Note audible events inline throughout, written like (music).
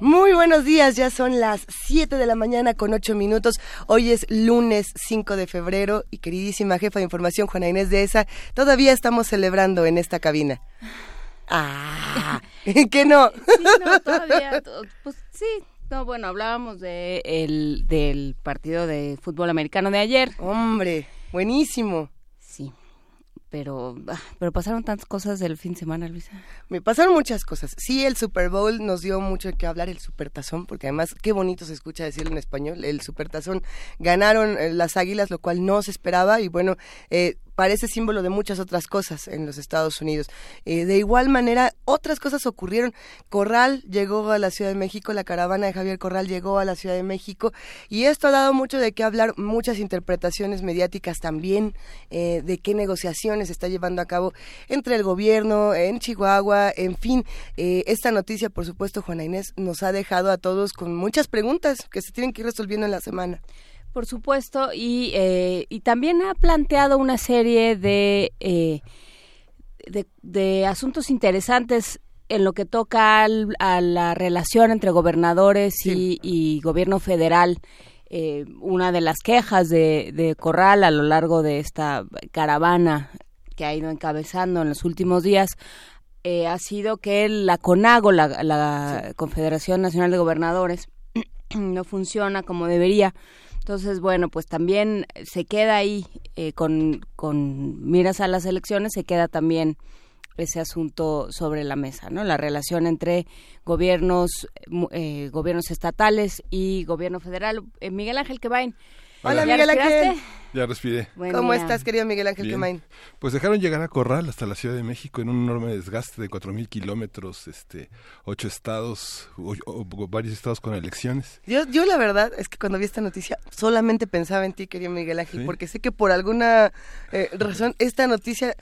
Muy buenos días, ya son las 7 de la mañana con 8 minutos. Hoy es lunes 5 de febrero y queridísima jefa de información Juana Inés de ESA, todavía estamos celebrando en esta cabina. (laughs) Ah, (laughs) ¿qué no? Sí, no, todavía, pues sí, no, bueno, hablábamos de el, del partido de fútbol americano de ayer. Hombre, buenísimo pero, ah, pero pasaron tantas cosas del fin de semana, Luisa. Me pasaron muchas cosas. Sí, el Super Bowl nos dio mucho que hablar, el Supertazón, porque además qué bonito se escucha decirlo en español. El Supertazón ganaron eh, las Águilas, lo cual no se esperaba y bueno, eh, parece símbolo de muchas otras cosas en los Estados Unidos. Eh, de igual manera, otras cosas ocurrieron. Corral llegó a la Ciudad de México, la caravana de Javier Corral llegó a la Ciudad de México y esto ha dado mucho de qué hablar, muchas interpretaciones mediáticas también eh, de qué negociaciones se está llevando a cabo entre el gobierno, en Chihuahua, en fin. Eh, esta noticia, por supuesto, Juana Inés, nos ha dejado a todos con muchas preguntas que se tienen que ir resolviendo en la semana. Por supuesto, y, eh, y también ha planteado una serie de, eh, de, asuntos interesantes en lo que toca a la relación entre gobernadores y, gobierno federal. Eh, una de las quejas de, de, Corral a lo largo de esta caravana que ha ido encabezando en los últimos días ha sido que la CONAGO, la, la Confederación Nacional de Gobernadores, (clears throat) no funciona como debería entonces, bueno, pues también se queda ahí eh, con, con miras a las elecciones, se queda también ese asunto sobre la mesa, ¿no? La relación entre gobiernos, eh, gobiernos estatales y gobierno federal. Eh, Miguel Ángel Quevain. Hola, Miguel Ángel. Ya respiré. ¿Cómo estás, querido Miguel Ángel Quemain? Pues dejaron llegar a Corral hasta la Ciudad de México en un enorme desgaste de cuatro mil kilómetros, este, ocho estados, o, varios estados con elecciones. Yo, yo la verdad es que cuando vi esta noticia solamente pensaba en ti, querido Miguel Ángel, porque sé que por alguna eh, razón esta noticia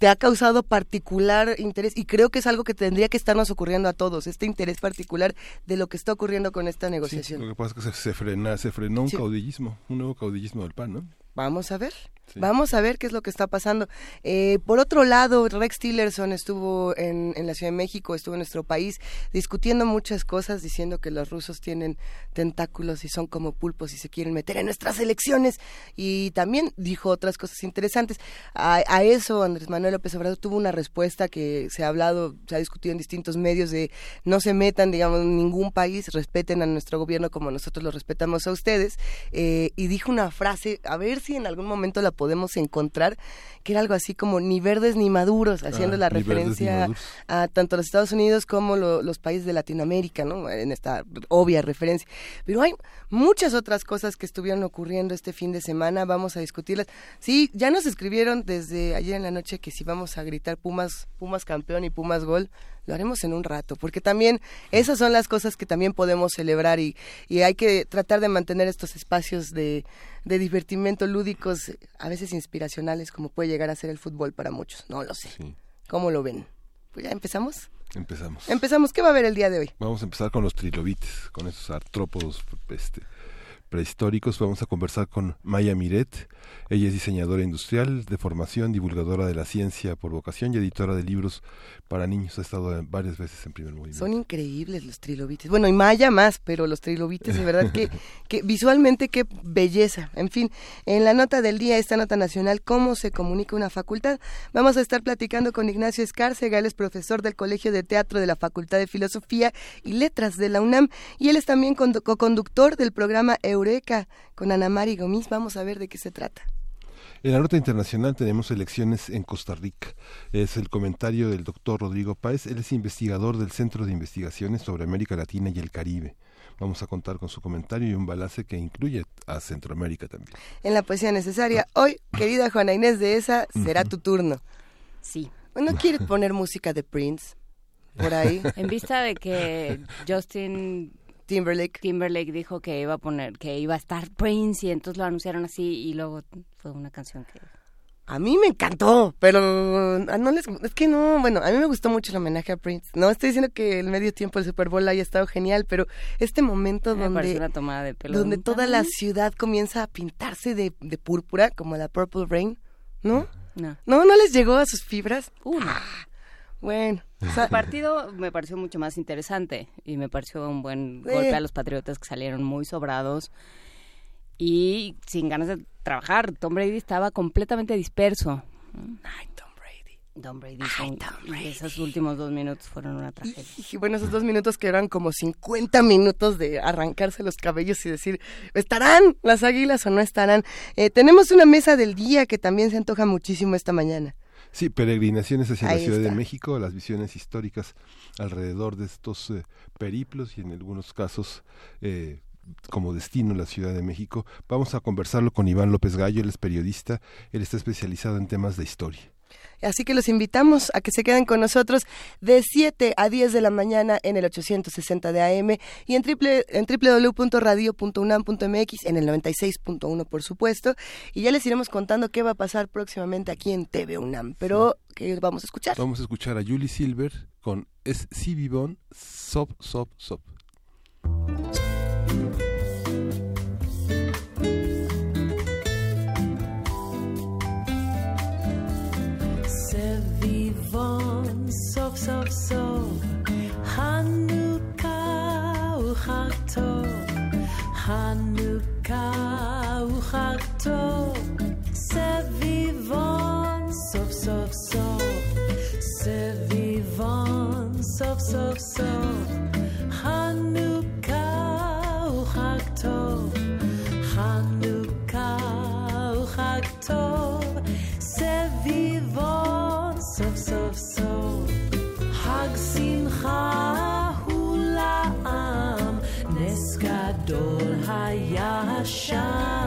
te ha causado particular interés y creo que es algo que tendría que estarnos ocurriendo a todos, este interés particular de lo que está ocurriendo con esta negociación. lo que pasa es que se, frena, se frenó un caudillismo, un nuevo caudillismo del PAN, ¿no? Vamos a ver. Vamos a ver qué es lo que está pasando. Eh, por otro lado, Rex Tillerson estuvo en, en, la Ciudad de México, estuvo en nuestro país, discutiendo muchas cosas, diciendo que los rusos tienen tentáculos y son como pulpos y se quieren meter en nuestras elecciones. Y también dijo otras cosas interesantes. A, a eso, Andrés Manuel López Obrador tuvo una respuesta que se ha hablado, se ha discutido en distintos medios de no se metan, digamos, en ningún país, respeten a nuestro gobierno como nosotros lo respetamos a ustedes. Eh, y dijo una frase, a ver si en algún momento la podemos encontrar, que era algo así como ni verdes ni maduros, haciendo ah, la referencia a tanto los Estados Unidos como los países de Latinoamérica, ¿no? En esta obvia referencia. Pero hay muchas otras cosas que estuvieron ocurriendo este fin de semana, vamos a discutirlas. Sí, ya nos escribieron desde ayer en la noche que si vamos a gritar Pumas, Pumas campeón y Pumas gol, lo haremos en un rato, porque también esas son las cosas que también podemos celebrar y, y hay que tratar de mantener estos espacios de, de divertimento lúdicos, a veces inspiracionales, como puede llegar a ser el fútbol para muchos. No lo sé. ¿Cómo lo ven? Pues ya empezamos. Empezamos. Empezamos. ¿Qué va a haber el día de hoy? Vamos a empezar con los trilobites, con esos artrópodos este, prehistóricos. Vamos a conversar con Maya Miret. Ella es diseñadora industrial de formación, divulgadora de la ciencia por vocación y editora de libros para niños. Ha estado varias veces en primer movimiento. Son increíbles los trilobites. Bueno, y Maya más, pero los trilobites, de verdad que, (laughs) que visualmente qué belleza. En fin, en la nota del día, esta nota nacional, cómo se comunica una facultad. Vamos a estar platicando con Ignacio Escárcega, él es profesor del Colegio de Teatro de la Facultad de Filosofía y Letras de la UNAM y él es también co-conductor del programa Eureka con Ana Mari Gomis. Vamos a ver de qué se trata. En la nota internacional tenemos elecciones en Costa Rica. Es el comentario del doctor Rodrigo Páez. Él es investigador del Centro de Investigaciones sobre América Latina y el Caribe. Vamos a contar con su comentario y un balance que incluye a Centroamérica también. En la poesía necesaria, hoy, querida Juana Inés de esa, será tu turno. Sí. Bueno, quiere poner música de Prince por ahí. (laughs) En vista de que Justin Timberlake. Timberlake dijo que iba a poner, que iba a estar Prince y entonces lo anunciaron así y luego fue una canción que a mí me encantó, pero no les, es que no, bueno, a mí me gustó mucho el homenaje a Prince. No estoy diciendo que el medio tiempo del Super Bowl haya estado genial, pero este momento donde, donde toda la ciudad comienza a pintarse de, de, púrpura, como la Purple Rain, ¿no? No. ¿No, no les llegó a sus fibras? Una. Ah, bueno. (laughs) el partido me pareció mucho más interesante y me pareció un buen golpe a los Patriotas que salieron muy sobrados y sin ganas de trabajar. Tom Brady estaba completamente disperso. Ay, Tom Brady. Tom Brady. Ay, Tom Esos últimos dos minutos fueron una tragedia. Y, bueno, esos dos minutos que eran como 50 minutos de arrancarse los cabellos y decir, ¿estarán las águilas o no estarán? Eh, tenemos una mesa del día que también se antoja muchísimo esta mañana. Sí, peregrinaciones hacia la Ciudad de México, las visiones históricas alrededor de estos eh, periplos y en algunos casos eh, como destino la Ciudad de México. Vamos a conversarlo con Iván López Gallo, él es periodista, él está especializado en temas de historia. Así que los invitamos a que se queden con nosotros de 7 a 10 de la mañana en el 860 de AM y en, triple, en www.radio.unam.mx en el 96.1 por supuesto. Y ya les iremos contando qué va a pasar próximamente aquí en TV UNAM. Pero, ¿qué vamos a escuchar? Vamos a escuchar a Julie Silver con Es Sop, Sop, Sop. הוא חג טוב, סביבון סוף סוף סוף, סביבון סוף סוף סוף, חנוכה הוא חג טוב, חנוכה הוא חג טוב, סביבון סוף סוף סוף. חג שמחה הוא לעם, נס גדול היה שם,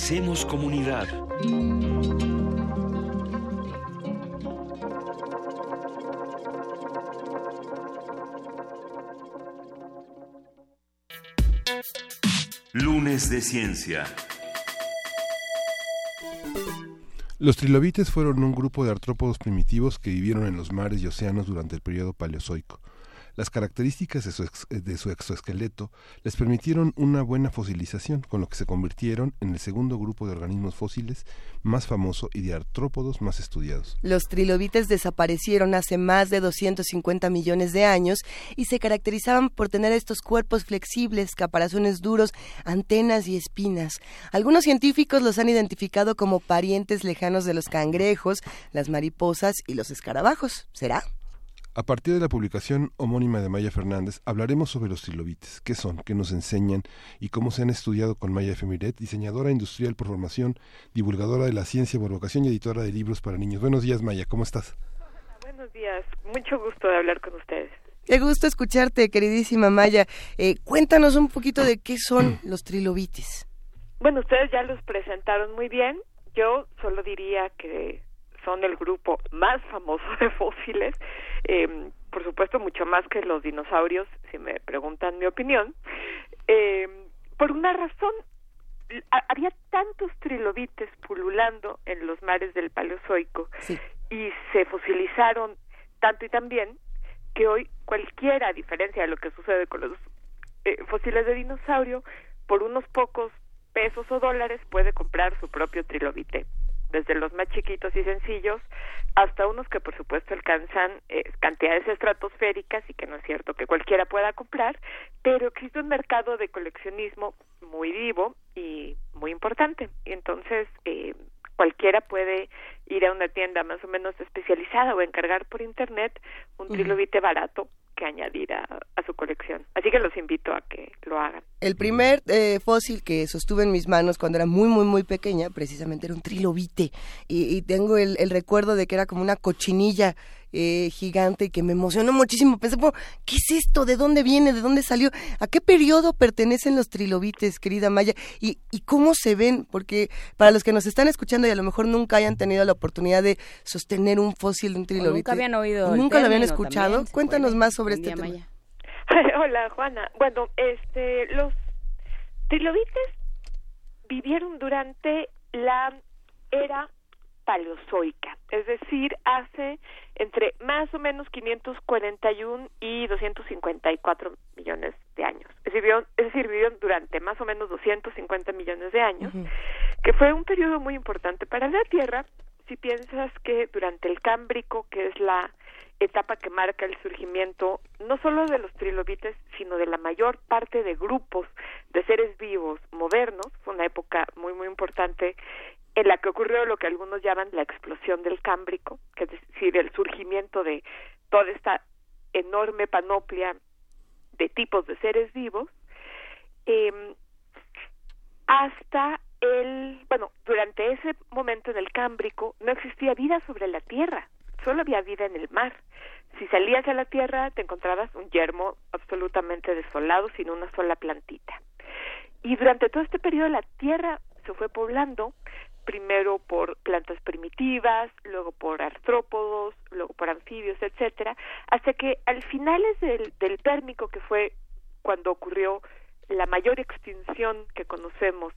Hacemos comunidad. Lunes de Ciencia. Los trilobites fueron un grupo de artrópodos primitivos que vivieron en los mares y océanos durante el periodo paleozoico. Las características de su, ex- de su exoesqueleto les permitieron una buena fosilización, con lo que se convirtieron en el segundo grupo de organismos fósiles más famoso y de artrópodos más estudiados. Los trilobites desaparecieron hace más de 250 millones de años y se caracterizaban por tener estos cuerpos flexibles, caparazones duros, antenas y espinas. Algunos científicos los han identificado como parientes lejanos de los cangrejos, las mariposas y los escarabajos. ¿Será? A partir de la publicación homónima de Maya Fernández, hablaremos sobre los trilobites, qué son, qué nos enseñan y cómo se han estudiado con Maya Femiret, diseñadora industrial por formación, divulgadora de la ciencia por vocación y editora de libros para niños. Buenos días, Maya, ¿cómo estás? Buenos días, mucho gusto de hablar con ustedes. Qué gusto escucharte, queridísima Maya. Eh, cuéntanos un poquito de qué son (clears throat) los trilobites. Bueno, ustedes ya los presentaron muy bien. Yo solo diría que son el grupo más famoso de fósiles, eh, por supuesto mucho más que los dinosaurios, si me preguntan mi opinión, eh, por una razón. ha- Había tantos trilobites pululando en los mares del Paleozoico Sí. y se fosilizaron tanto y tan bien que hoy cualquiera, a diferencia de lo que sucede con los eh, fósiles de dinosaurio, por unos pocos pesos o dólares puede comprar su propio trilobite, desde los más chiquitos y sencillos hasta unos que por supuesto alcanzan eh, cantidades estratosféricas y que no es cierto que cualquiera pueda comprar, pero existe un mercado de coleccionismo muy vivo y muy importante. Y entonces eh, cualquiera puede ir a una tienda más o menos especializada o encargar por internet un trilobite barato que añadir a, su colección. Así que los invito a que lo hagan. El primer eh, fósil que sostuve en mis manos cuando era muy, muy, muy pequeña, precisamente era un trilobite. Y, y tengo el, el recuerdo de que era como una cochinilla eh, gigante y que me emocionó muchísimo. Pensé, "Bueno, ¿qué es esto? ¿De dónde viene? ¿De dónde salió? ¿A qué periodo pertenecen los trilobites, querida Maya? ¿Y, y cómo se ven? Porque para los que nos están escuchando y a lo mejor nunca hayan tenido la oportunidad de sostener un fósil de un O trilobite. nunca habían oído. nunca lo habían escuchado. también, Cuéntanos puede. más sobre este tema. Maya. (laughs) Hola, Juana. Bueno, este, los trilobites vivieron durante la era paleozoica, es decir, hace entre más o menos 541 y 254 millones de años. Es decir, vivieron, es decir, vivieron durante más o menos 250 millones de años, que fue un periodo muy importante para la Tierra. Si piensas que durante el Cámbrico, que es la etapa que marca el surgimiento no solo de los trilobites, sino de la mayor parte de grupos de seres vivos modernos, fue una época muy muy importante en la que ocurrió lo que algunos llaman la explosión del Cámbrico, que es decir, el surgimiento de toda esta enorme panoplia de tipos de seres vivos, eh, hasta el, bueno, durante ese momento en el Cámbrico no existía vida sobre la Tierra, solo había vida en el mar. Si salías a la Tierra te encontrabas un yermo absolutamente desolado sin una sola plantita. Y durante todo este periodo la Tierra se fue poblando, primero por plantas primitivas, luego por artrópodos, luego por anfibios, etcétera, hasta que al finales del, del Pérmico, que fue cuando ocurrió la mayor extinción que conocemos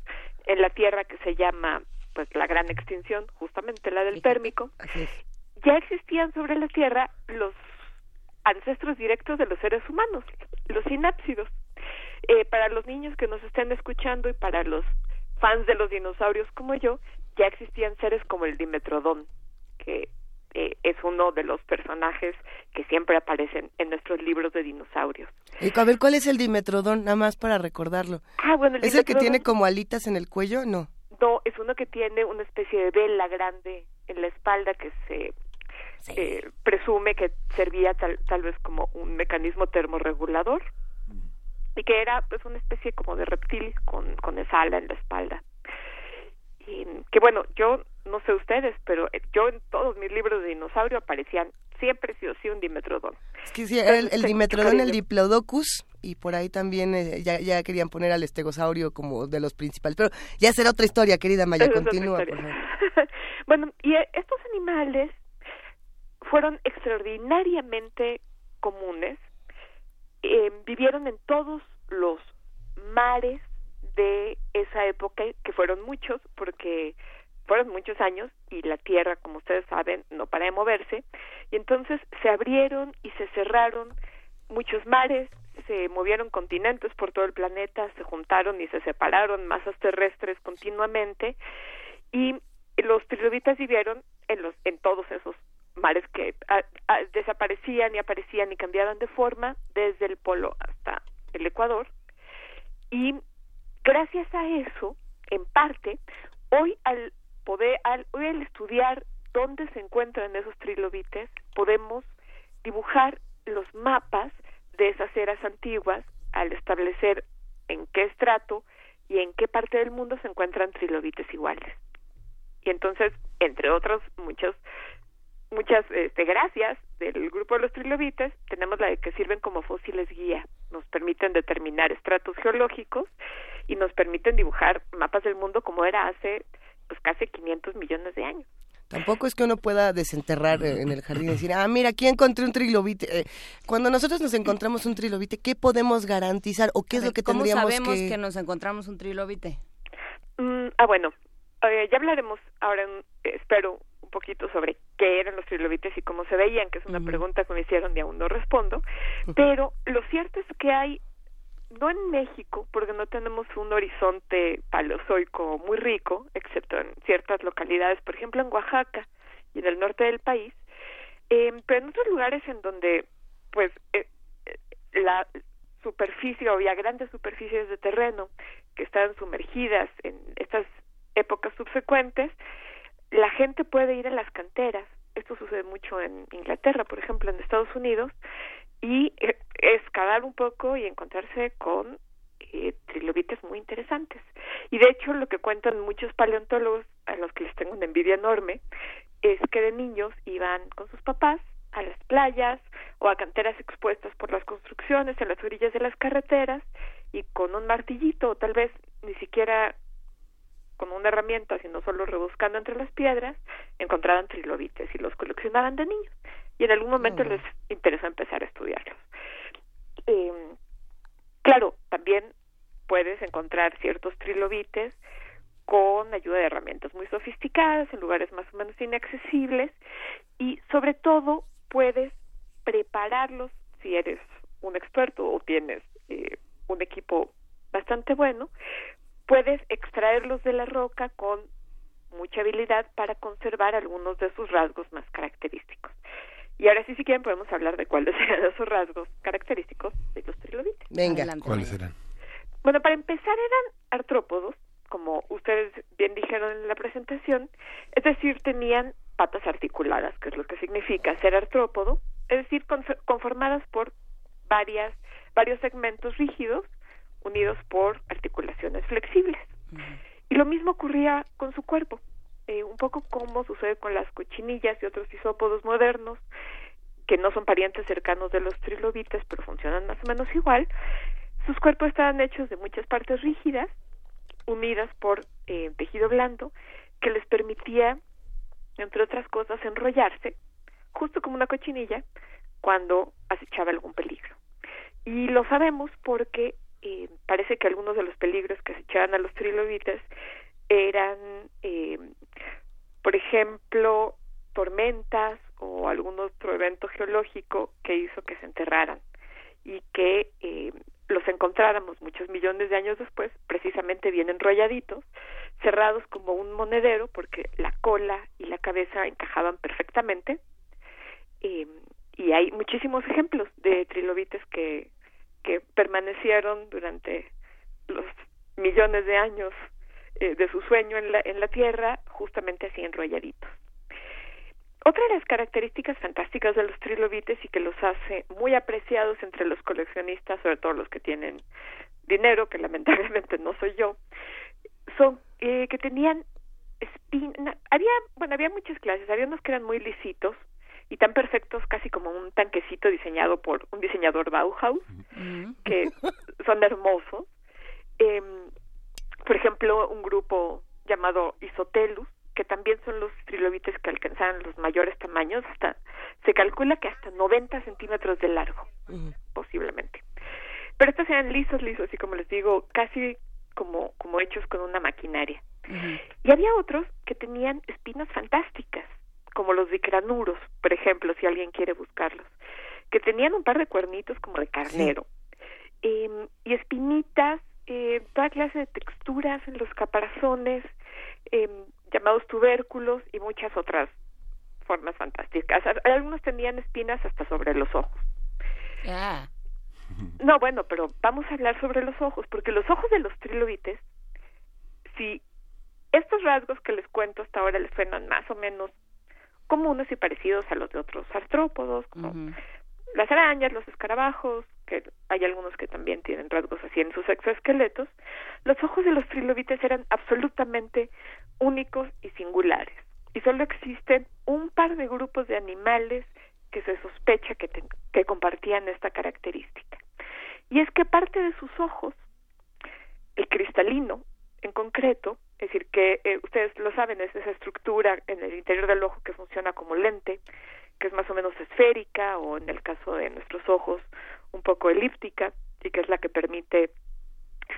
en la Tierra, que se llama pues la gran extinción, justamente la del Pérmico, ya existían sobre la Tierra los ancestros directos de los seres humanos, los sinápsidos. Eh, para los niños que nos estén escuchando y para los fans de los dinosaurios como yo, ya existían seres como el Dimetrodón, que eh, es uno de los personajes que siempre aparecen en nuestros libros de dinosaurios. Eh, A ver, ¿cuál es el dimetrodón? Nada más para recordarlo. Ah, bueno, el ¿Es el que tiene como alitas en el cuello? No. No, es uno que tiene una especie de vela grande en la espalda que se eh, presume que servía tal, tal vez como un mecanismo termorregulador y que era pues una especie como de reptil con, con esa ala en la espalda. Que bueno, yo no sé ustedes, pero eh, yo en todos mis libros de dinosaurio aparecían siempre sí o sí un dimetrodón. Es que sí, era el, el Tengo dimetrodón, el diplodocus, y por ahí también eh, ya, ya querían poner al estegosaurio como de los principales. Pero ya será otra historia, querida Maya, es continúa, (laughs) bueno, y eh, estos animales fueron extraordinariamente comunes, eh, vivieron en todos los mares de esa época, que fueron muchos, porque fueron muchos años y la Tierra, como ustedes saben, no para de moverse, y entonces se abrieron y se cerraron muchos mares, se movieron continentes por todo el planeta, se juntaron y se separaron masas terrestres continuamente, y los trilobitas vivieron en los en todos esos mares que desaparecían y aparecían y cambiaban de forma desde el polo hasta el Ecuador. Y gracias a eso en parte hoy al poder al hoy al estudiar dónde se encuentran esos trilobites podemos dibujar los mapas de esas eras antiguas al establecer en qué estrato y en qué parte del mundo se encuentran trilobites iguales. Y entonces entre otros muchos muchas este, gracias del grupo de los trilobites, tenemos la de que sirven como fósiles guía, nos permiten determinar estratos geológicos y nos permiten dibujar mapas del mundo como era hace pues casi 500 millones de años. Tampoco es que uno pueda desenterrar eh, en el jardín y decir, ah, mira, aquí encontré un trilobite. Eh, cuando nosotros nos encontramos un trilobite, ¿qué podemos garantizar o qué es lo que ¿Cómo tendríamos sabemos que... que... nos encontramos un trilobite? Mm, ah, bueno, eh, ya hablaremos ahora, en- espero, poquito sobre qué eran los trilobites y cómo se veían, que es una pregunta que me hicieron y aún no respondo. Pero lo cierto es que hay, no en México, porque no tenemos un horizonte paleozoico muy rico, excepto en ciertas localidades, por ejemplo en Oaxaca y en el norte del país, eh, pero en otros lugares en donde, pues, eh, eh, la superficie o había grandes superficies de terreno que estaban sumergidas en estas épocas subsecuentes, la gente puede ir a las canteras. Esto sucede mucho en Inglaterra, por ejemplo, en Estados Unidos, y eh, excavar un poco y encontrarse con eh, trilobites muy interesantes. Y de hecho, lo que cuentan muchos paleontólogos, a los que les tengo una envidia enorme, es que de niños iban con sus papás a las playas o a canteras expuestas por las construcciones en las orillas de las carreteras y con un martillito o tal vez ni siquiera con una herramienta, sino solo rebuscando entre las piedras, encontraban trilobites y los coleccionaban de niños. Y en algún momento Mm. les interesó empezar a estudiarlos. Eh, claro, también puedes encontrar ciertos trilobites con ayuda de herramientas muy sofisticadas en lugares más o menos inaccesibles y sobre todo puedes prepararlos si eres un experto o tienes eh, un equipo bastante bueno puedes extraerlos de la roca con mucha habilidad para conservar algunos de sus rasgos más característicos. Y ahora sí, si quieren, podemos hablar de cuáles (laughs) eran esos rasgos característicos de los trilobites. Venga. Adelante. ¿Cuáles eran? Bueno, para empezar eran artrópodos, como ustedes bien dijeron en la presentación, es decir, tenían patas articuladas, que es lo que significa ser artrópodo, es decir, conf- conformadas por varias, varios segmentos rígidos unidos por articulaciones flexibles. Y lo mismo ocurría con su cuerpo, eh, un poco como sucede con las cochinillas y otros isópodos modernos, que no son parientes cercanos de los trilobites, pero funcionan más o menos igual. Sus cuerpos estaban hechos de muchas partes rígidas, unidas por eh, tejido blando, que les permitía, entre otras cosas, enrollarse, justo como una cochinilla, cuando acechaba algún peligro. Y lo sabemos porque eh, parece que algunos de los peligros que acechaban a los trilobites eran, eh, por ejemplo, tormentas o algún otro evento geológico que hizo que se enterraran y que eh, los encontráramos muchos millones de años después, precisamente bien enrolladitos, cerrados como un monedero, porque la cola y la cabeza encajaban perfectamente. Eh, y hay muchísimos ejemplos de trilobites que, que permanecieron durante los millones de años eh, de su sueño en la, en la Tierra, justamente así enrolladitos. Otra de las características fantásticas de los trilobites y que los hace muy apreciados entre los coleccionistas, sobre todo los que tienen dinero, que (laughs) lamentablemente no soy yo, son eh, que tenían espina, había, bueno, había muchas clases, había unos que eran muy lisitos y tan perfectos casi como un tanquecito diseñado por un diseñador Bauhaus, Mm. que son hermosos. Eh, por ejemplo, un grupo llamado Isotelus, que también son los trilobites que alcanzaron los mayores tamaños, hasta se calcula que hasta 90 centímetros de largo, posiblemente. Pero estos eran lisos, lisos, y como les digo, casi como, como hechos con una maquinaria. Y había otros que tenían espinas fantásticas, como los dicranuros, por ejemplo, si alguien quiere buscarlos, que tenían un par de cuernitos como de carnero, eh, y espinitas, eh, toda clase de texturas en los caparazones, eh, llamados tubérculos y muchas otras formas fantásticas. A- Algunos tenían espinas hasta sobre los ojos. Ah, No, bueno, pero vamos a hablar sobre los ojos, porque los ojos de los trilobites, si estos rasgos que les cuento hasta ahora les suenan más o menos comunes y parecidos a los de otros artrópodos, como las arañas, los escarabajos, que hay algunos que también tienen rasgos así en sus exoesqueletos, los ojos de los trilobites eran absolutamente únicos y singulares. y solo existen un par de grupos de animales que se sospecha que, que compartían esta característica. Y es que parte de sus ojos, el cristalino en concreto, es decir, que eh, ustedes lo saben, es esa estructura en el interior del ojo que funciona como lente, que es más o menos esférica o en el caso de nuestros ojos un poco elíptica y que es la que permite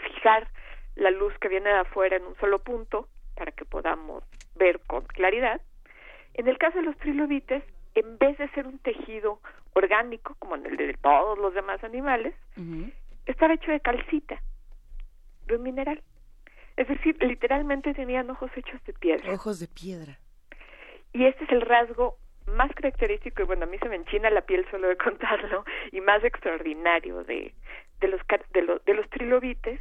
fijar la luz que viene de afuera en un solo punto para que podamos ver con claridad. En el caso de los trilobites, en vez de ser un tejido orgánico, como en el de todos los demás animales, estaba hecho de calcita, de un mineral. Es decir, literalmente tenían ojos hechos de piedra. Ojos de piedra. Y este es el rasgo más característico, y bueno, a mí se me enchina la piel solo de (laughs) contarlo, y más extraordinario de, de, los, de, los, de los trilobites.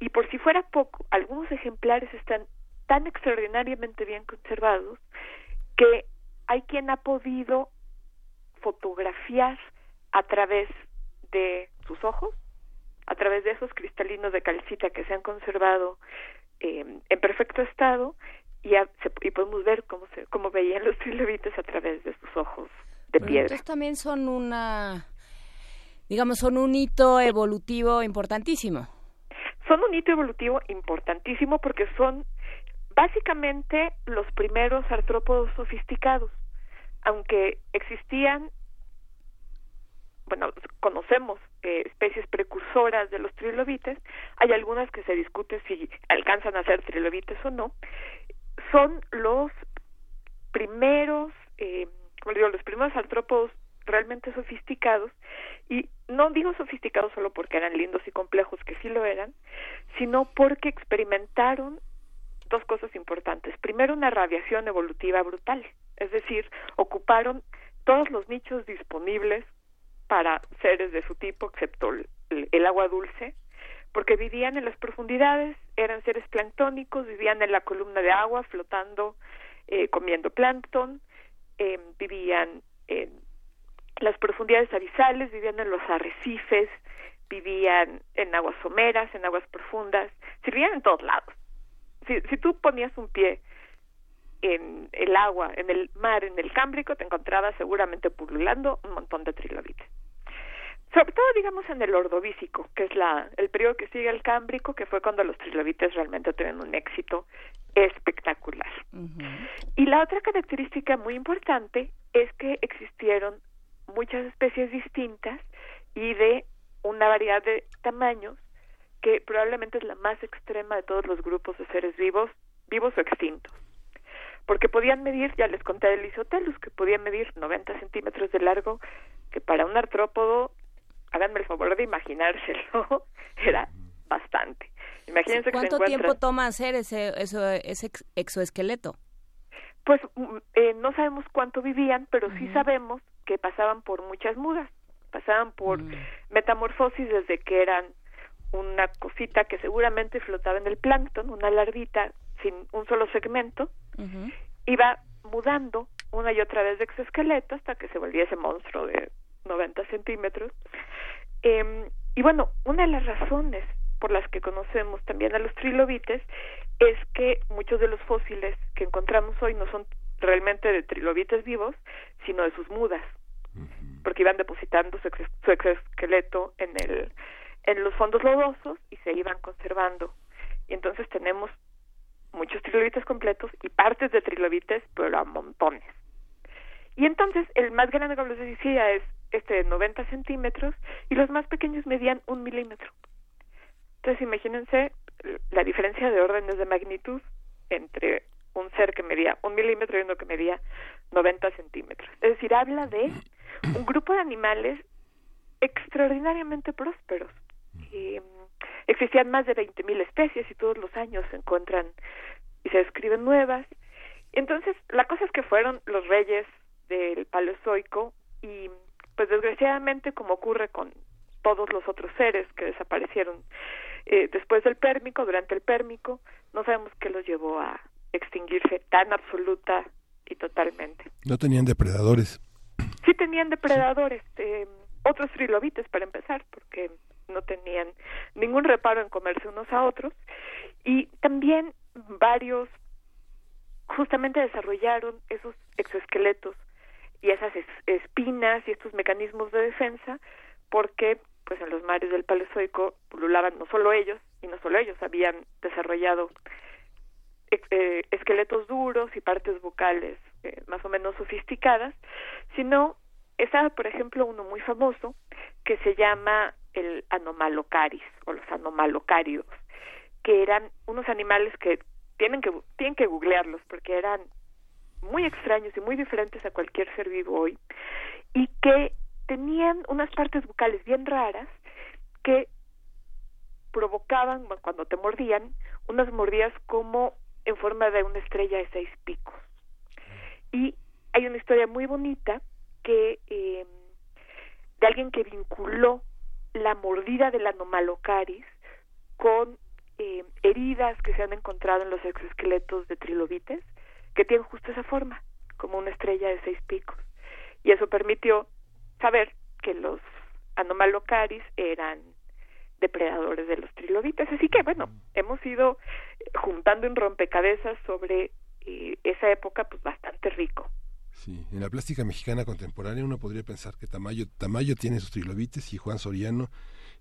Y por si fuera poco, algunos ejemplares están tan extraordinariamente bien conservados que hay quien ha podido fotografiar a través de sus ojos, a través de esos cristalinos de calcita que se han conservado eh, en perfecto estado y, a- se- y podemos ver cómo se cómo veían los trilobites a través de sus ojos de piedra. Entonces también son una, digamos, son un hito evolutivo importantísimo. Son un hito evolutivo importantísimo porque son básicamente los primeros artrópodos sofisticados, aunque existían, bueno, conocemos eh, especies precursoras de los trilobites, hay algunas que se discute si alcanzan a ser trilobites o no, son los primeros, eh, como digo, los primeros artrópodos realmente sofisticados. Y no digo sofisticados solo porque eran lindos y complejos, que sí lo eran, sino porque experimentaron dos cosas importantes. Primero, una radiación evolutiva brutal, es decir, ocuparon todos los nichos disponibles para seres de su tipo, excepto el, agua dulce, porque vivían en las profundidades, eran seres planctónicos, vivían en la columna de agua, flotando, eh, comiendo plancton, eh, vivían en las profundidades abisales, vivían en los arrecifes, vivían en aguas someras, en aguas profundas, vivían en todos lados. Si, si tú ponías un pie en el agua, en el mar, en el Cámbrico, te encontrabas seguramente pululando un montón de trilobites. Sobre todo, digamos, en el Ordovícico, que es la, el periodo que sigue al Cámbrico, que fue cuando los trilobites realmente tuvieron un éxito espectacular. Y la otra característica muy importante es que existieron muchas especies distintas y de una variedad de tamaños que probablemente es la más extrema de todos los grupos de seres vivos, vivos o extintos. Porque podían medir, ya les conté del Isotelus, que podían medir 90 centímetros de largo, que para un artrópodo, háganme el favor de imaginárselo, (laughs) era bastante. Imagínense que se ¿Cuánto tiempo toma hacer ese, ese ex- exoesqueleto? Pues mm, eh, no sabemos cuánto vivían, pero sí sabemos que pasaban por muchas mudas, pasaban por metamorfosis desde que eran una cosita que seguramente flotaba en el plancton, una larvita sin un solo segmento, iba mudando una y otra vez de exoesqueleto hasta que se volvía ese monstruo de 90 centímetros. Eh, y bueno, una de las razones por las que conocemos también a los trilobites es que muchos de los fósiles que encontramos hoy no son realmente de trilobites vivos, sino de sus mudas, porque iban depositando su, ex- su exoesqueleto en el en los fondos lodosos y se iban conservando. Y entonces tenemos muchos trilobites completos y partes de trilobites, pero a montones. Y entonces el más grande, como les decía, es este de 90 centímetros y los más pequeños medían un milímetro. Entonces imagínense la diferencia de órdenes de magnitud entre un ser que medía un milímetro y uno que medía 90 centímetros. Es decir, habla de un grupo de animales extraordinariamente prósperos. Eh, existían más de 20.000 especies y todos los años se encuentran y se describen nuevas. Entonces, la cosa es que fueron los reyes del Paleozoico y, pues desgraciadamente, como ocurre con todos los otros seres que desaparecieron eh, después del Pérmico, durante el Pérmico, no sabemos qué los llevó a extinguirse tan absoluta y totalmente. No tenían depredadores. Sí tenían depredadores, eh, otros trilobites para empezar, porque no tenían ningún reparo en comerse unos a otros, y también varios justamente desarrollaron esos exoesqueletos y esas es- espinas y estos mecanismos de defensa porque pues en los mares del Paleozoico pululaban no solo ellos y no solo ellos habían desarrollado eh, esqueletos duros y partes bucales eh, más o menos sofisticadas, sino estaba por ejemplo uno muy famoso que se llama el anomalocaris o los anomalocáridos, que eran unos animales que tienen que tienen que googlearlos porque eran muy extraños y muy diferentes a cualquier ser vivo hoy y que tenían unas partes bucales bien raras que provocaban cuando te mordían unas mordidas como en forma de una estrella de seis picos. Y hay una historia muy bonita que eh, de alguien que vinculó la mordida del anomalocaris con eh, heridas que se han encontrado en los exoesqueletos de trilobites que tienen justo esa forma, como una estrella de seis picos. Y eso permitió saber que los anomalocaris eran depredadores de los trilobites. Así que, bueno, hemos ido eh, juntando un rompecabezas sobre eh, esa época, pues bastante rico. Sí, en la plástica mexicana contemporánea uno podría pensar que Tamayo, Tamayo tiene sus trilobites y Juan Soriano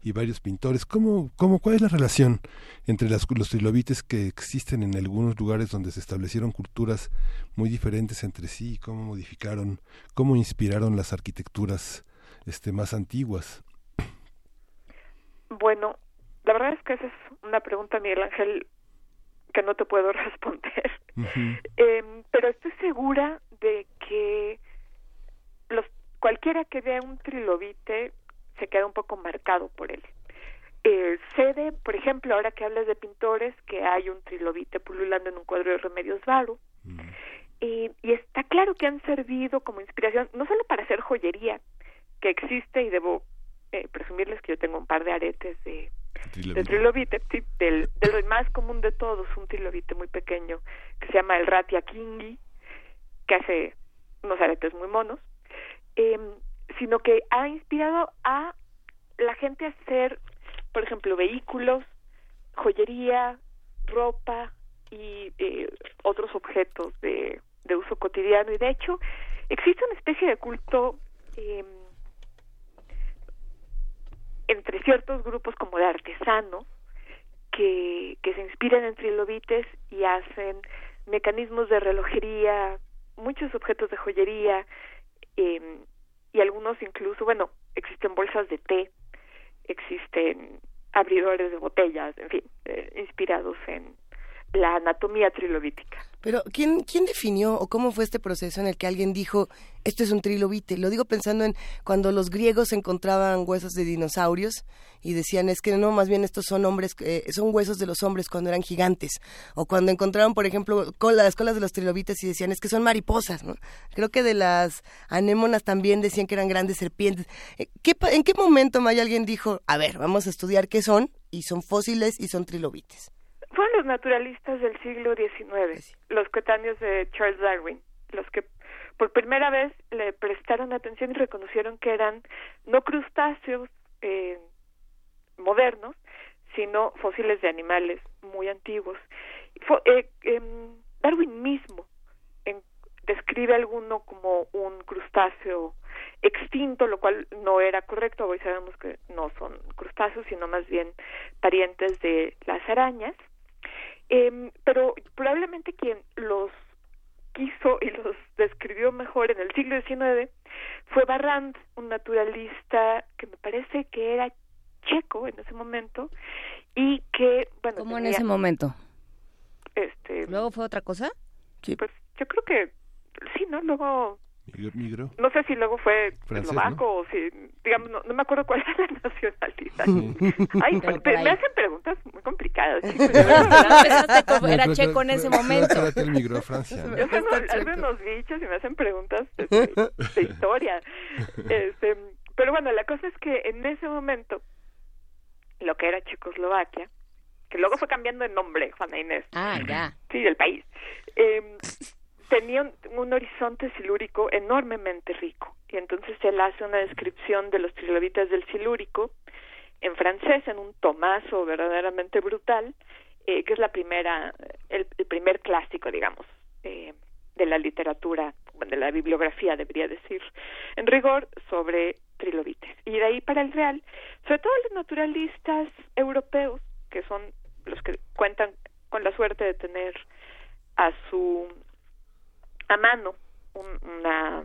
y varios pintores. ¿Cómo, cómo, ¿Cuál es la relación entre las- los trilobites que existen en algunos lugares donde se establecieron culturas muy diferentes entre sí? ¿Cómo modificaron, cómo inspiraron las arquitecturas este, más antiguas? Bueno, la verdad es que esa es una pregunta, Miguel Ángel, que no te puedo (laughs) responder. Em, pero estoy segura de que los cualquiera que vea un trilobite se queda un poco marcado por él. Eh, sé de, por ejemplo, ahora que hablas de pintores, que hay un trilobite pululando en un cuadro de Remedios Varo, y, y está claro que han servido como inspiración, no solo para hacer joyería, que existe, y debo eh, presumirles que yo tengo un par de aretes de, de Trilobite. del, del más común de todos, un trilobite muy pequeño que se llama el Ratia Kingi, que hace unos aretes muy monos, eh, sino que ha inspirado a la gente a hacer, por ejemplo, vehículos, joyería, ropa y eh, otros objetos de, de uso cotidiano. Y de hecho, existe una especie de culto eh, entre ciertos grupos como de artesanos que, que se inspiran en trilobites y hacen mecanismos de relojería, muchos objetos de joyería eh, y algunos incluso, bueno, existen bolsas de té, existen abridores de botellas, en fin, eh, inspirados en la anatomía trilobítica. Pero, ¿quién, ¿quién definió o cómo fue este proceso en el que alguien dijo, esto es un trilobite? Lo digo pensando en cuando los griegos encontraban huesos de dinosaurios y decían, es que no, más bien estos son hombres, eh, son huesos de los hombres cuando eran gigantes. O cuando encontraron, por ejemplo, las colas de los trilobites y decían, es que son mariposas, ¿no? Creo que de las anémonas también decían que eran grandes serpientes. Eh, ¿qué ¿En qué momento, Maya, alguien dijo, a ver, vamos a estudiar qué son? Y son fósiles y son trilobites. Fueron los naturalistas del siglo XIX, los coetáneos de Charles Darwin, los que por primera vez le prestaron atención y reconocieron que eran no crustáceos eh, modernos, sino fósiles de animales muy antiguos. Fo- eh, em, Darwin mismo en- describe alguno como un crustáceo extinto, lo cual no era correcto. Hoy sabemos que no son crustáceos, sino más bien parientes de las arañas. Em, pero probablemente quien los quiso y los describió mejor en el siglo XIX fue Barrand, un naturalista que me parece que era checo en ese momento y que, bueno, ¿Cómo en ese momento? este, ¿Luego fue otra cosa? pues yo creo que sí, ¿no? Luego Migró, migró. no sé si luego fue eslovaco o si, digamos, no, no me acuerdo cuál (laughs) era la nacionalidad. Ay, Pero pues, por me hacen preguntas muy complicadas. (laughs) chicos, como No, era pero- checo en pero- ese pero- momento. él migró a Francia. ¿no? (laughs) Yo checo. algunos bichos y me hacen preguntas de, de historia. Este, pero bueno, la cosa es que en ese momento, lo que era Checoslovaquia, que luego fue cambiando de nombre, Juana Inés, Ah, ya. sí, del país, eh, tenía un, un horizonte silúrico enormemente rico. Y entonces él hace una descripción de los trilobites del silúrico en francés, en un tomazo verdaderamente brutal, eh, que es la primera, el, el primer clásico, digamos, eh, de la literatura, de la bibliografía, debería decir, en rigor, sobre trilobites. Y de ahí para el real, sobre todo los naturalistas europeos, que son los que cuentan con la suerte de tener a su a mano un- una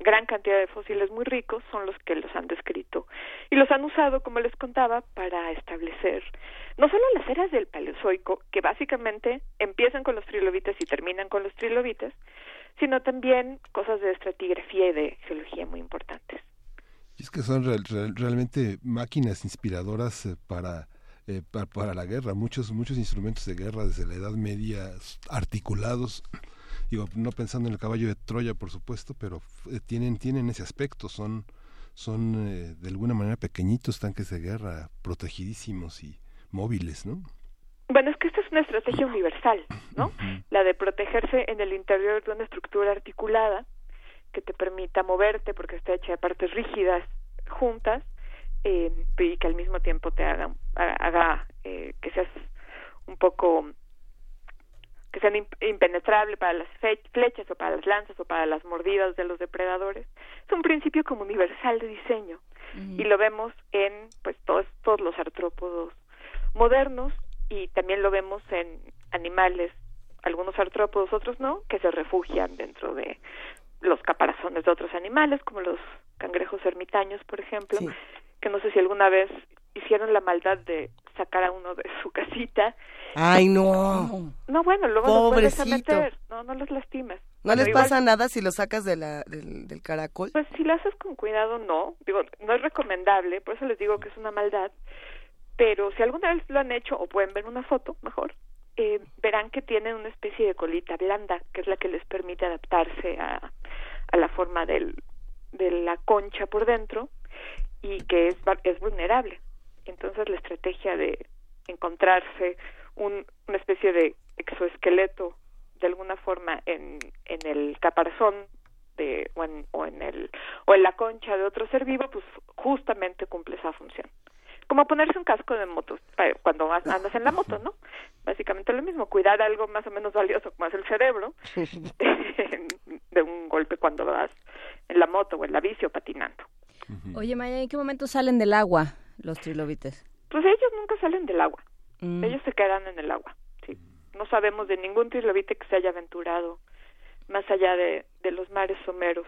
gran cantidad de fósiles muy ricos son los que los han descrito y los han usado, como les contaba, para establecer no solo las eras del Paleozoico, que básicamente empiezan con los trilobites y terminan con los trilobites, sino también cosas de estratigrafía y de geología muy importantes. Y es que son real- real- realmente máquinas inspiradoras eh, para, eh, pa- para la guerra. Muchos, muchos instrumentos de guerra desde la Edad Media articulados. Digo, no pensando en el caballo de Troya, por supuesto, pero eh, tienen, tienen ese aspecto. Son, son eh, de alguna manera pequeñitos tanques de guerra, protegidísimos y móviles, ¿no? Bueno, es que esta es una estrategia universal, ¿no? La de protegerse en el interior de una estructura articulada que te permita moverte porque está hecha de partes rígidas juntas eh, y que al mismo tiempo te haga, haga eh, que seas un poco que sean imp- impenetrable para las flechas o para las lanzas o para las mordidas de los depredadores. Es un principio como universal de diseño. Y lo vemos en pues todos todos los artrópodos modernos y también lo vemos en animales algunos artrópodos otros no que se refugian dentro de los caparazones de otros animales como los cangrejos ermitaños por ejemplo Sí. que no sé si alguna vez hicieron la maldad de sacar a uno de su (laughs) casita Ay, no. no bueno luego los vuelves a Pobrecito. meter no no los lastimas ¿No les igual- pasa nada si lo sacas de la, del, del caracol? Pues si lo haces con cuidado, no. Digo, no es recomendable, por eso les digo que es una maldad. Pero si alguna vez lo han hecho, o pueden ver una foto, mejor, eh, verán que tienen una especie de colita blanda, que es la que les permite adaptarse a, a la forma del, de la concha por dentro y que es, es vulnerable. Entonces la estrategia de encontrarse un, una especie de exoesqueleto de alguna forma en, en el caparazón de, o, en, o en el o en la concha de otro ser vivo, pues justamente cumple esa función. Como ponerse un casco de moto cuando vas- andas en la moto, ¿no? Básicamente lo mismo, cuidar algo más o menos valioso como es el cerebro de, (laughs) de un golpe cuando vas en la moto o en la bici o patinando. Oye, Maya, ¿en qué momento salen del agua los trilobites? Pues ellos nunca salen del agua, Mm. ellos se quedan en el agua. Sí. No sabemos de ningún trilobite que se haya aventurado más allá de, de los mares someros,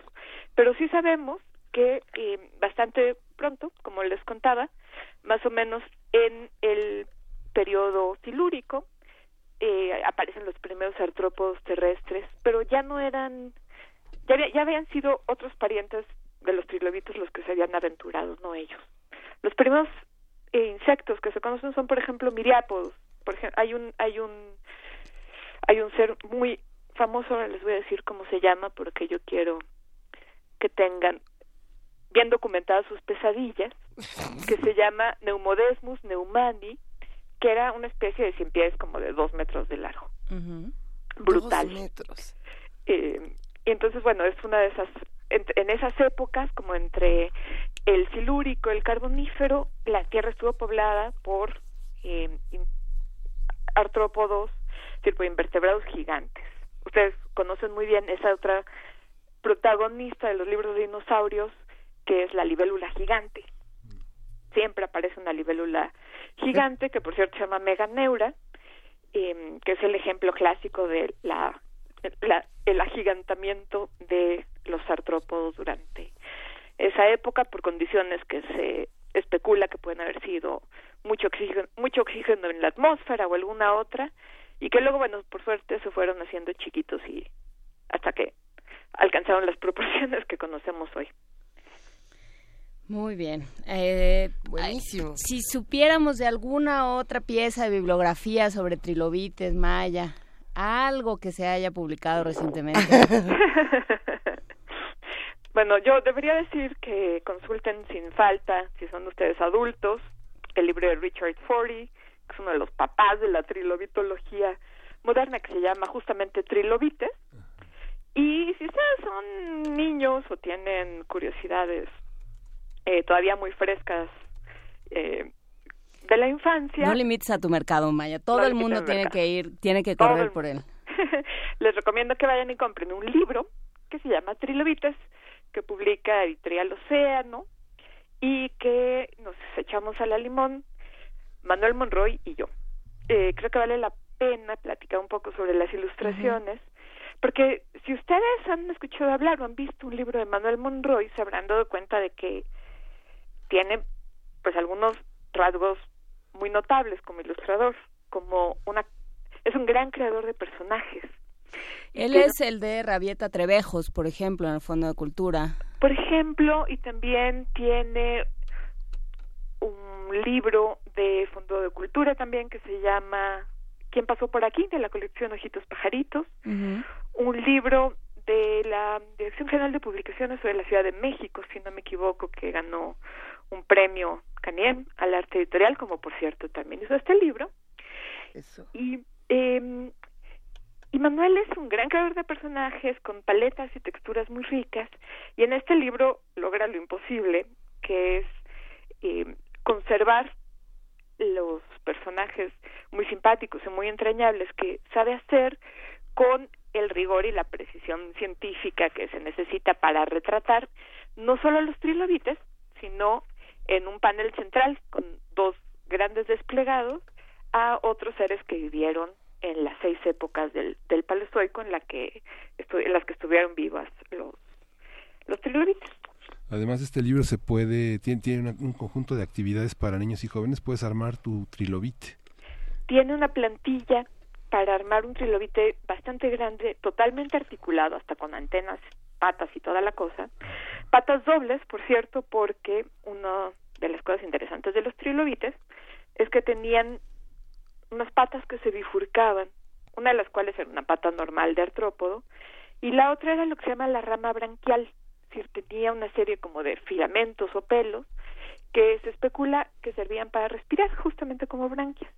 pero sí sabemos que eh, bastante pronto, como les contaba, más o menos en el periodo silúrico, eh, aparecen los primeros artrópodos terrestres, pero ya no eran, ya, ya habían sido otros parientes de los trilobites los que se habían aventurado, no ellos. Los primeros eh, insectos que se conocen son, por ejemplo, miriápodos. Por ejemplo, hay un, hay un, hay un ser muy famoso, ahora les voy a decir cómo se llama, porque yo quiero que tengan bien documentadas sus pesadillas, que se llama Neumodesmus neumani, que era una especie de cien pies como de dos metros de largo. Brutal. Dos metros. Eh, y entonces, bueno, es una de esas, en, en esas épocas, como entre el silúrico, el carbonífero, la tierra estuvo poblada por eh, artrópodos, invertebrados gigantes. Ustedes conocen muy bien esa otra protagonista de los libros de dinosaurios, que es la libélula gigante. Siempre aparece una libélula gigante, que por cierto se llama Meganeura, eh, que es el ejemplo clásico de la- el agigantamiento de los artrópodos durante esa época por condiciones que se especula que pueden haber sido mucho oxígeno, mucho oxígeno en la atmósfera o alguna otra y que luego bueno por suerte se fueron haciendo chiquitos y hasta que alcanzaron las (laughs) proporciones que conocemos hoy. Muy bien. Eh, Buenísimo. ay, si supiéramos de alguna otra pieza de bibliografía sobre trilobites, maya, algo que se haya publicado recientemente. (laughs) bueno, yo debería decir que consulten sin falta, si son ustedes adultos, el libro de Richard Forey, que es uno de los papás de la trilobitología moderna, que se llama justamente Trilobites. Y si ustedes son niños o tienen curiosidades eh, todavía muy frescas eh, de la infancia, No limites a tu mercado, Maya. Todo No el mundo tiene mercado. que ir, tiene que correr el por él. (laughs) les recomiendo que vayan y compren un libro que se llama Trilobites, que publica Editorial Océano y que nos echamos a la limón Manuel Monroy y yo. Eh, creo que vale la pena platicar un poco sobre las ilustraciones, porque si ustedes han escuchado hablar o han visto un libro de Manuel Monroy, se habrán dado cuenta de que tiene pues algunos rasgos muy notables como ilustrador, como una es un gran creador de personajes. Él es el de Rabieta Trevejos, por ejemplo, en el Fondo de Cultura. Por ejemplo, y también tiene un libro de Fondo de Cultura también que se llama ¿Quién pasó por aquí? de la colección Ojitos Pajaritos. Un libro de la Dirección General de Publicaciones de la Ciudad de México, si no me equivoco, que ganó un premio Caniem al arte editorial, como por cierto también hizo este libro. Eso. Y, eh, y Manuel es un gran creador de personajes con paletas y texturas muy ricas y en este libro logra lo imposible, que es eh, conservar los personajes muy simpáticos y muy entrañables que sabe hacer con el rigor y la precisión científica que se necesita para retratar no solo a los trilobites, sino en un panel central con dos grandes desplegados a otros seres que vivieron en las seis épocas del, del Paleozoico en la que en las que estuvieron vivas los los trilobites. Además, este libro se puede, tiene, tiene una- un conjunto de actividades para niños y jóvenes. Puedes armar tu trilobite. Tiene una plantilla para armar un trilobite bastante grande, totalmente articulado, hasta con antenas, patas y toda la cosa. Patas dobles, por cierto, porque una de las cosas interesantes de los trilobites es que tenían unas patas que se bifurcaban, una de las cuales era una pata normal de artrópodo, y la otra era lo que se llama la rama branquial, es tenía una serie como de filamentos o pelos que se especula que servían para respirar, justamente como branquias.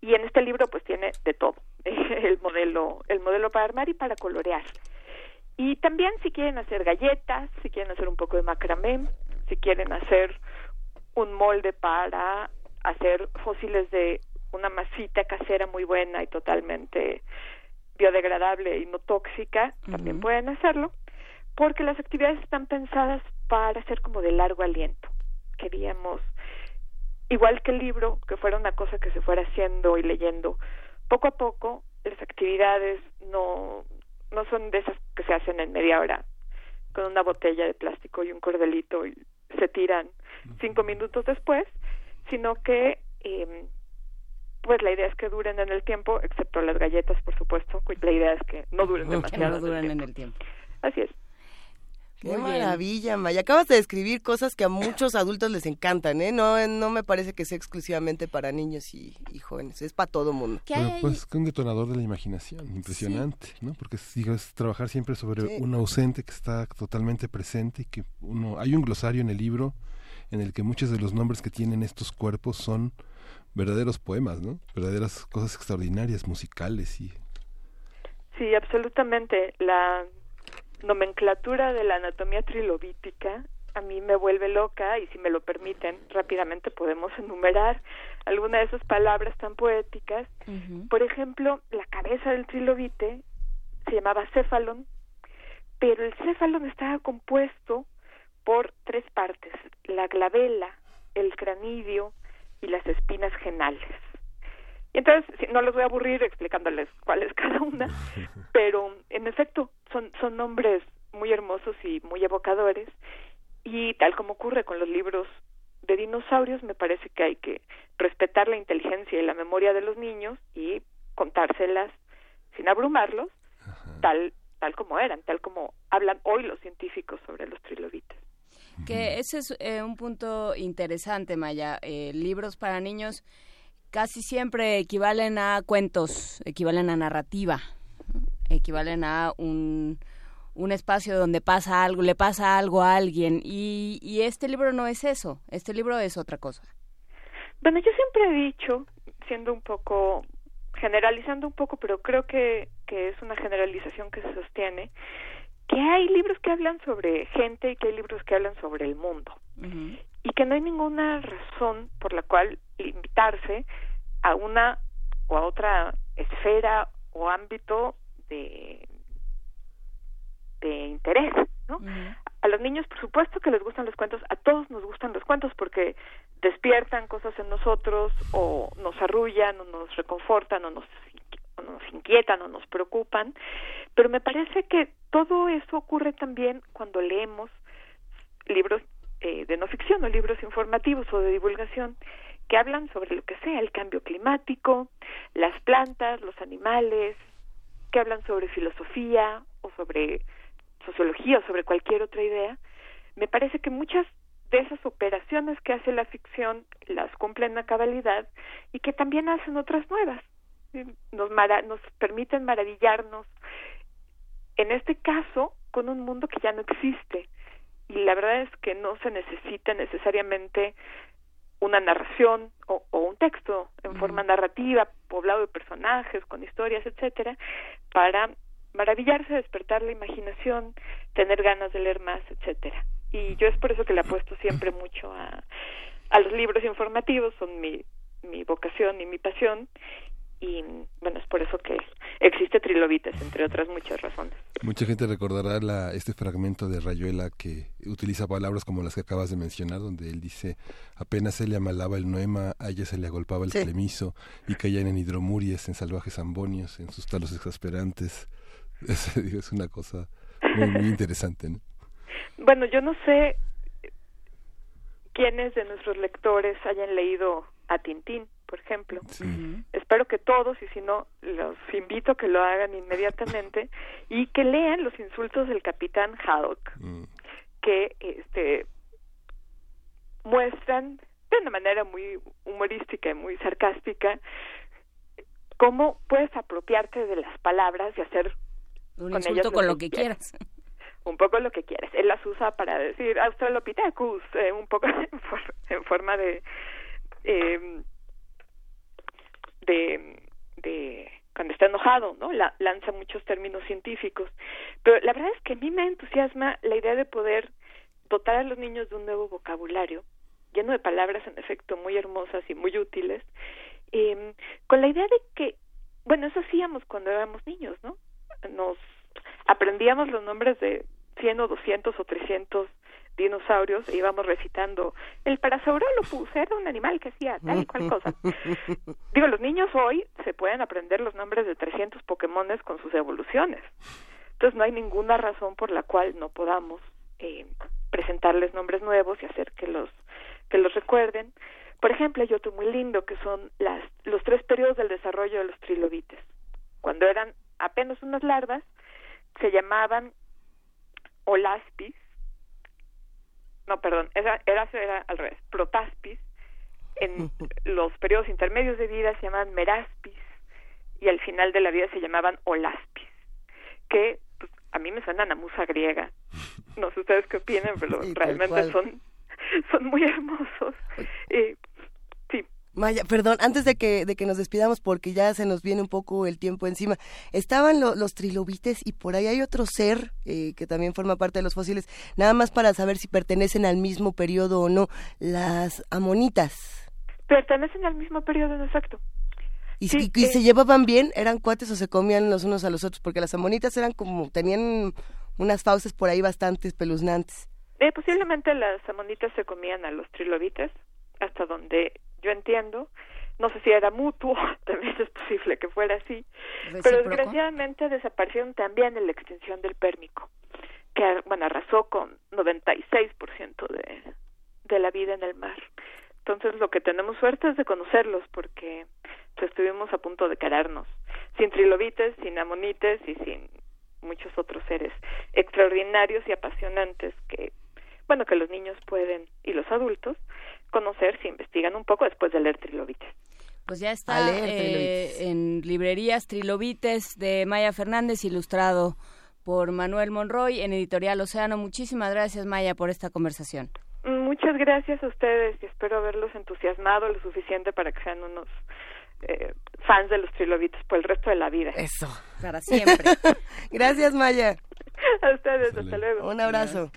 Y en este libro pues tiene de todo, (laughs) el modelo, el modelo para armar y para colorear. Y también si quieren hacer galletas, si quieren hacer un poco de macramé, si quieren hacer un molde para hacer fósiles de una masita casera muy buena y totalmente biodegradable y no tóxica, también pueden hacerlo, porque las actividades están pensadas para ser como de largo aliento. Queríamos, igual que el libro, que fuera una cosa que se fuera haciendo y leyendo poco a poco, las actividades no, no son de esas que se hacen en media hora con una botella de plástico y un cordelito y se tiran cinco minutos después, sino que eh, pues la idea es que duren en el tiempo, excepto las galletas, por supuesto, pues la idea es que no duren Que demasiado. no en el duran en tiempo. el tiempo. Así es. Qué Muy bien. maravilla, Maya. Acabas de describir cosas que a muchos adultos les encantan, ¿eh? No, no me parece que sea exclusivamente para niños y, y jóvenes, es para todo mundo. ¿Qué Pero, pues que un detonador de la imaginación, impresionante, ¿no? Porque es, digo, es trabajar siempre sobre Sí. un ausente que está totalmente presente y que uno hay un glosario en el libro en el que muchos de los nombres que tienen estos cuerpos son verdaderos poemas, ¿no? Verdaderas cosas extraordinarias, musicales y Sí, absolutamente. La nomenclatura de la anatomía trilobítica a mí me vuelve loca y si me lo permiten rápidamente podemos enumerar alguna de esas palabras tan poéticas. Por ejemplo, la cabeza del trilobite se llamaba céfalon, pero el céfalon estaba compuesto por tres partes, la glabela, el cranidio y las espinas genales. Y entonces, no les voy a aburrir explicándoles cuál es cada una, (laughs) pero en efecto son, son nombres muy hermosos y muy evocadores y tal como ocurre con los libros de dinosaurios, me parece que hay que respetar la inteligencia y la memoria de los niños y contárselas sin abrumarlos, tal tal como eran, tal como hablan hoy los científicos sobre los trilobites. Que ese es eh, un punto interesante, Maya. Eh, libros para niños casi siempre equivalen a cuentos, equivalen a narrativa, ¿no? equivalen a un, un espacio donde pasa algo, le pasa algo a alguien. Y, y este libro no es eso, este libro es otra cosa. Bueno, yo siempre he dicho, siendo un poco, generalizando un poco, pero creo que, que es una generalización que se sostiene, que hay libros que hablan sobre gente y que hay libros que hablan sobre el mundo. Y que no hay ninguna razón por la cual limitarse a una o a otra esfera o ámbito de, de interés, ¿no? A los niños, por supuesto que les gustan los cuentos, a todos nos gustan los cuentos porque despiertan cosas en nosotros o nos arrullan o nos reconfortan o nos, nos inquietan o nos preocupan, pero me parece que todo eso ocurre también cuando leemos libros eh, de no ficción o libros informativos o de divulgación que hablan sobre lo que sea, el cambio climático, las plantas, los animales, que hablan sobre filosofía o sobre sociología o sobre cualquier otra idea, me parece que muchas de esas operaciones que hace la ficción las cumplen a cabalidad y que también hacen otras nuevas. Nos, mara nos permiten maravillarnos, en este caso, con un mundo que ya no existe. Y la verdad es que no se necesita necesariamente una narración o, o un texto en forma narrativa, poblado de personajes, con historias, etcétera, para maravillarse, despertar la imaginación, tener ganas de leer más, etcétera. Y yo es por eso que le apuesto siempre mucho a, a los libros informativos, son mi, mi vocación y mi pasión, y bueno, es por eso que existe Trilobites, entre otras muchas razones. Mucha gente recordará la, este fragmento de Rayuela que utiliza palabras como las que acabas de mencionar, donde él dice, apenas se le amalaba el noema, a ella se le agolpaba el Sí. y caían en hidromuries, en salvajes ambonios, en sus talos exasperantes. (laughs) Es, digo, es una cosa muy, muy interesante, ¿no? Bueno, yo no sé quiénes de nuestros lectores hayan leído a Tintín, por ejemplo. Espero que todos, y si no, los invito a que lo hagan inmediatamente y que lean los insultos del capitán Haddock, Mm. que este muestran de una manera muy humorística y muy sarcástica cómo puedes apropiarte de las palabras y hacer Un con insulto ellas con lo que quieras. un poco lo que quieres. Él las usa para decir Australopithecus, eh, un poco (laughs) en, for- en forma de, eh, de de cuando está enojado, ¿no? La- lanza muchos términos científicos. Pero la verdad es que a mí me entusiasma la idea de poder dotar a los niños de un nuevo vocabulario, lleno de palabras en efecto muy hermosas y muy útiles, eh, con la idea de que, bueno, eso hacíamos cuando éramos niños, ¿no? Nos aprendíamos los nombres de 100 o 200 o 300 dinosaurios e íbamos recitando el Parasaurolophus era un animal que hacía tal y cual cosa. (laughs) Digo, los niños hoy se pueden aprender los nombres de 300 Pokémones con sus evoluciones. Entonces no hay ninguna razón por la cual no podamos eh, presentarles nombres nuevos y hacer que los que los recuerden. Por ejemplo, hay otro muy lindo que son las los tres periodos del desarrollo de los trilobites. Cuando eran apenas unas larvas, se llamaban Olaspis. No, perdón, era, era, era al revés, Protaspis. En (laughs) los periodos intermedios de vida se llamaban Meraspis y al final de la vida se llamaban Olaspis, que pues, a mí me suenan a musa griega. No sé ustedes qué opinan, pero (laughs) realmente son, son muy hermosos. Eh, Maya, perdón, antes de que, de que nos despidamos, porque ya se nos viene un poco el tiempo encima, estaban lo- los trilobites y por ahí hay otro ser eh, que también forma parte de los fósiles, nada más para saber si pertenecen al mismo periodo o no, las amonitas. pertenecen al mismo periodo. Y, Sí, y- y eh. se llevaban bien, eran cuates o se comían los unos a los otros, porque las amonitas eran como, tenían unas fauces por ahí bastante espeluznantes. Eh, posiblemente las amonitas se comían a los trilobites, hasta donde yo entiendo. No sé si era mutuo, (laughs) también es posible que fuera así. Pero desgraciadamente desaparecieron también en la extinción del pérmico, que bueno, arrasó con 96% de, de la vida en el mar. Entonces lo que tenemos suerte es de conocerlos porque pues, estuvimos a punto de quedarnos sin trilobites, sin amonites y sin muchos otros seres extraordinarios y apasionantes que bueno que los niños pueden y los adultos conocer si investigan un poco después de leer trilobites. Pues ya está leer eh, en librerías Trilobites de Maya Fernández, ilustrado por Manuel Monroy en Editorial Océano. Muchísimas gracias, Maya, por esta conversación. Muchas gracias a ustedes y espero haberlos entusiasmado lo suficiente para que sean unos eh, fans de los trilobites por el resto de la vida. Eso. Para siempre. (laughs) Gracias, Maya. A ustedes, hasta luego. Un abrazo.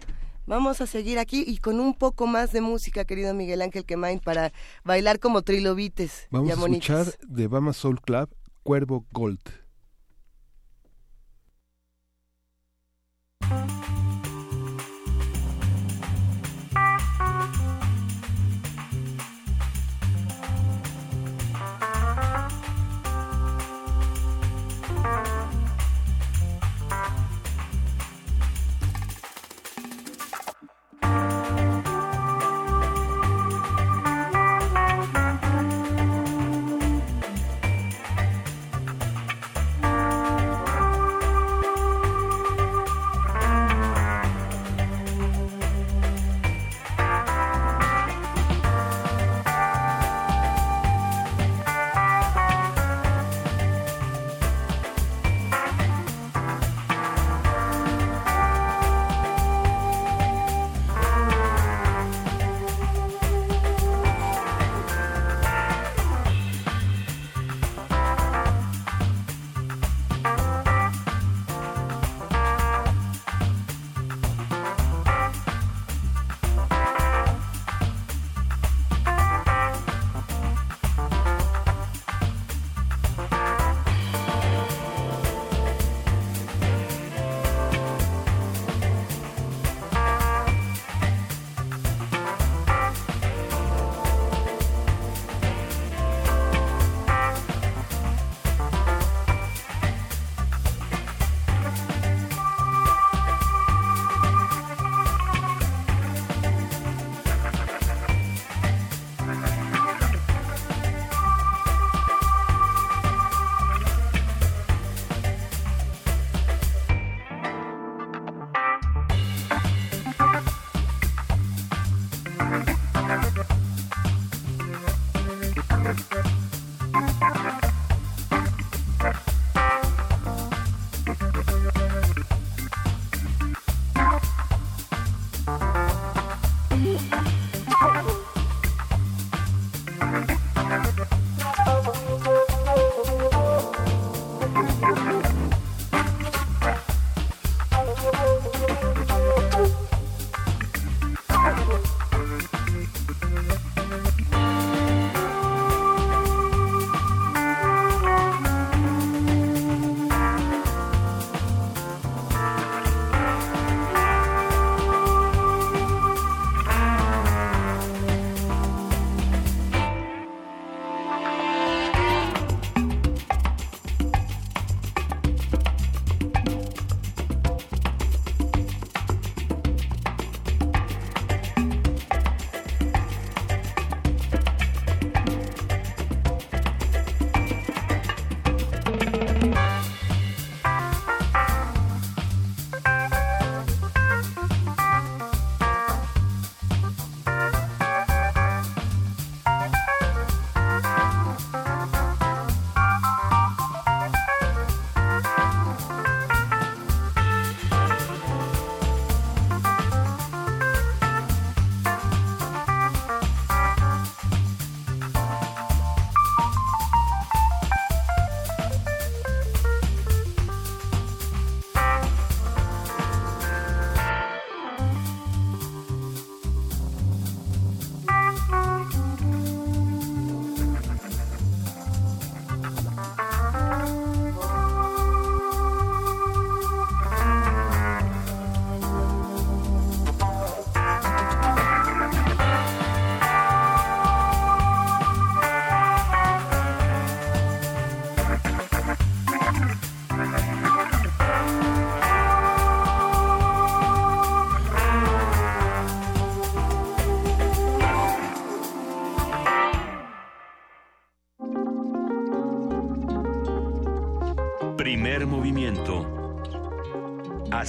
Vamos a seguir aquí y con un poco más de música, querido Miguel Ángel Quemain, para bailar como trilobites. Vamos a escuchar de Bama Soul Club Cuervo Gold.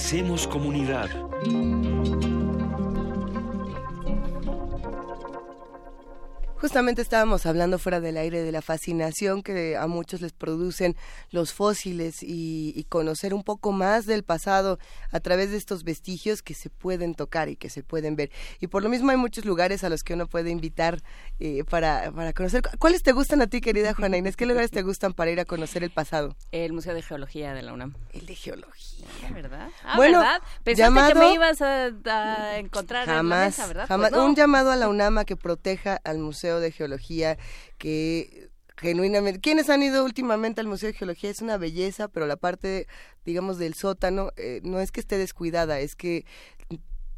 Hacemos comunidad. Justamente estábamos hablando fuera del aire de la fascinación que a muchos les producen los fósiles y, y, conocer un poco más del pasado a través de estos vestigios que se pueden tocar y que se pueden ver. Y por lo mismo hay muchos lugares a los que uno puede invitar eh, para, para conocer. ¿Cuáles te gustan a ti, querida Juana Inés? ¿Qué lugares te gustan para ir a conocer el pasado? El Museo de Geología de la UNAM. El de Geología. ¿Verdad? Ah, bueno, ¿verdad? Pensaste llamado... que me ibas a, a encontrar jamás, en la mesa, ¿verdad? Jamás. Pues no. Un llamado a la UNAM a que proteja al Museo de Geología que genuinamente quienes han ido últimamente al Museo de Geología es una belleza pero la parte digamos del sótano eh, no es que esté descuidada es que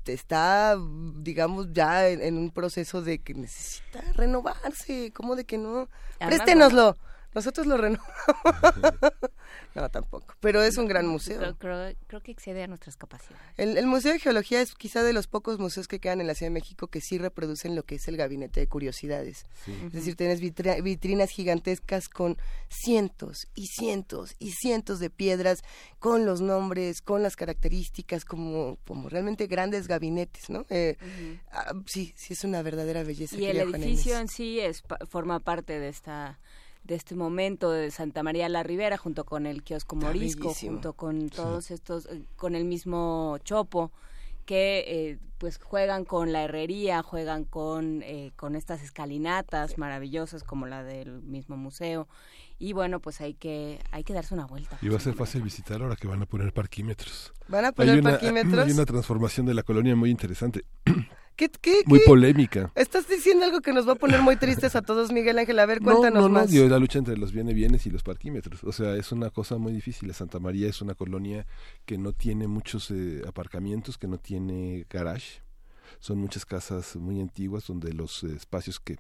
está digamos ya en, en un proceso de que necesita renovarse cómo de que no Además, préstenoslo nosotros lo renovamos (laughs) no tampoco pero es un gran museo Creo, creo, creo que excede a nuestras capacidades. el, el, Museo de Geología es quizá de los pocos museos que quedan en la Ciudad de México que sí reproducen lo que es el gabinete de curiosidades. Sí. Es decir, tienes vitri vitrinas gigantescas con cientos y cientos y cientos de piedras, con los nombres, con las características, como, como realmente grandes gabinetes, ¿no? Eh, uh -huh. ah, sí, sí es una verdadera belleza. Y el edificio en sí es, forma parte de esta de este momento de Santa María la Ribera junto con el kiosco Morisco, junto con todos sí. estos, eh, con el mismo Chopo, que eh, pues juegan con la herrería, juegan con, eh, con estas escalinatas maravillosas como la del mismo museo. Y bueno, pues hay que hay que darse una vuelta. Y va a ser fácil visitar ahora que van a poner parquímetros. ¿Van a poner (clears throat) hay una, parquímetros? Hay una transformación de la colonia muy interesante. (clears throat) ¿Qué, qué, muy qué? polémica. Estás diciendo algo que nos va a poner muy tristes a todos, Miguel Ángel. A ver, cuéntanos no, no, más. No, la lucha entre los viene bienes y los parquímetros. O sea, es una cosa muy difícil. Santa María es una colonia que no tiene muchos eh, aparcamientos, que no tiene garage. Son muchas casas muy antiguas donde los eh, espacios que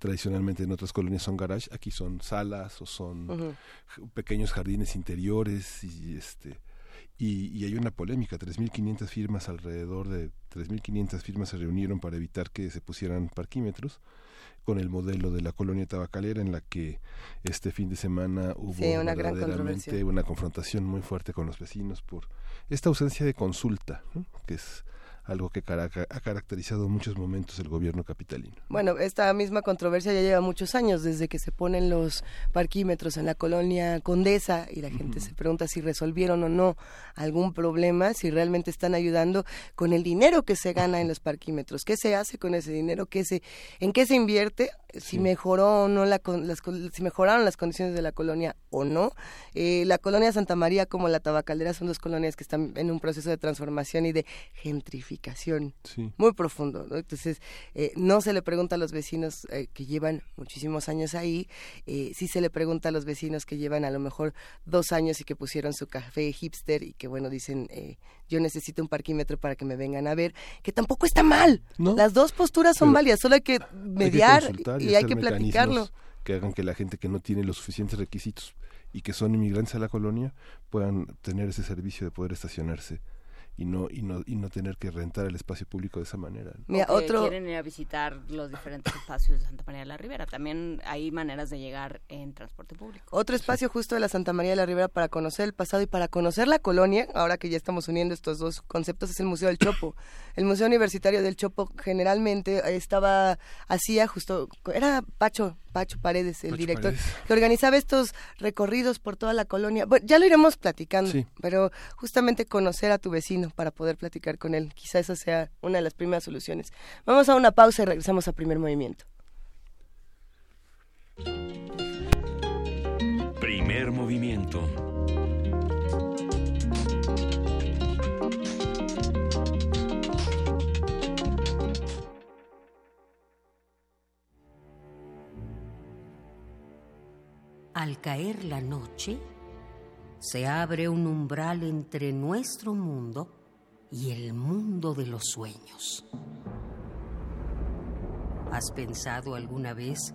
tradicionalmente en otras colonias son garage, aquí son salas o son uh -huh. pequeños jardines interiores y este y, y, hay una polémica, 3.500 firmas alrededor de 3.500 firmas se reunieron para evitar que se pusieran parquímetros con el modelo de la colonia tabacalera en la que este fin de semana hubo sí, una verdaderamente una confrontación muy fuerte con los vecinos por esta ausencia de consulta, ¿no? que es algo que ha caracterizado muchos momentos el gobierno capitalino. Bueno, esta misma controversia ya lleva muchos años, desde que se ponen los parquímetros en la colonia Condesa y la gente se pregunta si resolvieron o no algún problema, si realmente están ayudando con el dinero que se gana en los parquímetros, qué se hace con ese dinero, qué se, en qué se invierte, si mejoró o no la, las, si mejoraron las condiciones de la colonia o no. Eh, la colonia Santa María como la Tabacaldera son dos colonias que están en un proceso de transformación y de gentrificación Sí. muy profundo. ¿no? Entonces, eh, no se le pregunta a los vecinos eh, que llevan muchísimos años ahí, eh, sí se le pregunta a los vecinos que llevan a lo mejor dos años y que pusieron su café hipster y que, bueno, dicen, eh, yo necesito un parquímetro para que me vengan a ver, que tampoco está mal. No. Las dos posturas son Pero válidas, solo hay que Hay que mediar consultar y, hay que platicarlo. Que hagan que la gente que no tiene los suficientes requisitos y que son inmigrantes a la colonia puedan tener ese servicio de poder estacionarse y no y no y no tener que rentar el espacio público de esa manera. ¿no? Mira, o que otro... quieren ir a visitar los diferentes espacios de Santa María de la Ribera. También hay maneras de llegar en transporte público. Otro espacio justo de la Santa María de la Ribera para conocer el pasado y para conocer la colonia, ahora que ya estamos uniendo estos dos conceptos, es el Museo del Chopo. El Museo Universitario del Chopo generalmente estaba, hacía justo, era Pacho, Pacho Paredes, el Pacho director, Paredes. que organizaba estos recorridos por toda la colonia. Bueno, ya lo iremos platicando, Sí. pero justamente conocer a tu vecino para poder platicar con él, quizá esa sea una de las primeras soluciones. Vamos a una pausa y regresamos a primer movimiento. Primer movimiento. Al caer la noche, se abre un umbral entre nuestro mundo y el mundo de los sueños. ¿Has pensado alguna vez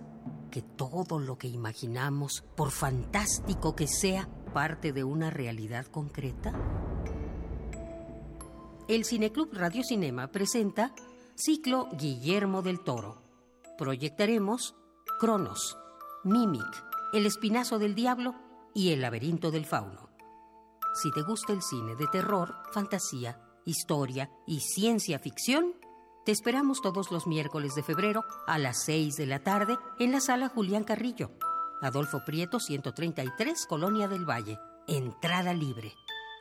que todo lo que imaginamos, por fantástico que sea, parte de una realidad concreta? El Cineclub Radio Cinema presenta Ciclo Guillermo del Toro. Proyectaremos Cronos, Mimic, El Espinazo del Diablo y El Laberinto del Fauno. Si te gusta el cine de terror, fantasía, historia y ciencia ficción, te esperamos todos los miércoles de febrero a las 6 de la tarde en la sala Julián Carrillo. Adolfo Prieto 133, Colonia del Valle. Entrada libre.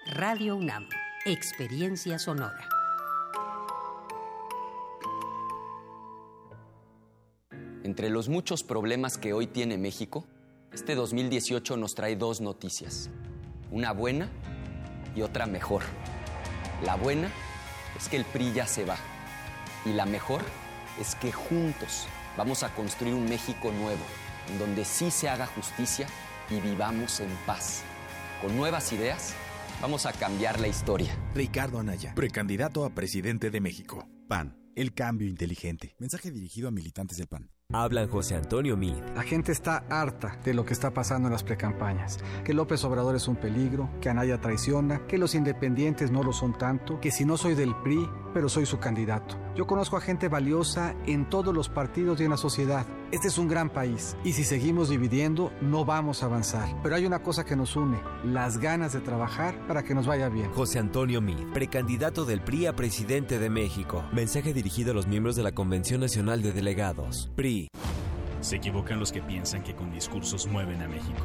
Radio UNAM. Experiencia sonora. Entre los muchos problemas que hoy tiene México, este 2018 nos trae dos noticias. Una buena y otra mejor. La buena es que el PRI ya se va. Y la mejor es que juntos vamos a construir un México nuevo, en donde sí se haga justicia y vivamos en paz. Con nuevas ideas, vamos a cambiar la historia. Ricardo Anaya, precandidato a presidente de México. PAN, el cambio inteligente. Mensaje dirigido a militantes del PAN. Hablan José Antonio Mid. La gente está harta de lo que está pasando en las precampañas. Que López Obrador es un peligro, que Anaya traiciona, que los independientes no lo son tanto, que si no soy del PRI, pero soy su candidato. Yo conozco a gente valiosa en todos los partidos y en la sociedad. Este es un gran país y si seguimos dividiendo no vamos a avanzar. Pero hay una cosa que nos une, las ganas de trabajar para que nos vaya bien. José Antonio Mid, precandidato del PRI a presidente de México. Mensaje dirigido a los miembros de la Convención Nacional de Delegados. PRI. Se equivocan los que piensan que con discursos mueven a México.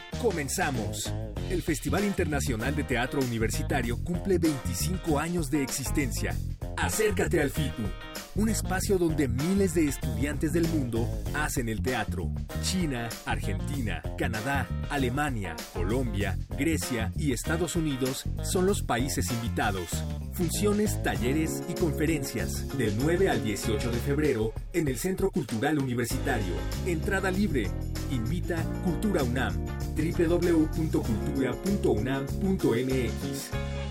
Comenzamos. El Festival Internacional de Teatro Universitario cumple 25 años de existencia. Acércate al FITU, un espacio donde miles de estudiantes del mundo hacen el teatro. China, Argentina, Canadá, Alemania, Colombia, Grecia y Estados Unidos son los países invitados. Funciones, talleres y conferencias del 9 al 18 de febrero en el Centro Cultural Universitario. Entrada libre. Invita Cultura UNAM. www.cultura.unam.mx.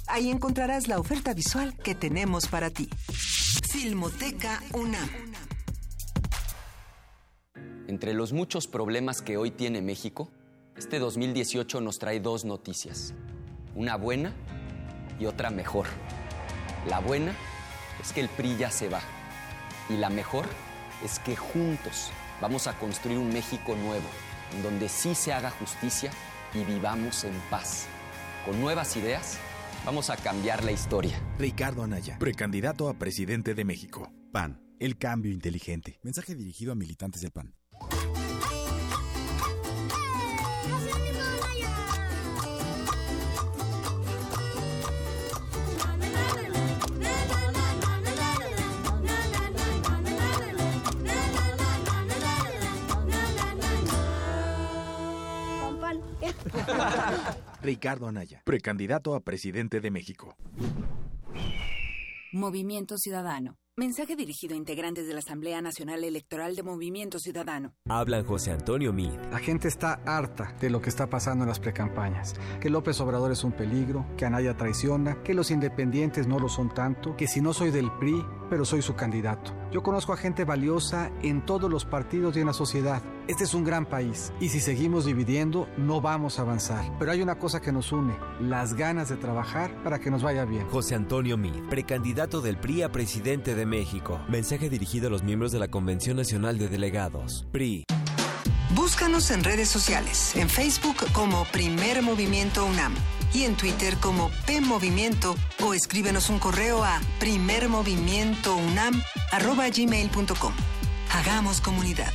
Ahí encontrarás la oferta visual que tenemos para ti. Filmoteca UNAM. Entre los muchos problemas que hoy tiene México, este 2018 nos trae dos noticias. Una buena y otra mejor. La buena es que el PRI ya se va. Y la mejor es que juntos vamos a construir un México nuevo, en donde sí se haga justicia y vivamos en paz. Con nuevas ideas, vamos a cambiar la historia. Ricardo Anaya, precandidato a presidente de México. PAN, el cambio inteligente. Mensaje dirigido a militantes del PAN. (laughs) Ricardo Anaya, precandidato a presidente de México. Movimiento Ciudadano. Mensaje dirigido a integrantes de la Asamblea Nacional Electoral de Movimiento Ciudadano. Hablan José Antonio Mid. La gente está harta de lo que está pasando en las precampañas. Que López Obrador es un peligro, que Anaya traiciona, que los independientes no lo son tanto, que si no soy del PRI, pero soy su candidato. Yo conozco a gente valiosa en todos los partidos y en la sociedad. Este es un gran país y si seguimos dividiendo no vamos a avanzar. Pero hay una cosa que nos une, las ganas de trabajar para que nos vaya bien. José Antonio Mid, precandidato del PRI a presidente de México. Mensaje dirigido a los miembros de la Convención Nacional de Delegados. PRI. Búscanos en redes sociales, en Facebook como Primer Movimiento UNAM y en Twitter como P Movimiento o escríbenos un correo a primermovimientounam@gmail.com. Hagamos comunidad.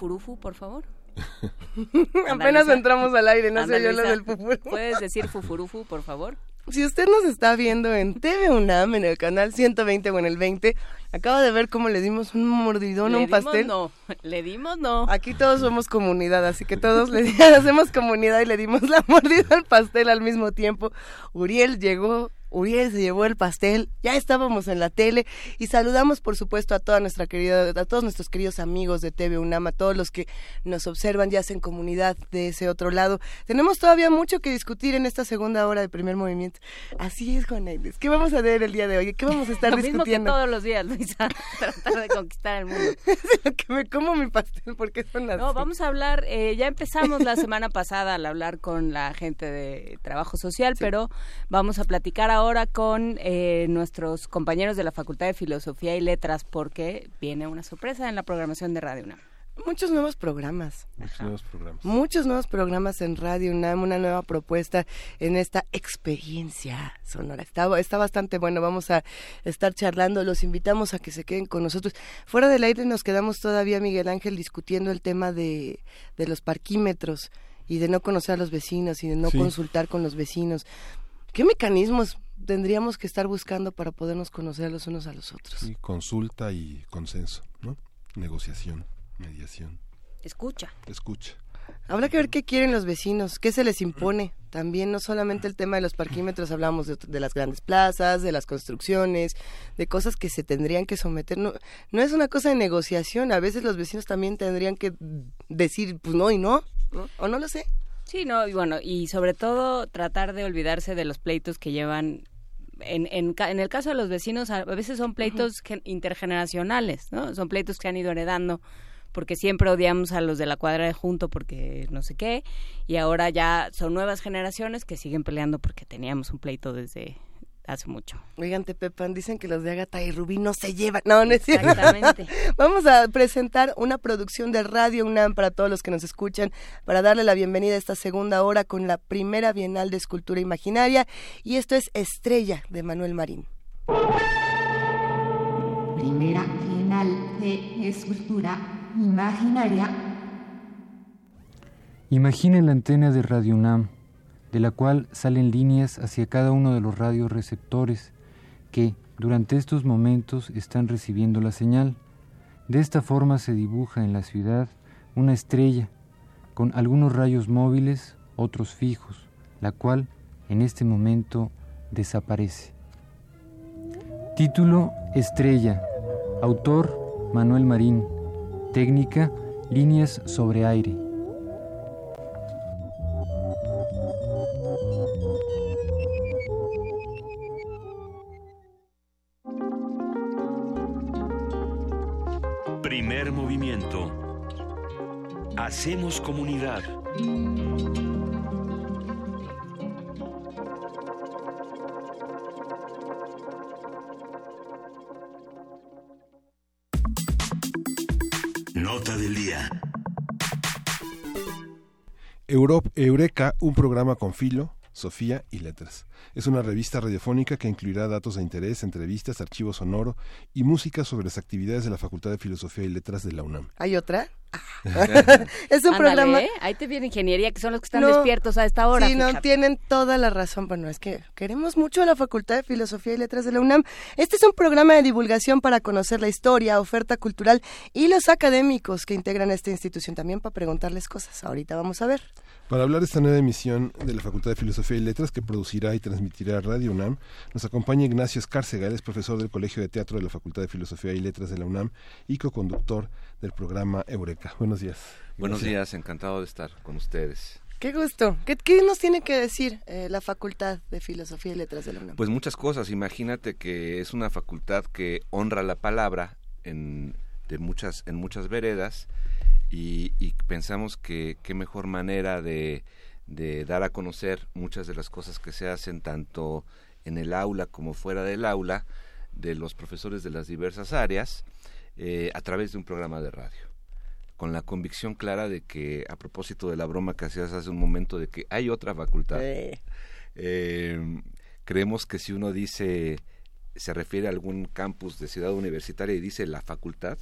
Furufu, por favor. (laughs) Apenas entramos al aire, no sé yo lo del fufuru. ¿Puedes decir fufurufu, por favor? Si usted nos está viendo en TV UNAM, en el canal 120 o en el 20, acaba de ver cómo le dimos un mordidón a un pastel. dimos no, (laughs) le dimos no. Aquí todos somos comunidad, así que todos le (laughs) hacemos comunidad y le dimos la mordida al pastel al mismo tiempo. Uriel llegó, Uriel se llevó el pastel, ya estábamos en la tele y saludamos por supuesto a toda nuestra querida, a todos nuestros queridos amigos de TV UNAM, a todos los que nos observan, ya hacen comunidad de ese otro lado. Tenemos todavía mucho que discutir en esta segunda hora de primer movimiento. Así es, Juan Inés. ¿Qué vamos a ver el día de hoy? ¿Qué vamos a estar (laughs) Lo mismo que discutiendo? todos los días, Luisa, (laughs) tratar de conquistar el mundo. (laughs) que me como mi pastel porque son así. No, vamos a hablar, eh, ya empezamos la semana pasada al hablar con la gente de trabajo social, pero vamos a platicar ahora con eh, nuestros compañeros de la Facultad de Filosofía y Letras porque viene una sorpresa en la programación de Radio UNAM. Muchos nuevos programas. Muchos nuevos programas. Muchos nuevos programas en Radio UNAM, una nueva propuesta en esta experiencia sonora. Está, está bastante bueno, vamos a estar charlando, los invitamos a que se queden con nosotros. Fuera del aire nos quedamos todavía, Miguel Ángel, discutiendo el tema de, de los parquímetros y de no conocer a los vecinos y de no Sí. consultar con los vecinos. ¿Qué mecanismos tendríamos que estar buscando para podernos conocer los unos a los otros? Sí, consulta y consenso, ¿no? Negociación, mediación, Escucha. escucha. Habrá que ver qué quieren los vecinos, qué se les impone. También no solamente el tema de los parquímetros, hablamos de, de las grandes plazas, de las construcciones, de cosas que se tendrían que someter. No, no es una cosa de negociación, a veces los vecinos también tendrían que decir, pues no y no, ¿no? o no lo sé. Sí, no, y bueno, y sobre todo tratar de olvidarse de los pleitos que llevan. En, en, el caso de los vecinos, a veces son pleitos gen- intergeneracionales, ¿no? Son pleitos que se han ido heredando porque siempre odiamos a los de la cuadra de junto porque no sé qué, y ahora ya son nuevas generaciones que siguen peleando porque teníamos un pleito desde hace mucho. Oigan, te Pepan, dicen que los de Agatha y Rubí no se llevan. No, no es cierto. Exactamente. (laughs) Vamos a presentar una producción de Radio UNAM para todos los que nos escuchan, para darle la bienvenida a esta segunda hora con la primera Bienal de Escultura Imaginaria. Y esto es Estrella de Manuel Marín. Primera Bienal de Escultura Imaginaria. Imagine la antena de Radio UNAM, de la cual salen líneas hacia cada uno de los radioreceptores que, durante estos momentos, están recibiendo la señal. De esta forma se dibuja en la ciudad una estrella, con algunos rayos móviles, otros fijos, la cual, en este momento, desaparece. Título Estrella. Autor Manuel Marín. Técnica Líneas sobre aire. Hacemos comunidad. Nota del día. Euro- Eureka, un programa con filo, Sofía y letras. Es una revista radiofónica que incluirá datos de interés, entrevistas, archivo sonoro y música sobre las actividades de la Facultad de Filosofía y Letras de la UNAM. ¿Hay otra? (laughs) es un Ándale, programa... ¿eh? Ahí te viene ingeniería, que son los que están No. despiertos a esta hora. Sí, no, fíjate. tienen toda la razón. Bueno, es que queremos mucho a la Facultad de Filosofía y Letras de la UNAM. Este es un programa de divulgación para conocer la historia, oferta cultural y los académicos que integran esta institución también para preguntarles cosas. Ahorita vamos a ver. Para hablar de esta nueva emisión de la Facultad de Filosofía y Letras que producirá y transmitirá Radio UNAM, nos acompaña Ignacio Escárcega, él es profesor del Colegio de Teatro de la Facultad de Filosofía y Letras de la UNAM y co-conductor del programa Eureka. Buenos días. Buenos días, encantado de estar con ustedes. Qué gusto. ¿Qué, qué nos tiene que decir eh, la Facultad de Filosofía y Letras de la UNAM? Pues muchas cosas. Imagínate que es una facultad que honra la palabra en, de muchas, en muchas veredas y, y pensamos que qué mejor manera de, de dar a conocer muchas de las cosas que se hacen tanto en el aula como fuera del aula de los profesores de las diversas áreas eh, a través de un programa de radio con la convicción clara de que a propósito de la broma que hacías hace un momento de que hay otra facultad eh, creemos que si uno dice se refiere a algún campus de ciudad universitaria y dice la facultad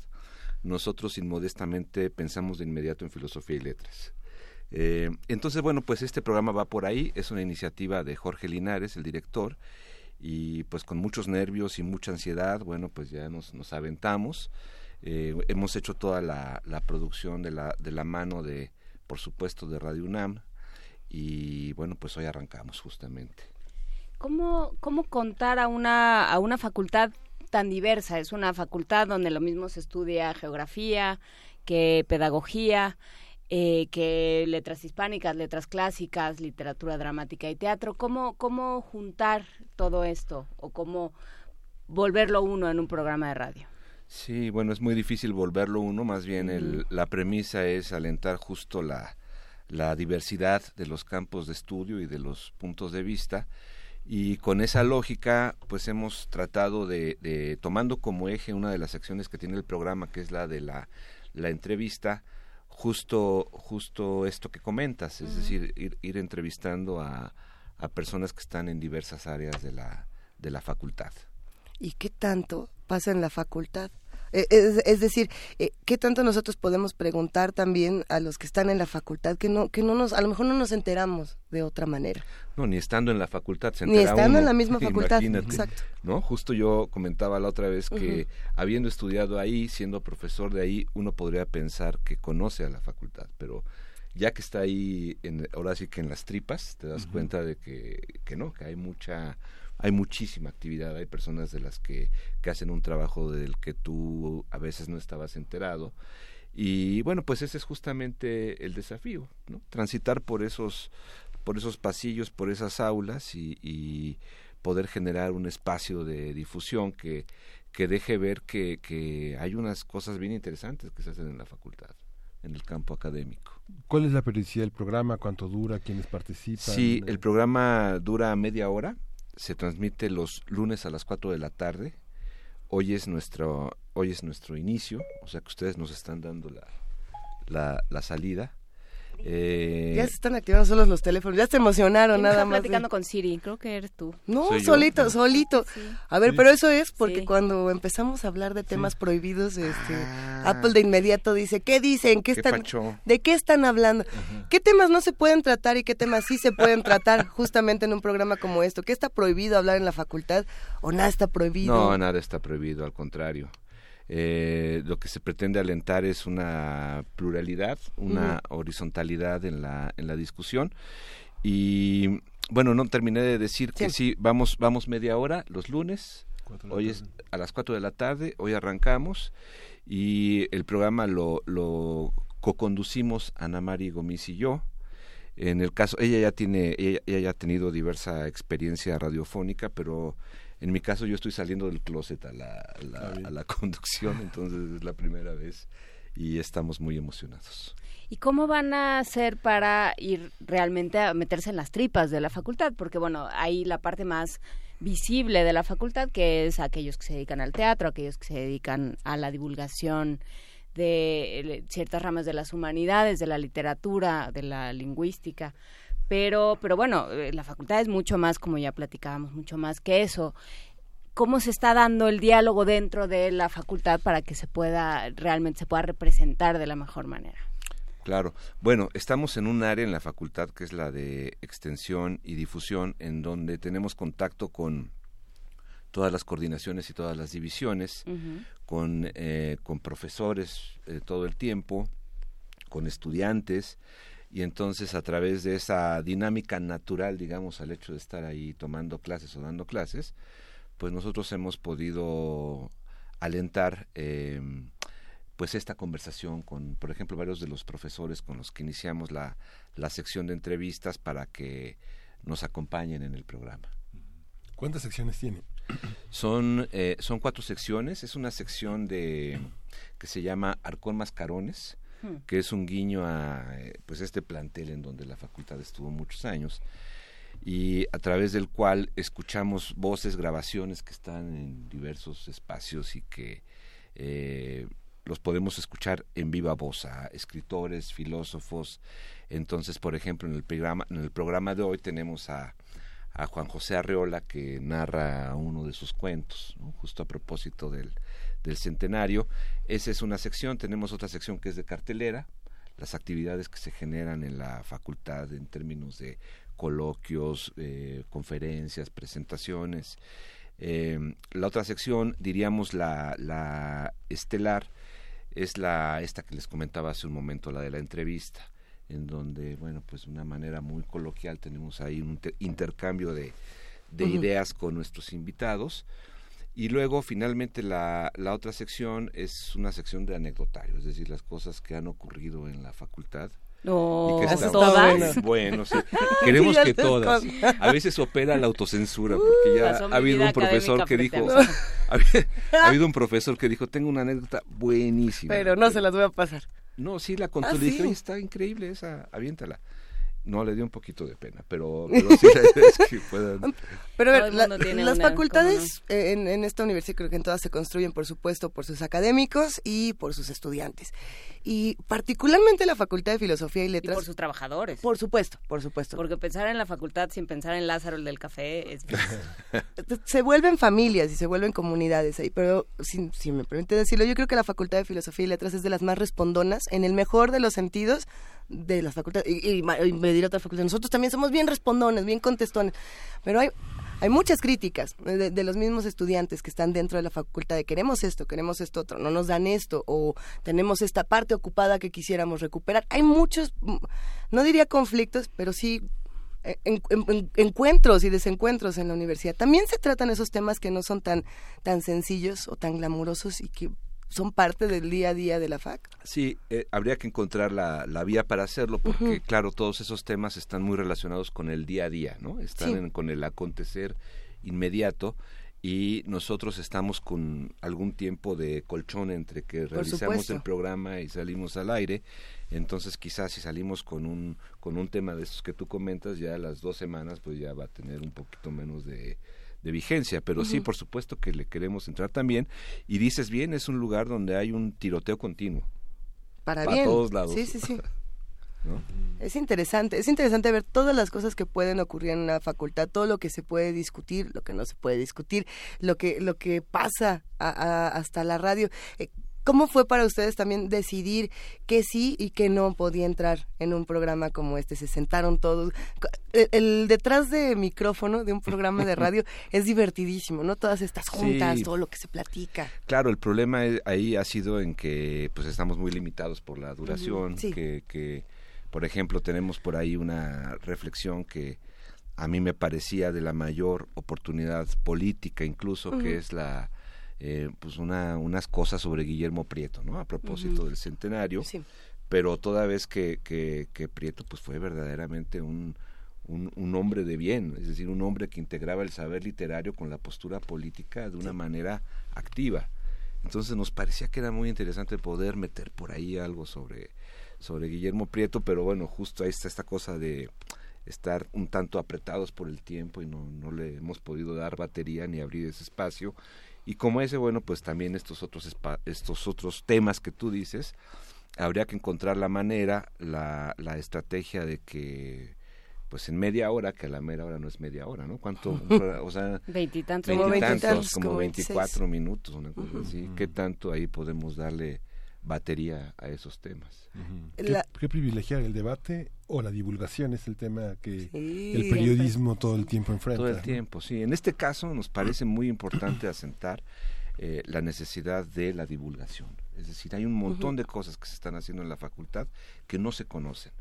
nosotros inmodestamente pensamos de inmediato en filosofía y letras. Eh, entonces, bueno, pues este programa va por ahí, es una iniciativa de Jorge Linares, el director, y pues con muchos nervios y mucha ansiedad, bueno, pues ya nos, nos aventamos. Eh, hemos hecho toda la, la producción de la, de la mano de, por supuesto, de Radio UNAM, y bueno, pues hoy arrancamos justamente. ¿Cómo, ¿Cómo contar a una, a una facultad tan diversa? Es una facultad donde lo mismo se estudia geografía, que pedagogía, eh, que letras hispánicas, letras clásicas, literatura dramática y teatro. ¿Cómo, ¿Cómo juntar todo esto o cómo volverlo uno en un programa de radio? Sí, bueno, es muy difícil volverlo uno, más bien el, la premisa es alentar justo la, la diversidad de los campos de estudio y de los puntos de vista y con esa lógica pues hemos tratado de, de tomando como eje una de las acciones que tiene el programa que es la de la, la entrevista justo justo esto que comentas es decir ir, ir entrevistando a, a personas que están en diversas áreas de la de la facultad ¿Y qué tanto pasa en la facultad? Eh, Es, es decir, eh, ¿qué tanto nosotros podemos preguntar también a los que están en la facultad que no, que no nos, a lo mejor no nos enteramos de otra manera? No, ni estando en la facultad se Ni estando uno. en la misma (laughs) facultad, exacto. ¿No? Justo yo comentaba la otra vez que habiendo estudiado ahí, siendo profesor de ahí, uno podría pensar que conoce a la facultad, pero ya que está ahí, en, ahora sí que en las tripas, te das cuenta de que, que no, que hay mucha hay muchísima actividad, hay personas de las que, que hacen un trabajo del que tú a veces no estabas enterado. Y bueno, pues ese es justamente el desafío, ¿no? Transitar por esos, por esos pasillos, por esas aulas y, y poder generar un espacio de difusión que, que deje ver que, que hay unas cosas bien interesantes que se hacen en la facultad, en el campo académico. ¿Cuál es la periodicidad del programa? ¿Cuánto dura? ¿Quiénes participan? Sí, el programa dura media hora, se transmite los lunes a las 4 de la tarde. Hoy es nuestro, hoy es nuestro inicio, o sea que ustedes nos están dando la, la, la salida. Eh, Ya se están activando solos los teléfonos, ya se emocionaron ¿Quién nada más. de- platicando con Siri? Creo que eres tú. No, Soy yo. solito, solito. A ver, Sí. pero eso es porque Sí. cuando empezamos a hablar de temas prohibidos, este, Apple de inmediato dice, ¿qué dicen? ¿Qué ¿Qué están, pacho? ¿De qué están hablando? ¿Qué temas no se pueden tratar y qué temas sí se pueden tratar (laughs) justamente en un programa como esto? ¿Qué está prohibido hablar en la facultad o nada está prohibido? No, nada está prohibido, al contrario. Eh, lo que se pretende alentar es una pluralidad, una horizontalidad en la, en la discusión. Y bueno, no terminé de decir que sí, vamos, vamos media hora los lunes. Hoy es a las 4 de la tarde, hoy arrancamos y el programa lo, lo co-conducimos Ana Mari Gomis y yo. En el caso, ella ya tiene, ella, ella ya ha tenido diversa experiencia radiofónica, pero en mi caso yo estoy saliendo del closet a la, a la, a la conducción, entonces es la primera vez y estamos muy emocionados. ¿Y cómo van a hacer para ir realmente a meterse en las tripas de la facultad? Porque, bueno, hay la parte más visible de la facultad, que es aquellos que se dedican al teatro, aquellos que se dedican a la divulgación de eh, ciertas ramas de las humanidades, de la literatura, de la lingüística. Pero, pero bueno, eh, la facultad es mucho más, como ya platicábamos, mucho más que eso. ¿Cómo se está dando el diálogo dentro de la facultad para que se pueda, realmente se pueda representar de la mejor manera? Claro. Bueno, estamos en un área en la facultad que es la de extensión y difusión, en donde tenemos contacto con todas las coordinaciones y todas las divisiones, con, eh, con profesores eh, todo el tiempo, con estudiantes, y entonces a través de esa dinámica natural, digamos, al hecho de estar ahí tomando clases o dando clases, pues nosotros hemos podido alentar eh, pues esta conversación con, por ejemplo, varios de los profesores con los que iniciamos la, la sección de entrevistas para que nos acompañen en el programa. ¿Cuántas secciones tiene? Son, eh, son cuatro secciones. Es una sección de que se llama Arcón Mascarones, Hmm. que es un guiño a eh, pues este plantel en donde la facultad estuvo muchos años y a través del cual escuchamos voces, grabaciones que están en diversos espacios y que eh, los podemos escuchar en viva voz a escritores, filósofos. Entonces, por ejemplo, en el programa, en el programa de hoy tenemos a, a Juan José Arreola que narra uno de sus cuentos, justo a propósito del, del centenario. Esa es una sección, tenemos otra sección que es de cartelera, las actividades que se generan en la facultad en términos de coloquios, eh, conferencias, presentaciones. Eh, la otra sección, diríamos la, la estelar, es la esta que les comentaba hace un momento, la de la entrevista, en donde, bueno, pues de una manera muy coloquial tenemos ahí un inter- intercambio de, ideas con nuestros invitados. Y luego, finalmente, la, la otra sección es una sección de anecdotario, es decir, las cosas que han ocurrido en la facultad. No, y que ¿Eso están- todas? Bueno, sí. (laughs) queremos que todas. A veces opera la autocensura, porque ya (laughs) ha habido un profesor que dijo, ha habido- ha habido un profesor que dijo, tengo una anécdota buenísima. Pero no se las voy a pasar. No, sí la contó, Ah, sí. está increíble esa, aviéntala. No, le dio un poquito de pena, pero, pero sí la (laughs) idea es que puedan... Pero a ver, la- las una, facultades eh, en, en esta universidad creo que en todas se construyen, por supuesto, por sus académicos y por sus estudiantes. Y particularmente la Facultad de Filosofía y Y Letras. por sus trabajadores. Por supuesto, por supuesto. Porque pensar en la facultad sin pensar en Lázaro el del café es (laughs) se vuelven familias y se vuelven comunidades ahí, pero si, si me permite decirlo, yo creo que la Facultad de Filosofía y Letras es de las más respondonas, en el mejor de los sentidos de las facultades, y, y y me dirá otra facultad, nosotros también somos bien respondones, bien contestones, pero hay, hay muchas críticas de, de los mismos estudiantes que están dentro de la facultad de queremos esto, queremos esto otro, no nos dan esto, o tenemos esta parte ocupada que quisiéramos recuperar. Hay muchos, mm, no diría conflictos, pero sí eh, en- en- en- encuentros y desencuentros en la universidad. También se tratan esos temas que no son tan, tan sencillos o tan glamurosos y que son parte del día a día de la FAC. Sí, eh, habría que encontrar la, la vía para hacerlo, porque claro, todos esos temas están muy relacionados con el día a día, ¿no? Están Sí. en- con el acontecer inmediato y nosotros estamos con algún tiempo de colchón entre que Por realizamos supuesto. el programa y salimos al aire. Entonces, quizás si salimos con un con un tema de esos que tú comentas, ya a las dos semanas, pues ya va a tener un poquito menos de, de vigencia. Pero sí, por supuesto que le queremos entrar también. Y dices bien, es un lugar donde hay un tiroteo continuo. Para, Para bien. todos lados. Sí, sí, sí. (laughs) ¿no? Es interesante, es interesante ver todas las cosas que pueden ocurrir en una facultad, todo lo que se puede discutir, lo que no se puede discutir, lo que lo que pasa a- a- hasta la radio. Eh, ¿Cómo fue para ustedes también decidir que sí y que no podía entrar en un programa como este? Se sentaron todos. El, el detrás de micrófono de un programa de radio (laughs) es divertidísimo, ¿no? Todas estas juntas, Sí. todo lo que se platica. Claro, el problema ahí ha sido en que pues estamos muy limitados por la duración, sí. que, que, por ejemplo tenemos por ahí una reflexión que a mí me parecía de la mayor oportunidad política incluso, que es la eh, pues una, unas cosas sobre Guillermo Prieto, ¿no? A propósito del centenario, pero toda vez que, que, que Prieto pues fue verdaderamente un, un, un hombre de bien, es decir, un hombre que integraba el saber literario con la postura política de una manera activa. Entonces nos parecía que era muy interesante poder meter por ahí algo sobre, sobre Guillermo Prieto, pero bueno, justo ahí está esta cosa de estar un tanto apretados por el tiempo y no, no le hemos podido dar batería ni abrir ese espacio. Y como ese, bueno, pues también estos otros, espa- estos otros temas que tú dices, habría que encontrar la manera, la, la estrategia de que pues en media hora, que a la mera hora no es media hora, ¿no? ¿Cuánto? (laughs) o sea, Veintitantos Como veintitantos, veintitantos, como como 24 26. minutos, una cosa así. ¿Qué tanto ahí podemos darle batería a esos temas? ¿Qué, qué privilegiar el debate o la divulgación es el tema que Sí. el periodismo todo el tiempo enfrenta. Todo el ¿no? tiempo, sí. En este caso nos parece muy importante (clears throat) asentar eh, la necesidad de la divulgación. Es decir, hay un montón de cosas que se están haciendo en la facultad que no se conocen.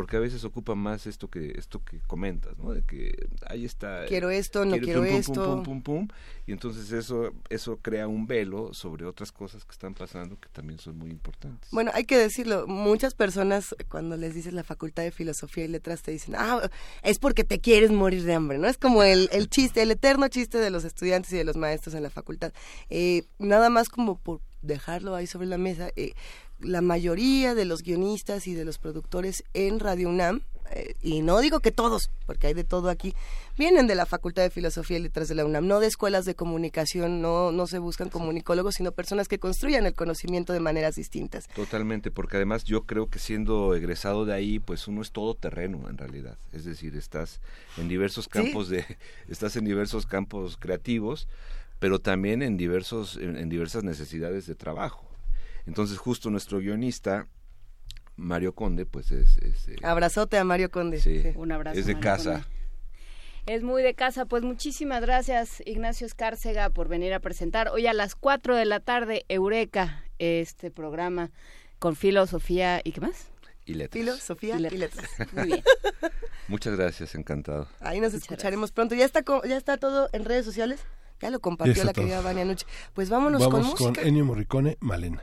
Porque a veces ocupa más esto que esto que comentas, ¿no? De que ahí está. Quiero esto, no quiero pum, esto. Pum, pum, pum, pum, y entonces eso eso crea un velo sobre otras cosas que están pasando que también son muy importantes. Bueno, hay que decirlo, muchas personas cuando les dices la Facultad de Filosofía y Letras te dicen, ah, es porque te quieres morir de hambre, ¿no? Es como el, el chiste, el eterno chiste de los estudiantes y de los maestros en la facultad. Eh, nada más como por dejarlo ahí sobre la mesa, eh, la mayoría de los guionistas y de los productores en Radio UNAM, eh, y no digo que todos, porque hay de todo aquí, vienen de la Facultad de Filosofía y Letras de la UNAM, no de escuelas de comunicación, no, no se buscan comunicólogos, sino personas que construyan el conocimiento de maneras distintas. Totalmente, porque además yo creo que siendo egresado de ahí, pues uno es todo terreno en realidad. Es decir, estás en diversos campos de, (laughs) estás en diversos campos creativos, pero también en diversos, en, en diversas necesidades de trabajo. Entonces, justo nuestro guionista Mario Conde, pues es, es, eh, Abrazote a Mario Conde. sí, Un abrazo, es de Mario casa. Conde. Es muy de casa. Pues muchísimas gracias, Ignacio Escárcega, por venir a presentar hoy a las 4 de la tarde, Eureka, este programa con filosofía y qué más. Y letras. Filosofía Y y letras. letras. (laughs) Muy bien. (laughs) Muchas gracias, encantado. Ahí nos escucharemos pronto. ¿Ya está, ¿Ya está todo en redes sociales? Ya lo compartió Ya la querida. Vania Nuche. Pues vámonos Vamos con música. Ennio Morricone, Malena.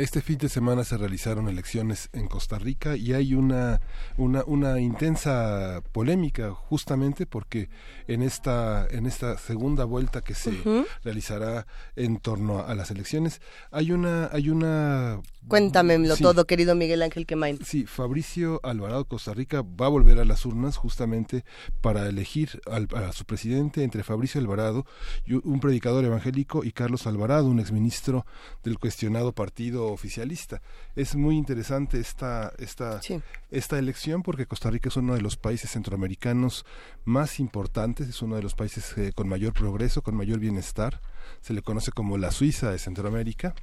Este fin de semana se realizaron elecciones en Costa Rica y hay una, una, una intensa polémica justamente porque en esta, en esta segunda vuelta que se realizará en torno a las elecciones hay una, hay una Cuéntamelo Sí. todo, querido Miguel Ángel Quemain. Sí, Fabricio Alvarado Costa Rica va a volver a las urnas justamente para elegir al- a su presidente entre Fabricio Alvarado, y un predicador evangélico, y Carlos Alvarado, un exministro del cuestionado partido oficialista. Es muy interesante esta, esta, esta elección porque Costa Rica es uno de los países centroamericanos más importantes, es uno de los países eh, con mayor progreso, con mayor bienestar. Se le conoce como la Suiza de Centroamérica.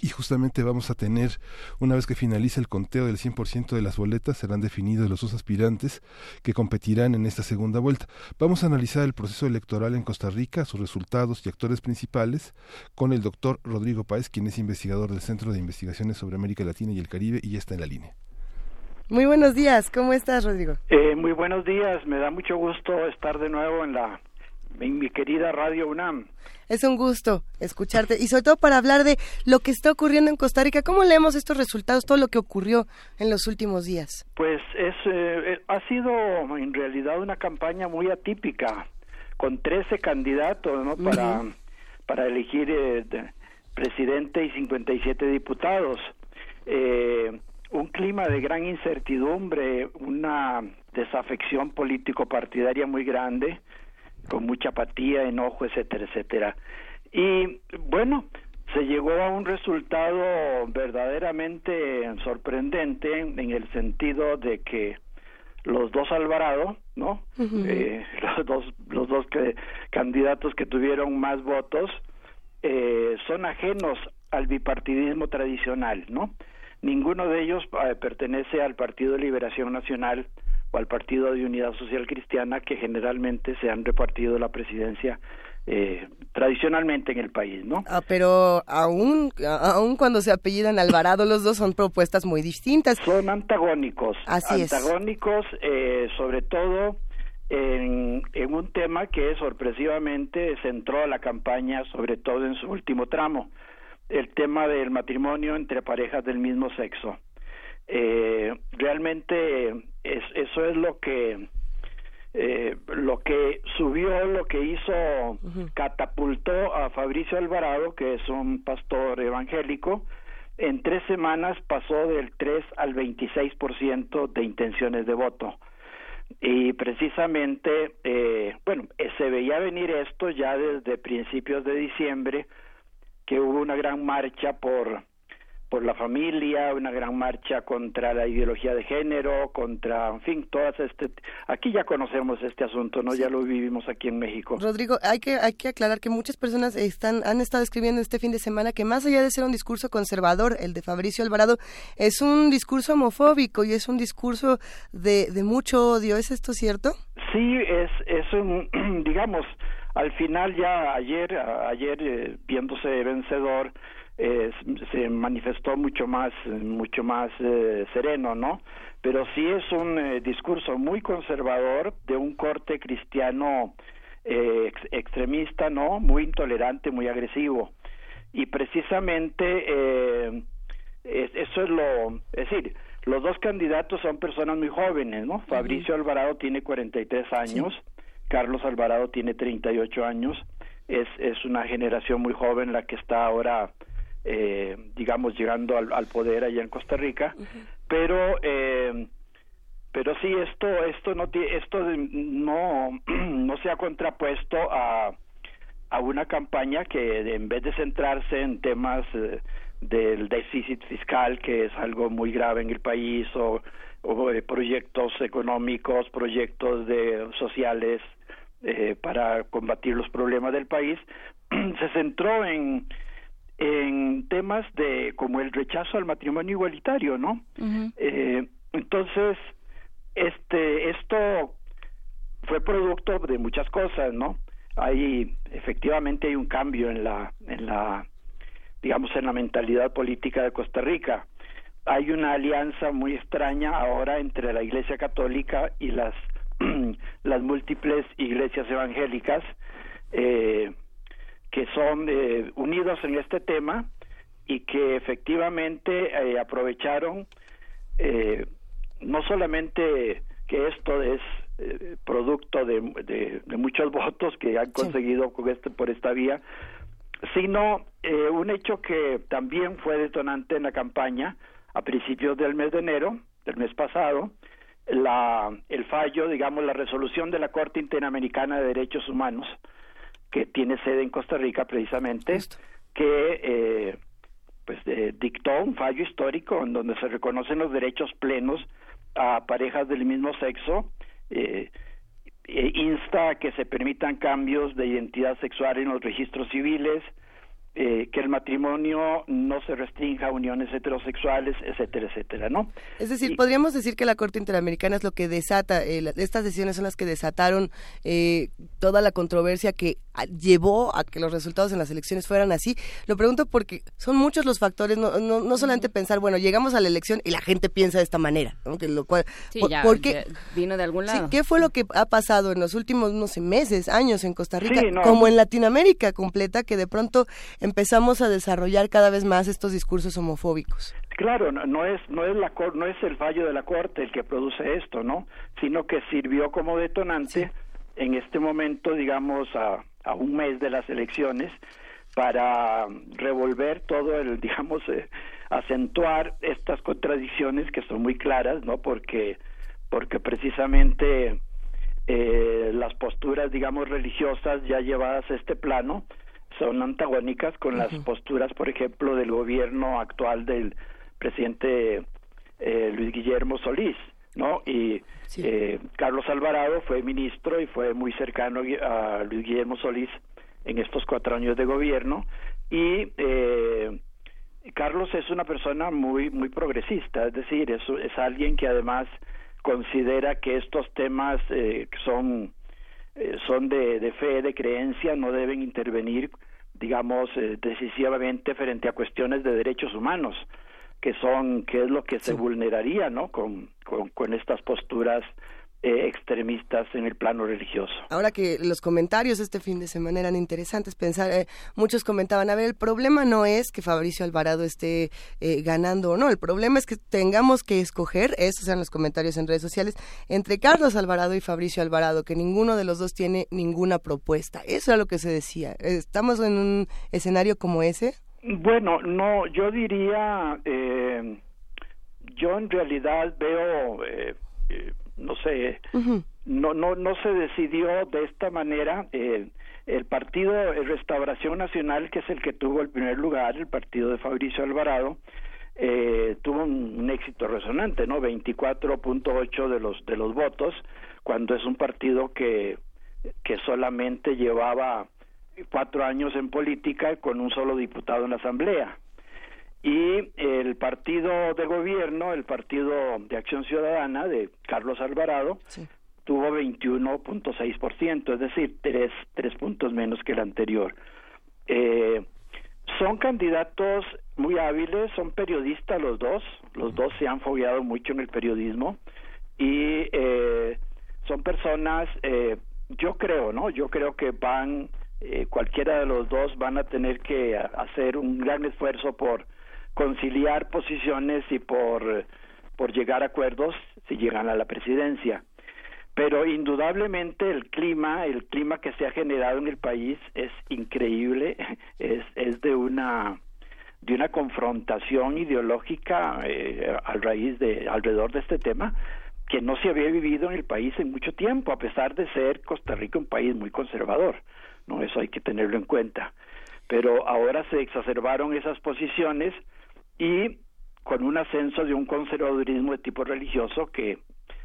Y justamente vamos a tener, una vez que finalice el conteo del 100% de las boletas, serán definidos los dos aspirantes que competirán en esta segunda vuelta. Vamos a analizar el proceso electoral en Costa Rica, sus resultados y actores principales, con el doctor Rodrigo Páez, quien es investigador del Centro de Investigaciones sobre América Latina y el Caribe y ya está en la línea. Muy buenos días, ¿cómo estás, Rodrigo? Eh, muy buenos días, me da mucho gusto estar de nuevo en la mi querida Radio UNAM. Es un gusto escucharte y sobre todo para hablar de lo que está ocurriendo en Costa Rica. ¿Cómo leemos estos resultados, todo lo que ocurrió en los últimos días? Pues es eh, eh, ha sido en realidad una campaña muy atípica con 13 candidatos, ¿no? Para para elegir eh, de- presidente y 57 diputados. Eh, un clima de gran incertidumbre, una desafección político partidaria muy grande con mucha apatía, enojo, etcétera, etcétera. Y bueno, se llegó a un resultado verdaderamente sorprendente en el sentido de que los dos Alvarado, ¿no? Eh, (laughs) los dos, los dos que- candidatos que tuvieron más votos eh, son ajenos al bipartidismo tradicional, ¿no? Ninguno de ellos eh, pertenece al Partido de Liberación Nacional o al Partido de Unidad Social Cristiana que generalmente se han repartido la presidencia eh, tradicionalmente en el país, ¿no? Ah, pero aún, aún cuando se apellidan Alvarado, los dos son propuestas muy distintas. Son antagónicos. Así es. antagónicos, eh, sobre todo en, en un tema que sorpresivamente centró la campaña, sobre todo en su último tramo, el tema del matrimonio entre parejas del mismo sexo. Eh, realmente es- eso es lo que eh, lo que subió, lo que hizo, catapultó a Fabricio Alvarado, que es un pastor evangélico, en tres semanas pasó del 3 al 26% de intenciones de voto. Y precisamente, eh, bueno, eh, se veía venir esto ya desde principios de diciembre, que hubo una gran marcha por por la familia, una gran marcha contra la ideología de género, contra, en fin, todas este, aquí ya conocemos este asunto, ¿no? Ya lo vivimos aquí en México. Rodrigo, hay que, hay que aclarar que muchas personas están, han estado escribiendo este fin de semana que más allá de ser un discurso conservador, el de Fabricio Alvarado, es un discurso homofóbico y es un discurso de, de mucho odio. ¿Es esto cierto? Sí, es, es un, (clears throat) digamos, al final ya ayer, ayer eh, viéndose vencedor, eh, se manifestó mucho más, mucho más eh, sereno, ¿no? Pero sí es un eh, discurso muy conservador de un corte cristiano eh, ex- extremista, ¿no? Muy intolerante, muy agresivo. Y precisamente eh, es- eso es lo, es decir, los dos candidatos son personas muy jóvenes, ¿no? Fabricio Alvarado tiene 43 años, Carlos Alvarado tiene 38 años, es, es una generación muy joven la que está ahora, eh, digamos, llegando al, al poder allá en Costa Rica, pero eh, pero sí esto esto no esto no (clears throat) no se ha contrapuesto a a una campaña que en vez de centrarse en temas eh, del déficit fiscal que es algo muy grave en el país o, o de proyectos económicos proyectos de sociales eh, para combatir los problemas del país (clears throat) se centró en en temas de como el rechazo al matrimonio igualitario no eh, entonces, este, esto fue producto de muchas cosas, ¿no? Hay, efectivamente, hay un cambio en la, en la, digamos, en la mentalidad política de Costa Rica. Hay una alianza muy extraña ahora entre la Iglesia Católica y las, (clears throat) las múltiples iglesias evangélicas eh, que son eh, unidos en este tema y que efectivamente eh, aprovecharon eh, no solamente que esto es eh, producto de, de- de muchos (laughs) votos que han conseguido con este por esta vía, sino eh, un hecho que también fue detonante en la campaña a principios del mes de enero, del mes pasado, la, el fallo, digamos, la resolución de la Corte Interamericana de Derechos Humanos, que tiene sede en Costa Rica precisamente, que eh, pues eh, dictó un fallo histórico en donde se reconocen los derechos plenos a parejas del mismo sexo, eh, e insta a que se permitan cambios de identidad sexual en los registros civiles, eh, que el matrimonio no se restrinja a uniones heterosexuales, etcétera, etcétera, ¿no? Es decir, podríamos decir que la Corte Interamericana es lo que desata, eh, la- estas decisiones son las que desataron eh, toda la controversia que ah, llevó a que los resultados en las elecciones fueran así. Lo pregunto porque son muchos los factores, no, no, no solamente pensar, bueno, llegamos a la elección y la gente piensa de esta manera, ¿no? Que lo cual, Sí, por- ya, ¿por qué? ya vino de algún Sí, lado. ¿Qué fue lo que ha pasado en los últimos, no sé, meses, años en Costa Rica, Sí, no. como en Latinoamérica completa, que de pronto empezamos a desarrollar cada vez más estos discursos homofóbicos? Claro, no, no es no es la no es el fallo de la corte el que produce esto, ¿no? Sino que sirvió como detonante en este momento, digamos, a, a un mes de las elecciones para revolver todo el, (laughs) digamos, eh, acentuar estas contradicciones que son muy claras, ¿no? Porque porque precisamente eh, las posturas, digamos, religiosas ya llevadas a este plano son antagónicas con las posturas, por ejemplo, del gobierno actual del presidente eh, Luis Guillermo Solís, ¿no? Y eh, Carlos Alvarado fue ministro y fue muy cercano a Luis Guillermo Solís en estos cuatro años de gobierno. Y eh, Carlos es una persona muy muy progresista, es decir, es, es alguien que además considera que estos temas eh, son eh, son de, de fe, de creencia, no deben intervenir, digamos, eh, decisivamente frente a cuestiones de derechos humanos, que son, que es lo que se vulneraría, ¿no? Con, con, con estas posturas eh, extremistas en el plano religioso. Ahora que los comentarios este fin de semana eran interesantes, pensar, eh, muchos comentaban, a ver, el problema no es que Fabricio Alvarado esté eh, ganando o no, el problema es que tengamos que escoger, esos eran los comentarios en redes sociales, entre Carlos Alvarado y Fabricio Alvarado, que ninguno de los dos tiene ninguna propuesta. Eso era lo que se decía. ¿Estamos en un escenario como ese? Bueno, no, yo diría, eh, yo en realidad veo, eh, eh, no sé, no, no, no se decidió de esta manera. eh, el partido eh, Restauración Nacional, que es el que tuvo el primer lugar, el partido de Fabricio Alvarado, eh, tuvo un, un éxito resonante, ¿no? 24.8 de los de los votos, cuando es un partido que que solamente llevaba cuatro años en política con un solo diputado en la Asamblea. Y el partido de gobierno, el partido de Acción Ciudadana de Carlos Alvarado, tuvo 21.6%, es decir, tres, tres puntos menos que el anterior. Eh, son candidatos muy hábiles, son periodistas los dos, los dos se han fogueado mucho en el periodismo y eh, son personas, eh, yo creo, ¿no? Yo creo que van, eh, cualquiera de los dos van a tener que hacer un gran esfuerzo por conciliar posiciones y por, por llegar a acuerdos si llegan a la presidencia. Pero indudablemente el clima, el clima que se ha generado en el país es increíble, (laughs) es, es de una de una confrontación ideológica eh, a raíz de alrededor de este tema que no se había vivido en el país en mucho tiempo, a pesar de ser Costa Rica un país muy conservador. No, eso hay que tenerlo en cuenta. Pero ahora se exacerbaron esas posiciones y con un ascenso de un conservadurismo de tipo religioso que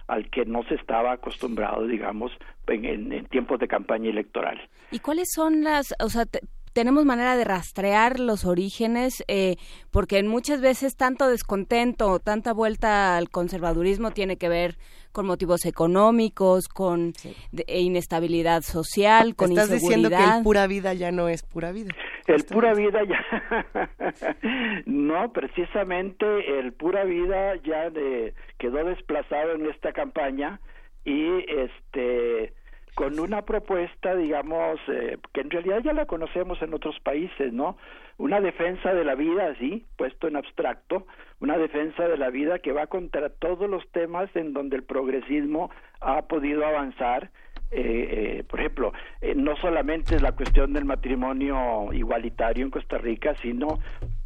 al que no se estaba acostumbrado, digamos, en, tiempos de campaña electoral. ¿Y cuáles son las, o sea, te- tenemos manera de rastrear los orígenes? Eh, porque en muchas veces tanto descontento o tanta vuelta al conservadurismo tiene que ver con motivos económicos, con de- e inestabilidad social, con Estás diciendo que el pura vida ya no es pura vida. El pura vida ya, (laughs) no, precisamente el pura vida ya de, quedó desplazado en esta campaña y este con una propuesta, digamos, eh, que en realidad ya la conocemos en otros países, ¿no? Una defensa de la vida, así, puesto en abstracto, una defensa de la vida que va contra todos los temas en donde el progresismo ha podido avanzar. Eh, eh, por ejemplo, eh, no solamente es la cuestión del matrimonio igualitario en Costa Rica, sino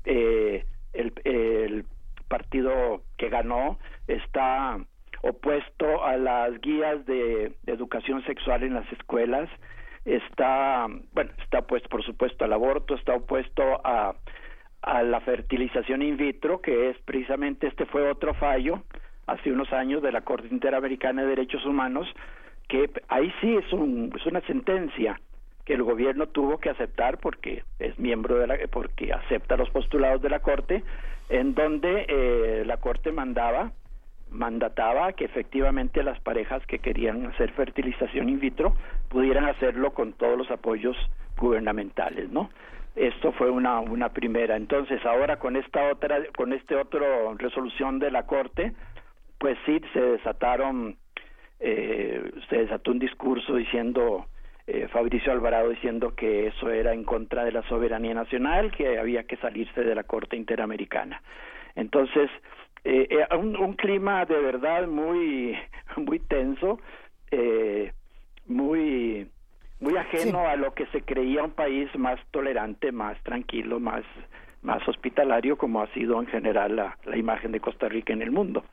eh, el, el partido que ganó está opuesto a las guías de, educación sexual en las escuelas, está, bueno, está opuesto por supuesto al aborto, está opuesto a, a la fertilización in vitro, que es precisamente este fue otro fallo hace unos años de la Corte Interamericana de Derechos Humanos, que ahí sí es, un, es una sentencia que el gobierno tuvo que aceptar porque es miembro de la porque acepta los postulados de la corte en donde eh, la corte mandaba mandataba que efectivamente las parejas que querían hacer fertilización in vitro pudieran hacerlo con todos los apoyos gubernamentales, ¿no? Esto fue una una primera. Entonces, ahora con esta otra con este otro resolución de la Corte, pues sí se desataron eh, se desató un discurso diciendo eh, Fabricio Alvarado diciendo que eso era en contra de la soberanía nacional, que había que salirse de la Corte Interamericana. Entonces, eh, eh, un, un, clima de verdad muy muy tenso eh, muy muy ajeno sí. a lo que se creía un país más tolerante más tranquilo más más hospitalario como ha sido en general la, la imagen de Costa Rica en el mundo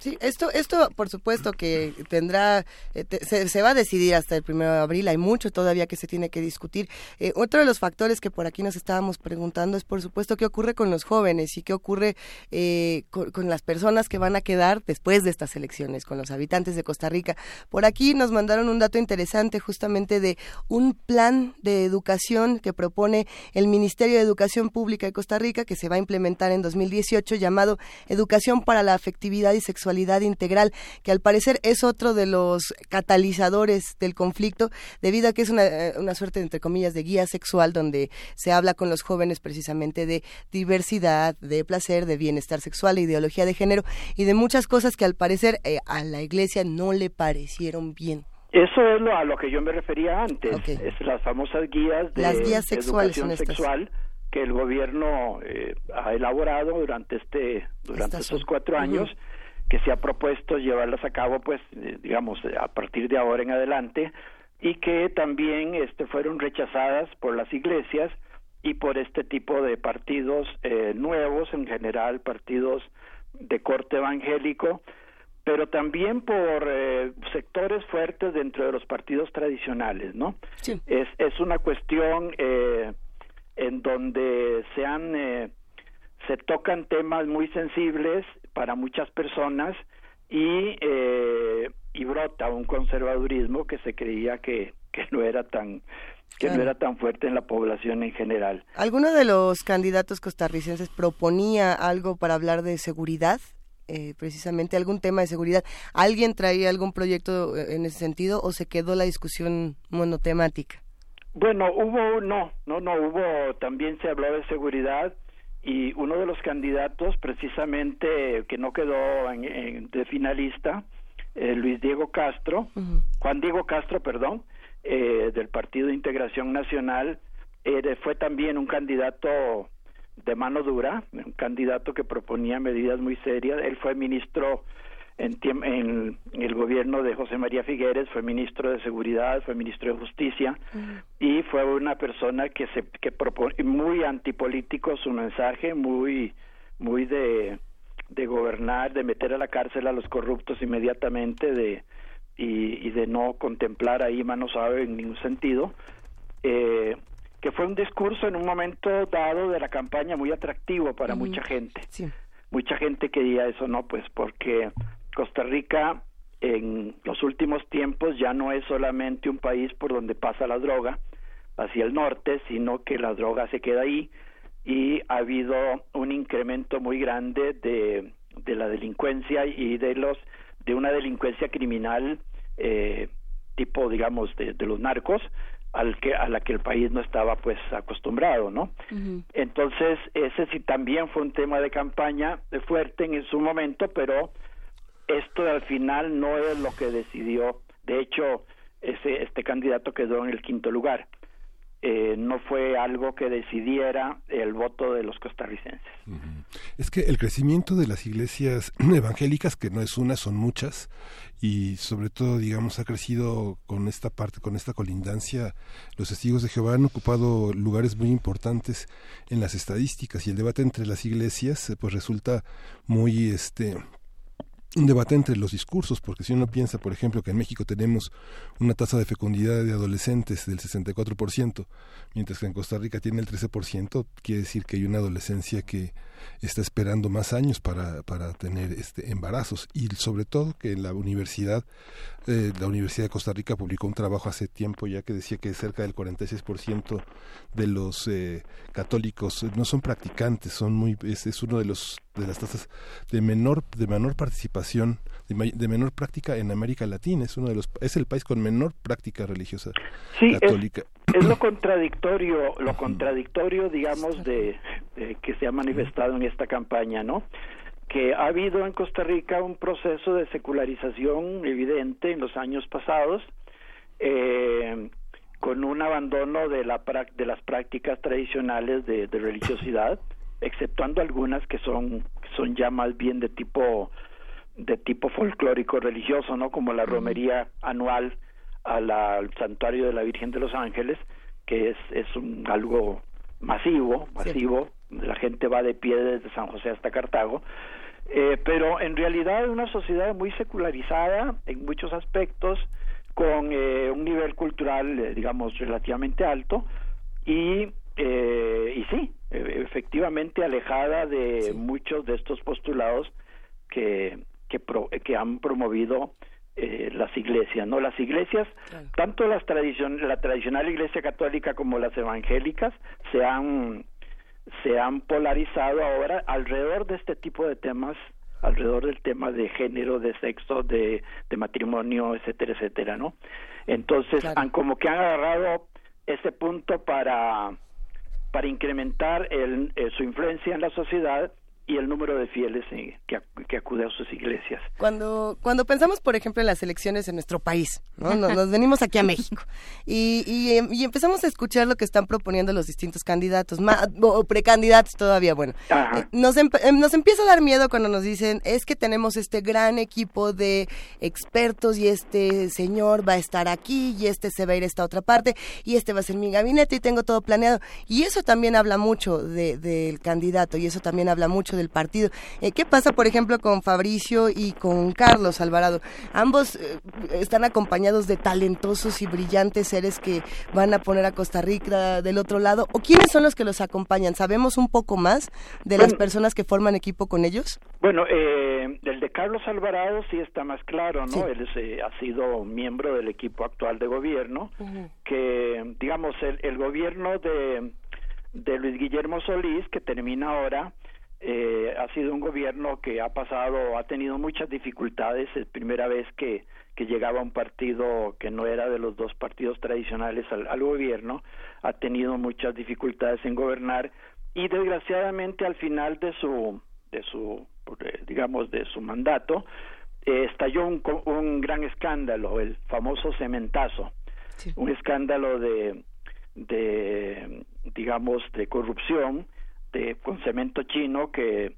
Sí, esto, esto por supuesto que tendrá, eh, te, se, se, va a decidir hasta el primero de abril, hay mucho todavía que se tiene que discutir. Eh, otro de los factores que por aquí nos estábamos preguntando es por supuesto qué ocurre con los jóvenes y qué ocurre eh, con, con, las personas que van a quedar después de estas elecciones, con los habitantes de Costa Rica. Por aquí nos mandaron un dato interesante justamente de un plan de educación que propone el Ministerio de Educación Pública de Costa Rica que se va a implementar en 2018 llamado Educación para la Afectividad y Sexualidad sexualidad integral, que al parecer es otro de los catalizadores del conflicto, debido a que es una, una suerte, entre comillas, de guía sexual, donde se habla con los jóvenes precisamente de diversidad, de placer, de bienestar sexual, de ideología de género y de muchas cosas que al parecer eh, a la iglesia no le parecieron bien. Eso es lo, a lo que yo me refería antes, okay. es las famosas guías de las guías sexuales educación sexual que el gobierno eh, ha elaborado durante este durante estos cuatro años. Uh -huh que se ha propuesto llevarlas a cabo, pues, eh, digamos, a partir de ahora en adelante, y que también este, fueron rechazadas por las iglesias y por este tipo de partidos eh, nuevos, en general partidos de corte evangélico, pero también por eh, sectores fuertes dentro de los partidos tradicionales, ¿no? Sí. Es, es una cuestión eh, en donde se han eh, se tocan temas muy sensibles para muchas personas y, eh, y brota un conservadurismo que se creía que, que no era tan que claro. no era tan fuerte en la población en general. ¿Alguno de los candidatos costarricenses proponía algo para hablar de seguridad? Eh, precisamente algún tema de seguridad. ¿Alguien traía algún proyecto en ese sentido o se quedó la discusión monotemática? Bueno, hubo, no, no, no, hubo, también se habló de seguridad, y uno de los candidatos precisamente que no quedó en, en, de finalista eh, Luis Diego Castro uh -huh. Juan Diego Castro perdón eh, del Partido de Integración Nacional eh, fue también un candidato de mano dura un candidato que proponía medidas muy serias él fue ministro en, en, el gobierno de José María Figueres, fue ministro de Seguridad, fue ministro de Justicia uh -huh. y fue una persona que se que propone muy antipolítico su mensaje, muy muy de de gobernar, de meter a la cárcel a los corruptos inmediatamente, de y, y de no contemplar ahí mano suave en ningún sentido. Eh, que fue un discurso en un momento dado de la campaña muy atractivo para uh -huh. mucha gente. Sí. Mucha gente quería eso, ¿no? Pues porque Costa Rica en los últimos tiempos ya no es solamente un país por donde pasa la droga hacia el norte, sino que la droga se queda ahí y ha habido un incremento muy grande de, de la delincuencia y de los de una delincuencia criminal eh, tipo digamos de, de, los narcos al que a la que el país no estaba pues acostumbrado, ¿no? Entonces, ese sí también fue un tema de campaña fuerte en su momento, pero esto al final no es lo que decidió. De hecho, ese este candidato quedó en el quinto lugar. Eh, no fue algo que decidiera el voto de los costarricenses. Es que el crecimiento de las iglesias (clears throat) evangélicas, que no es una, son muchas, y sobre todo, digamos, ha crecido con esta parte, con esta colindancia. Los testigos de Jehová han ocupado lugares muy importantes en las estadísticas y el debate entre las iglesias, pues resulta muy, este, un debate entre los discursos, porque si uno piensa, por ejemplo, que en México tenemos una tasa de fecundidad de adolescentes del 64%, mientras que en Costa Rica tiene el 13%, quiere decir que hay una adolescencia que está esperando más años para, para tener este embarazos y sobre todo que en la universidad eh, la Universidad de Costa Rica publicó un trabajo hace tiempo ya que decía que cerca del 46% de los eh, católicos no son practicantes, son muy es, es uno de los de las tasas de menor de menor participación de, de menor práctica en América Latina, es uno de los es el país con menor práctica religiosa Sí, católica. Es lo contradictorio, lo contradictorio, digamos, de, de que se ha manifestado en esta campaña, ¿no? Que ha habido en Costa Rica un proceso de secularización evidente en los años pasados, eh, con un abandono de, la, de las prácticas tradicionales de, de religiosidad, exceptuando algunas que son, que son ya más bien de tipo de tipo folclórico religioso, ¿no? Como la romería anual a la- al santuario de la Virgen de los Ángeles, que es, es un, algo masivo, masivo, la gente va de pie desde San José hasta Cartago, eh, pero en realidad es una sociedad muy secularizada en muchos aspectos, con eh, un nivel cultural, eh, digamos, relativamente alto, y, eh, y sí, eh, efectivamente alejada de muchos de estos postulados que, que, pro- que han promovido eh, las iglesias, ¿no? Las iglesias, tanto las tradicion la tradicional iglesia católica como las evangélicas, se han, se han polarizado ahora alrededor de este tipo de temas, alrededor del tema de género, de sexo, de, de matrimonio, etcétera, etcétera, ¿no? Entonces, han como que han agarrado ese punto para, para incrementar el, eh, su influencia en la sociedad y el número de fieles eh, que, ac- que acude a sus iglesias. Cuando, cuando pensamos, por ejemplo, en las elecciones en nuestro país, ¿no? nos, nos venimos aquí a México y, y, em- y empezamos a escuchar lo que están proponiendo los distintos candidatos, ma- o precandidatos todavía, bueno. Eh, Nos, em- nos empieza a dar miedo cuando nos dicen, es que tenemos este gran equipo de expertos y este señor va a estar aquí y este se va a ir a esta otra parte y este va a ser mi gabinete y tengo todo planeado. Y eso también habla mucho de- del candidato y eso también habla mucho del partido. Eh, ¿Qué pasa, por ejemplo, con Fabricio y con Carlos Alvarado? Ambos eh, están acompañados de talentosos y brillantes seres que van a poner a Costa Rica del otro lado. ¿O quiénes son los que los acompañan? ¿Sabemos un poco más de las personas que forman equipo con ellos? Bueno, eh, el de Carlos Alvarado sí está más claro, ¿no? Sí. Él es, eh, ha sido miembro del equipo actual de gobierno, que, digamos, el, el gobierno de, de Luis Guillermo Solís, que termina ahora, eh, ha sido un gobierno que ha pasado, ha tenido muchas dificultades, es primera vez que, que llegaba un partido que no era de los dos partidos tradicionales al, al gobierno, ha tenido muchas dificultades en gobernar y desgraciadamente al final de su de su eh, digamos de su mandato eh, estalló un, un gran escándalo el famoso cementazo. Un escándalo de de digamos de corrupción de con cemento chino que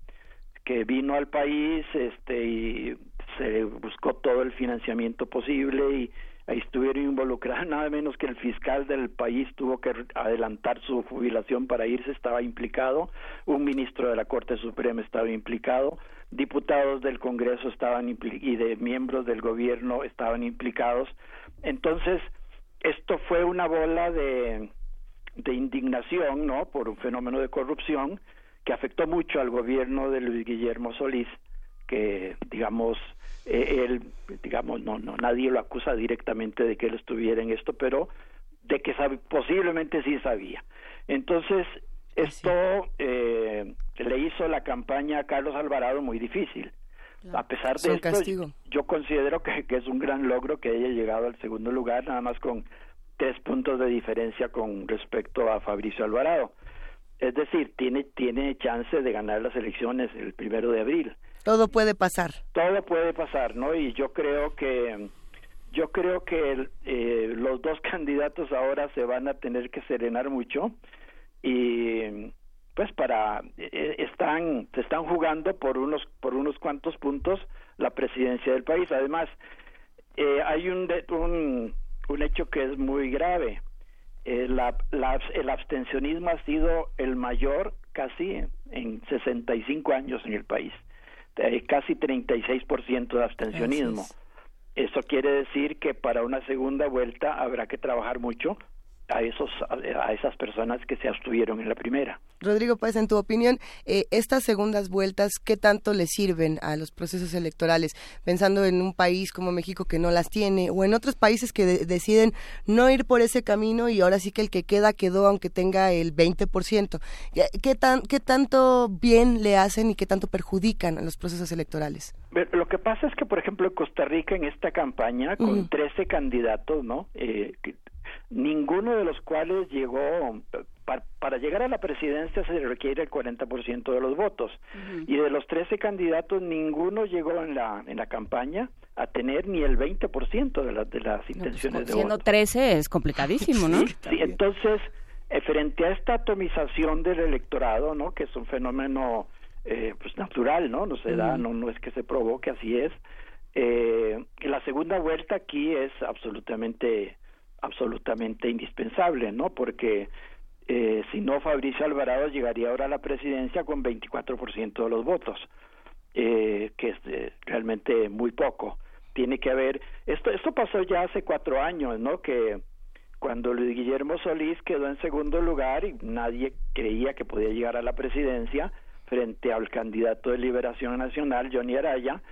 que vino al país este y se buscó todo el financiamiento posible y ahí estuvieron involucrados. (laughs) Nada menos que el fiscal del país tuvo que adelantar su jubilación para irse estaba implicado. Un ministro de la Corte Suprema estaba implicado. Diputados del Congreso estaban y de miembros del gobierno estaban implicados. Entonces esto fue una bola de de indignación, ¿no? Por un fenómeno de corrupción que afectó mucho al gobierno de Luis Guillermo Solís, que digamos eh, él, digamos, no, no, nadie lo acusa directamente de que él estuviera en esto, pero de que sabe, posiblemente sí sabía. Entonces esto eh, le hizo la campaña a Carlos Alvarado muy difícil. A pesar Es de esto, castigo. yo considero que, que es un gran logro que haya llegado al segundo lugar, nada más con tres puntos de diferencia con respecto a Fabricio Alvarado. Es decir, tiene, tiene chance de ganar las elecciones el primero de abril. Todo puede pasar. Todo puede pasar, ¿no? Y yo creo que yo creo que el- eh, los dos (laughs) candidatos ahora se van a tener que serenar mucho y pues para eh, están se están jugando por unos por unos cuantos puntos la presidencia del país. Además eh, hay un, de- un un hecho que es muy grave. Eh, la- la- el abstencionismo ha sido el mayor casi en 65 años en el país. Eh, casi 36% de abstencionismo. Eso quiere decir que para una segunda vuelta habrá que trabajar mucho a esos a esas personas que se abstuvieron en la primera. Rodrigo Páez, en tu opinión, eh, estas segundas vueltas, ¿qué tanto le sirven a los procesos electorales? Pensando en un país como México que no las tiene, o en otros países que de- deciden no ir por ese camino y ahora sí que el que queda quedó aunque tenga el 20%. Ya, ¿Qué, tan, ¿Qué tanto bien le hacen y qué tanto perjudican a los procesos electorales? Lo que pasa es que, por ejemplo, en Costa Rica, en esta campaña, con Ujú. 13 candidatos, ¿no? Eh, ninguno de los cuales llegó, pa- para llegar a la presidencia se requiere el 40% de los votos. Y de los 13 candidatos, ninguno llegó en la, en la campaña a tener ni el 20% de, las de las intenciones de Siendo voto. 13 es complicadísimo, ¿no? (laughs) Sí, entonces, eh, frente a esta atomización del electorado, ¿no? Que es un fenómeno eh, pues natural, ¿no? No se da, no, no es que se provoque, así es. Eh, la segunda vuelta aquí es absolutamente, absolutamente indispensable, ¿no? Porque eh, si no, Fabricio Alvarado llegaría ahora a la presidencia con 24% de los votos, eh, que es eh, realmente muy poco. Tiene que haber, esto, esto pasó ya hace cuatro años, ¿no? Que cuando Luis Guillermo Solís quedó en segundo lugar y nadie creía que podía llegar a la presidencia frente al candidato de Liberación Nacional, Johnny Araya,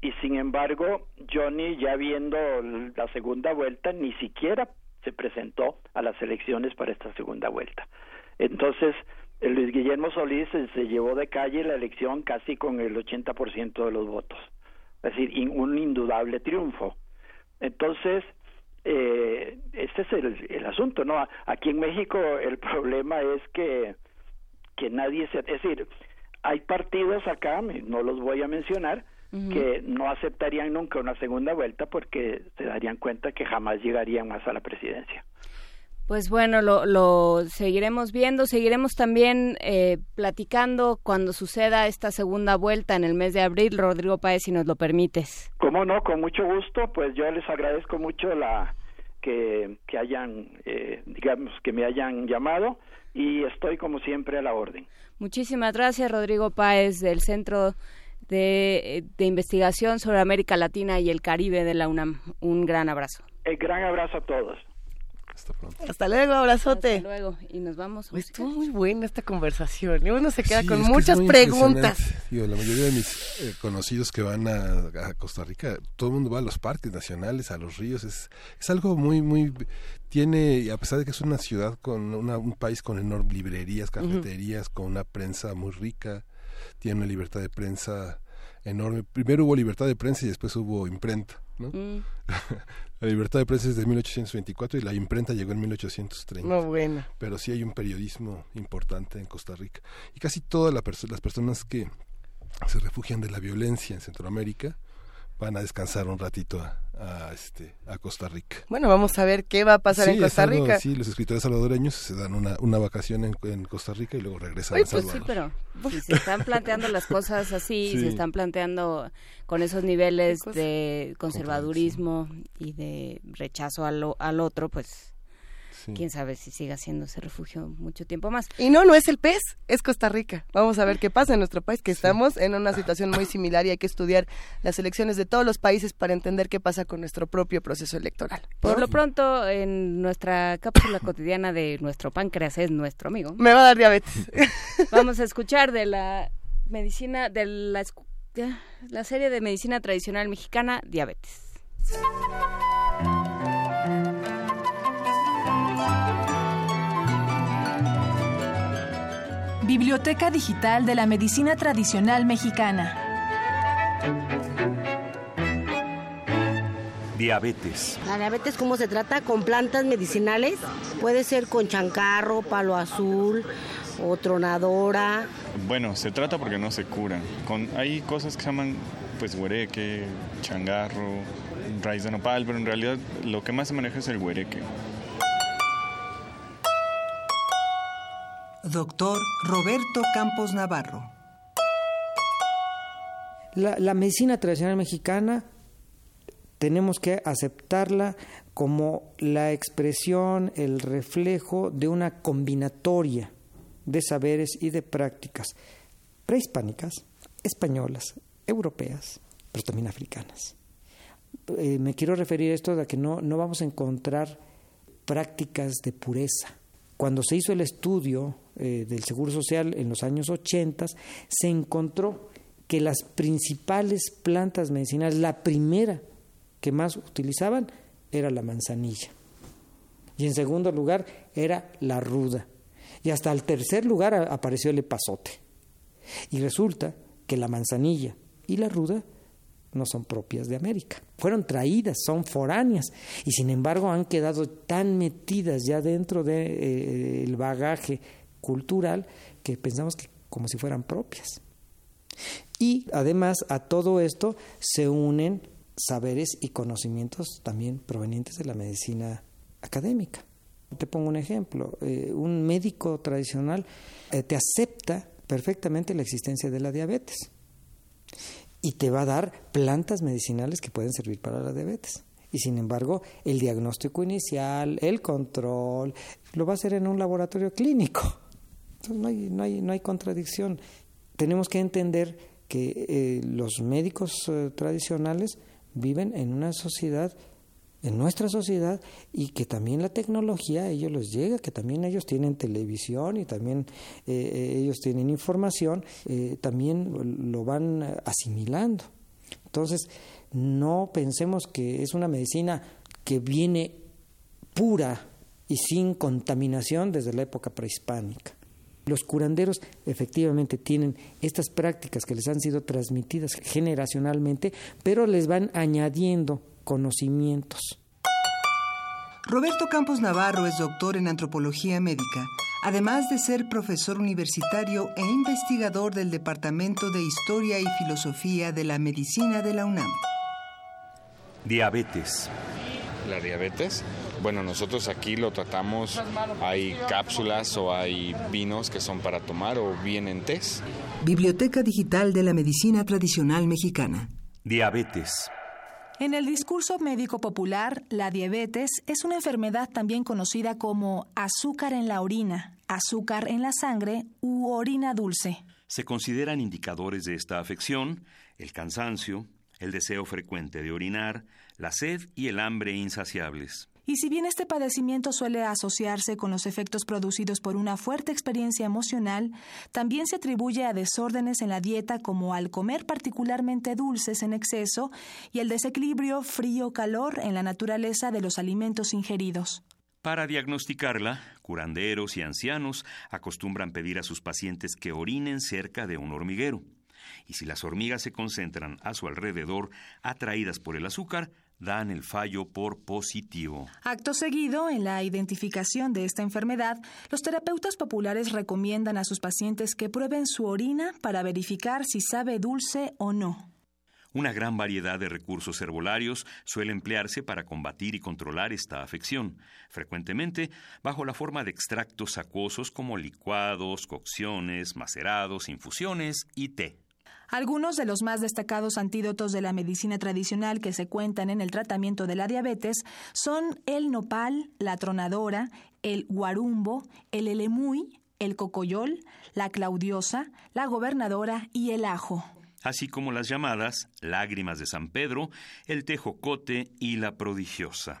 y sin embargo, Johnny ya viendo la segunda vuelta ni siquiera se presentó a las elecciones para esta segunda vuelta. Entonces, Luis Guillermo Solís se, llevó de calle la elección casi con el 80% de los votos. Es decir, un indudable triunfo. Entonces, eh, este es el, el asunto, ¿no? Aquí en México el (laughs) problema es que, que nadie se... Es decir, hay partidos acá, no los voy a mencionar, Que no aceptarían nunca una segunda vuelta porque se darían cuenta que jamás llegarían más a la presidencia. Pues bueno, lo, lo seguiremos viendo, seguiremos también eh, platicando cuando suceda esta segunda vuelta en el mes de abril, Rodrigo Páez, si nos lo permites. Como no, con mucho gusto, pues yo les agradezco mucho la que, que hayan, eh, digamos, que me hayan llamado y estoy como siempre a la orden. Muchísimas gracias, Rodrigo Páez, del Centro de, de Investigación sobre América Latina y el Caribe de la UNAM. Un gran abrazo. El gran abrazo a todos. Hasta luego, abrazote. Hasta luego, y nos vamos. Estuvo muy buena esta conversación. Y uno se queda Sí, con que muchas muy preguntas. Digo, la mayoría de mis eh, conocidos que van a, a Costa Rica, todo el mundo va a los parques nacionales, a los ríos. Es, es algo muy, muy. Tiene, y a pesar de que es una ciudad con una- un país con enormes librerías, cafeterías, con una prensa muy rica, tiene una libertad de prensa enorme. Primero hubo libertad de prensa y después hubo imprenta, ¿no? Mm. (laughs) La libertad de prensa es de 1824 y la imprenta llegó en 1830. No, bueno. Pero sí hay un periodismo importante en Costa Rica. Y casi todas la perso- las personas que se refugian de la violencia en Centroamérica van a descansar un ratito a, a, este, a Costa Rica. Bueno, vamos a ver qué va a pasar Sí, en Costa algo- Rica. sí, los escritores salvadoreños se dan una, una vacación en, en Costa Rica y luego regresan Oye, a pues Salvador. sí, pero si (laughs) se están planteando las cosas así, (laughs) Sí. se están planteando con esos niveles de conservadurismo y de rechazo al, al otro, pues quién sabe si siga siendo ese refugio mucho tiempo más. Y no, no es el pez, es Costa Rica. Vamos a ver qué pasa en nuestro país, que estamos en una situación muy similar y hay que estudiar las elecciones de todos los países para entender qué pasa con nuestro propio proceso electoral. Por lo pronto, en nuestra cápsula cotidiana de nuestro páncreas es nuestro amigo. Me va a dar diabetes. (laughs) Vamos a escuchar de la medicina, de la, la serie de medicina tradicional mexicana, Diabetes. Biblioteca Digital de la Medicina Tradicional Mexicana. Diabetes. La diabetes, ¿cómo se trata? Con plantas medicinales. Puede ser con chancarro, palo azul o tronadora. Bueno, se trata porque no se cura. Con, hay cosas que se llaman pues huereque, changarro, raíz de nopal, pero en realidad lo que más se maneja es el huereque. Doctor Roberto Campos Navarro. La, medicina tradicional mexicana tenemos que aceptarla como la expresión, el reflejo de una combinatoria de saberes y de prácticas prehispánicas, españolas, europeas, pero también africanas. Eh, me quiero referir a esto de que no, no vamos a encontrar prácticas de pureza. Cuando se hizo el estudio eh, del Seguro Social en los años 80, se encontró que las principales plantas medicinales, la primera que más utilizaban era la manzanilla. Y en segundo lugar era la ruda. Y hasta el tercer lugar apareció el epazote. Y resulta que la manzanilla y la ruda no son propias de América. Fueron traídas, son foráneas y sin embargo han quedado tan metidas ya dentro del bagaje cultural que pensamos que como si fueran propias. Y además a todo esto se unen saberes y conocimientos también provenientes de la medicina académica. Te pongo un ejemplo, eh, un médico tradicional eh, te acepta perfectamente la existencia de la diabetes y te va a dar plantas medicinales que pueden servir para la diabetes. Y sin embargo, el diagnóstico inicial, el control, lo va a hacer en un laboratorio clínico. Entonces no hay, no hay, no hay contradicción. Tenemos que entender que eh, los médicos eh, tradicionales viven en una sociedad, en nuestra sociedad, y que también la tecnología a ellos les llega, que también ellos tienen televisión y también eh, ellos tienen información, también lo van asimilando. Entonces, no pensemos que es una medicina que viene pura y sin contaminación desde la época prehispánica. Los curanderos efectivamente tienen estas prácticas que les han sido transmitidas generacionalmente, pero les van añadiendo conocimientos. Roberto Campos Navarro es doctor en antropología médica, además de ser profesor universitario e investigador del Departamento de Historia y Filosofía de la Medicina de la UNAM. Diabetes. La diabetes, bueno, nosotros aquí lo tratamos, hay cápsulas o hay vinos que son para tomar o vienen tés. Biblioteca Digital de la Medicina Tradicional Mexicana. Diabetes. En el discurso médico popular, la diabetes es una enfermedad también conocida como azúcar en la orina, azúcar en la sangre u orina dulce. Se consideran indicadores de esta afección el cansancio, el deseo frecuente de orinar, la sed y el hambre insaciables. Y si bien este padecimiento suele asociarse con los efectos producidos por una fuerte experiencia emocional, también se atribuye a desórdenes en la dieta como al comer particularmente dulces en exceso y el desequilibrio frío-calor en la naturaleza de los alimentos ingeridos. Para diagnosticarla, curanderos y ancianos acostumbran pedir a sus pacientes que orinen cerca de un hormiguero. Y si las hormigas se concentran a su alrededor, atraídas por el azúcar, dan el fallo por positivo. Acto seguido, en la identificación de esta enfermedad, los terapeutas populares recomiendan a sus pacientes que prueben su orina para verificar si sabe dulce o no. Una gran variedad de recursos herbolarios suele emplearse para combatir y controlar esta afección, frecuentemente bajo la forma de extractos acuosos como licuados, cocciones, macerados, infusiones y té. Algunos de los más destacados antídotos de la medicina tradicional que se cuentan en el tratamiento de la diabetes son el nopal, la tronadora, el guarumbo, el elemuy, el cocoyol, la claudiosa, la gobernadora y el ajo. Así como las llamadas lágrimas de San Pedro, el tejocote y la prodigiosa.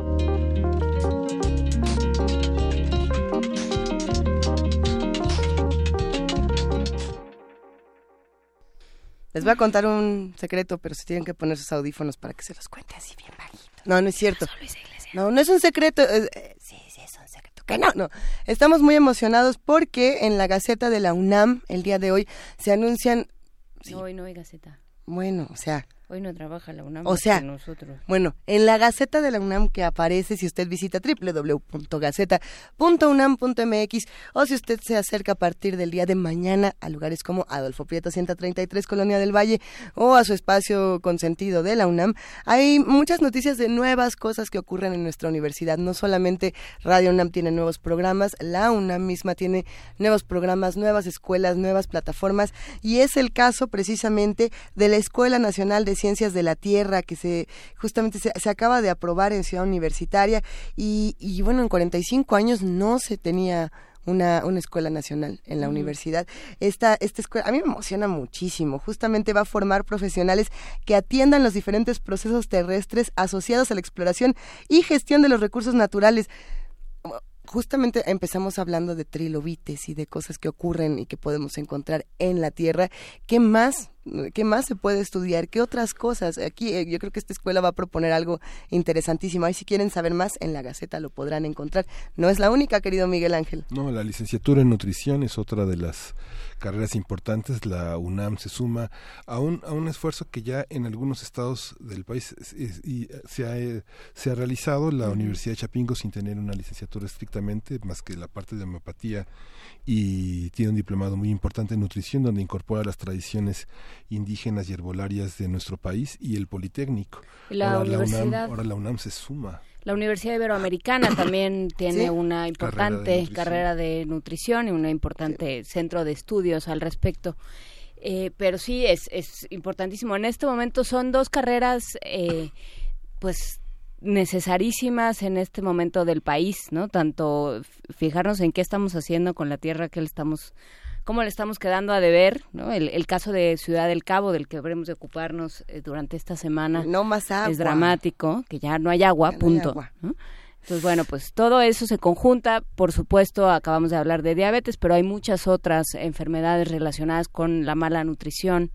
Les voy a contar un secreto, pero se tienen que poner sus audífonos para que se los cuente así bien bajito. No, no es cierto. No, no es un secreto. es- eh, sí, sí, es un secreto. Que no, no. Estamos muy emocionados porque en la Gaceta de la UNAM, el día de hoy, se anuncian, No, hoy no hay Gaceta. bueno, o sea, Hoy no trabaja la UNAM. o sea, nosotros. bueno, en la Gaceta de la UNAM que aparece si usted visita www.gaceta.unam.mx o si usted se acerca a partir del día de mañana a lugares como Adolfo Prieto 133 Colonia del Valle o a su espacio consentido de la UNAM, hay muchas noticias de nuevas cosas que ocurren en nuestra universidad. No solamente Radio UNAM tiene nuevos programas, la UNAM misma tiene nuevos programas, nuevas escuelas, nuevas plataformas y es el caso precisamente de la Escuela Nacional de Ciencias de la Tierra que se justamente se, se acaba de aprobar en Ciudad Universitaria y, y bueno, en 45 años no se tenía una, una escuela nacional en la universidad. Esta, esta escuela a mí me emociona muchísimo. Justamente va a formar profesionales que atiendan los diferentes procesos terrestres asociados a la exploración y gestión de los recursos naturales. Justamente empezamos hablando de trilobites y de cosas que ocurren y que podemos encontrar en la Tierra. ¿Qué más? ¿Qué más se puede estudiar? ¿Qué otras cosas? Aquí eh, yo creo que esta escuela va a proponer algo interesantísimo. Ahí si quieren saber más, en la Gaceta lo podrán encontrar. No es la única, querido Miguel Ángel. No, la licenciatura en nutrición es otra de las carreras importantes. La UNAM se suma a un, a un esfuerzo que ya en algunos estados del país es- es- y, eh, se, ha, eh, se ha realizado. La. Universidad de Chapingo, sin tener una licenciatura estrictamente, más que la parte de homeopatía, y tiene un diplomado muy importante en nutrición, donde incorpora las tradiciones indígenas y herbolarias de nuestro país y el Politécnico. La ahora, UNAM, ahora la UNAM se suma. La Universidad Iberoamericana (coughs) también tiene Sí. una importante carrera de nutrición y un importante centro de estudios al respecto. Eh, pero sí, es, es importantísimo. En este momento son dos carreras, eh, pues necesarísimas en este momento del país, ¿no? Tanto fijarnos en qué estamos haciendo con la tierra que le estamos, cómo le estamos quedando a deber, ¿no? El, el caso de Ciudad del Cabo, del que habremos de ocuparnos eh, durante esta semana, No más agua. es dramático, que ya no hay agua, no hay punto. agua. ¿no? Entonces, bueno, pues todo eso se conjunta. Por supuesto, acabamos de hablar de diabetes, pero hay muchas otras enfermedades relacionadas con la mala nutrición,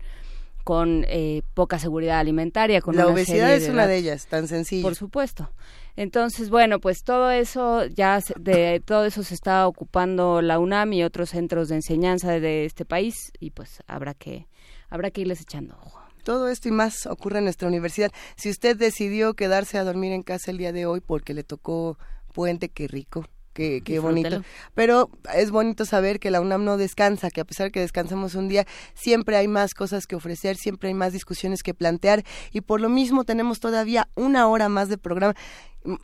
con eh, poca seguridad alimentaria, con la obesidad es una de ellas, tan sencillo. Por supuesto. Entonces, bueno, pues todo eso ya se- de todo eso se está ocupando la UNAM y otros centros de enseñanza de este país y pues habrá que habrá que irles echando ojo. Todo esto y más ocurre en nuestra universidad. Si usted decidió quedarse a dormir en casa el día de hoy porque le tocó puente, qué rico. Qué, qué bonito. Pero es bonito saber que la UNAM no descansa, que a pesar que descansamos un día, siempre hay más cosas que ofrecer, siempre hay más discusiones que plantear y por lo mismo tenemos todavía una hora más de programa.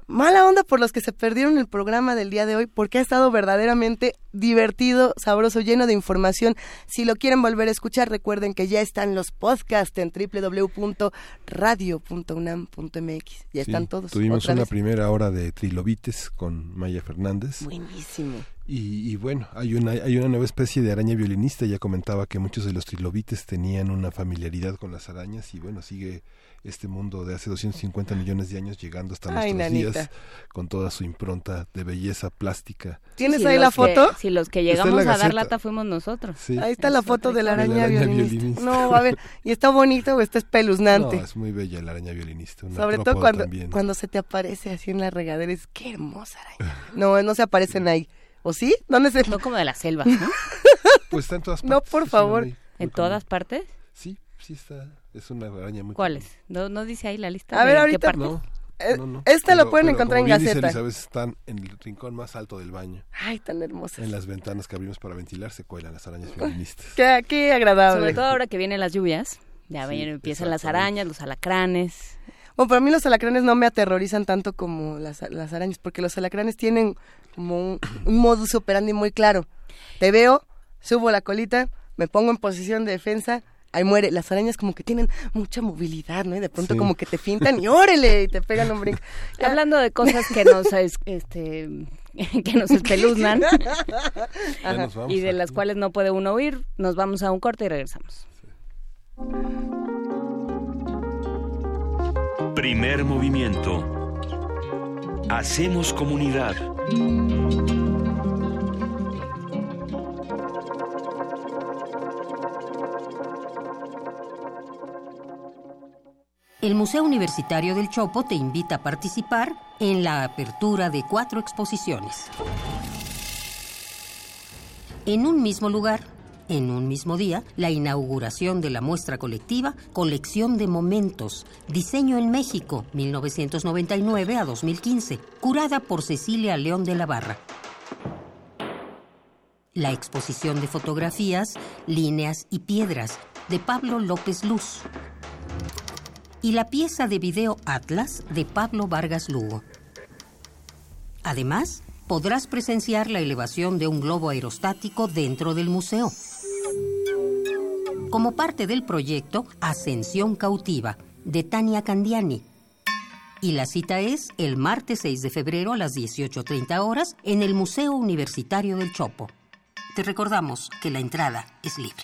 Mala onda por los que se perdieron el programa del día de hoy porque ha estado verdaderamente divertido, sabroso, lleno de información. Si lo quieren volver a escuchar, recuerden que ya están los podcasts en www.radio.unam.mx. Ya Sí, están todos. Tuvimos una vez. primera hora de trilobites con Maya Fernández. Buenísimo. Y, y bueno, hay una, hay una nueva especie de araña violinista. Ya comentaba que muchos de los trilobites tenían una familiaridad con las arañas y bueno, sigue este mundo de hace 250 millones de años llegando hasta Ay, nuestros nanita. días con toda su impronta de belleza plástica. ¿Tienes ahí la que- foto? si los que llegamos a dar lata fuimos nosotros. Sí. Ahí está la foto de la De la araña, araña violinista. violinista. No, a ver, ¿y está bonita o está espeluznante? No, es muy bella la araña violinista. Sobre todo cuando, también. cuando se te aparece así en la regadera, es qué hermosa araña. No, no se aparecen ahí. ¿O sí? ¿Dónde se...? No como de la selva, ¿no? (laughs) Pues está en todas No, partes. por es una favor. muy- muy ¿En común. todas partes? Sí, sí está. Es una araña muy ¿Cuáles? ¿No, ¿No dice ahí la lista? A ver, ahorita- qué partes? No, Eh, no, no. esta la Pero- pueden pero encontrar como en bien dice Gaceta. Elizabeth, están en el rincón más alto del baño. Ay, tan hermosa. En las ventanas que abrimos para ventilar se cuelan las arañas violinistas. Qué, qué agradable. Sobre todo ahora que vienen las lluvias. Ya Sí, ven, empiezan las arañas, los alacranes. Bueno, para mí los alacranes no me aterrorizan tanto como las, las arañas, porque los alacranes tienen como un, un modus operandi muy claro. Te veo, subo la colita, me pongo en posición de defensa, ahí muere. Las arañas como que tienen mucha movilidad, ¿no? Y de pronto Sí. como que te fintan y órale, y te pegan un brinco. (laughs) Hablando de cosas que nos, es- este, (laughs) que nos espeluznan nos (laughs) y de a- las cuales no puede uno huir, nos vamos a un corte y regresamos. Primer movimiento. Hacemos comunidad. El Museo Universitario del Chopo te invita a participar en la apertura de cuatro exposiciones. En un mismo lugar, en un mismo día, la inauguración de la muestra colectiva Colección de Momentos, Diseño en México, 1999 a 2015, curada por Cecilia León de la Barra. La exposición de fotografías, líneas y piedras, de Pablo López Luz. Y la pieza de video Atlas, de Pablo Vargas Lugo. Además, podrás presenciar la elevación de un globo aerostático dentro del museo. Como parte del proyecto Ascensión Cautiva, de Tania Candiani. Y la cita es el martes 6 de febrero a las 18.30 horas en el Museo Universitario del Chopo. Te recordamos que la entrada es libre.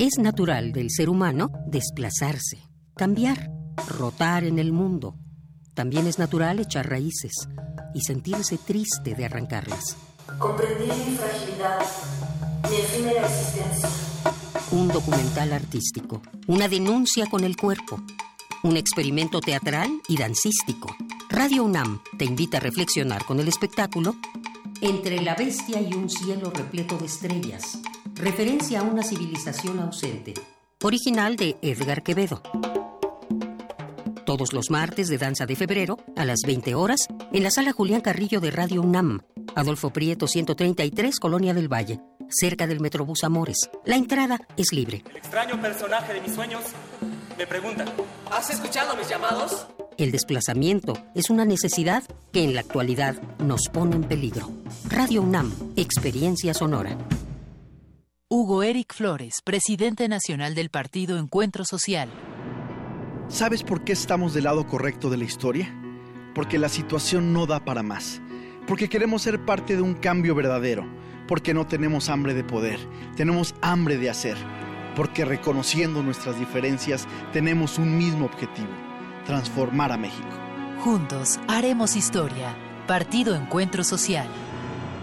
Es natural del ser humano desplazarse, cambiar, rotar en el mundo. También es natural echar raíces y sentirse triste de arrancarlas. Comprendí mi fragilidad, mi efímera existencia. Un documental artístico, una denuncia con el cuerpo, un experimento teatral y dancístico. Radio UNAM te invita a reflexionar con el espectáculo Entre la bestia y un cielo repleto de estrellas. Referencia a una civilización ausente. Original de Edgar Quevedo. Todos los martes de Danza de Febrero, a las 20 horas, en la sala Julián Carrillo de Radio UNAM. Adolfo Prieto 133, Colonia del Valle, cerca del Metrobús Amores. La entrada es libre. El extraño personaje de mis sueños me pregunta, ¿has escuchado mis llamados? El desplazamiento es una necesidad que en la actualidad nos pone en peligro. Radio UNAM, experiencia sonora. Hugo Eric Flores, presidente nacional del partido Encuentro Social. ¿Sabes por qué estamos del lado correcto de la historia? Porque la situación no da para más. Porque queremos ser parte de un cambio verdadero. Porque no tenemos hambre de poder, tenemos hambre de hacer. Porque reconociendo nuestras diferencias tenemos un mismo objetivo, transformar a México. Juntos haremos historia. Partido Encuentro Social.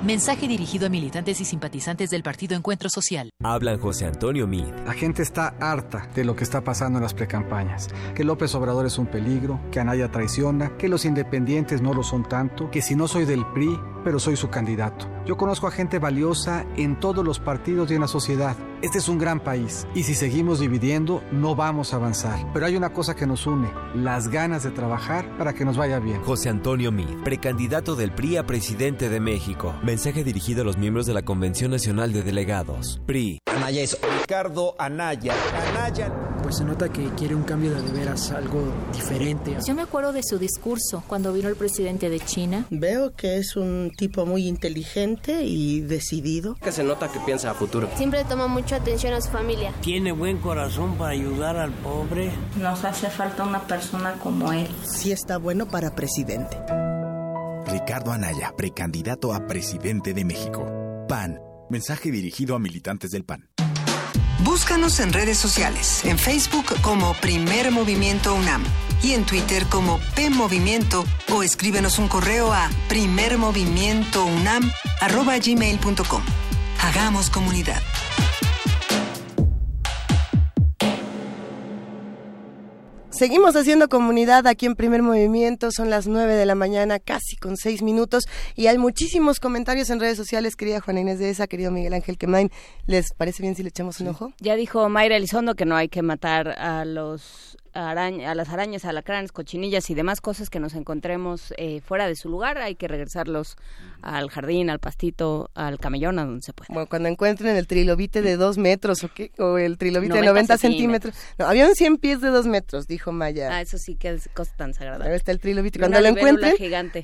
Mensaje dirigido a militantes y simpatizantes del Partido Encuentro Social. Hablan José Antonio Mid. La gente está harta de lo que está pasando en las precampañas. Que López Obrador es un peligro, que Anaya traiciona, que los independientes no lo son tanto, que si no soy del PRI, pero soy su candidato. Yo conozco a gente valiosa en todos los partidos y en la sociedad. Este es un gran país y si seguimos dividiendo no vamos a avanzar. Pero hay una cosa que nos une, las ganas de trabajar para que nos vaya bien. José Antonio Mid, precandidato del PRI a presidente de México. Mensaje dirigido a los miembros de la Convención Nacional de Delegados. PRI. Anaya es Ricardo Anaya. Anaya. Pues se nota que quiere un cambio de, de veras, algo diferente. Yo me acuerdo de su discurso cuando vino el presidente de China. Veo que es un tipo muy inteligente y decidido. Que se nota que piensa a futuro. Siempre toma mucha atención a su familia. Tiene buen corazón para ayudar al pobre. Nos hace falta una persona como él. Sí está bueno para presidente. Ricardo Anaya, precandidato a presidente de México. PAN. Mensaje dirigido a militantes del PAN. Búscanos en redes sociales, en Facebook como Primer Movimiento UNAM y en Twitter como P Movimiento o escríbenos un correo a primermovimientounam@gmail.com. Hagamos comunidad. Seguimos haciendo comunidad aquí en Primer Movimiento, son las 9 de la mañana, casi con 6 minutos, y hay muchísimos comentarios en redes sociales, querida Juana Inés de esa, querido Miguel Ángel Quemain. ¿Les parece bien si le echamos un ojo? Ya dijo Mayra Elizondo que no hay que matar a los a las arañas, alacranes, cochinillas y demás cosas que nos encontremos eh, fuera de su lugar, hay que regresarlos al jardín, al pastito, al camellón, a donde se pueda. Bueno, cuando encuentren el trilobite de dos metros ¿o qué? O el trilobite de 90 centímetros. No, había un 100 pies de dos metros, dijo Maya. Ah, eso sí que es cosa tan sagrada. Ahí está el trilobite. Cuando lo encuentren,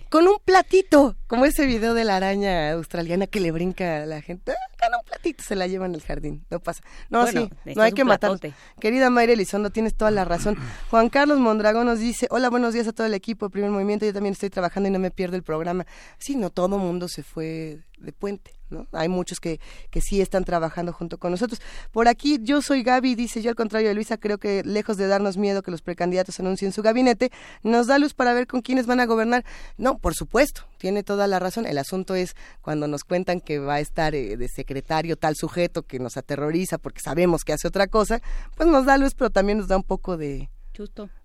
con un platito, como ese video de la araña australiana que le brinca a la gente. Ah, con un platito se la llevan al jardín, no pasa. No, sí, no hay que matar. Querida Mayra Elizondo, tienes toda la razón. Juan Carlos Mondragón nos dice, hola, buenos días a todo el equipo Primer Movimiento, yo también estoy trabajando y no me pierdo el programa. Sí, no todo mundo se fue de puente, Hay muchos que, que sí están trabajando junto con nosotros. Por aquí, yo soy Gaby, dice yo al contrario de Luisa, creo que lejos de darnos miedo que los precandidatos anuncien su gabinete, nos da luz para ver con quiénes van a gobernar. No, por supuesto, tiene toda la razón. El asunto es cuando nos cuentan que va a estar eh, de secretario tal sujeto que nos aterroriza porque sabemos que hace otra cosa, pues nos da luz, pero también nos da un poco de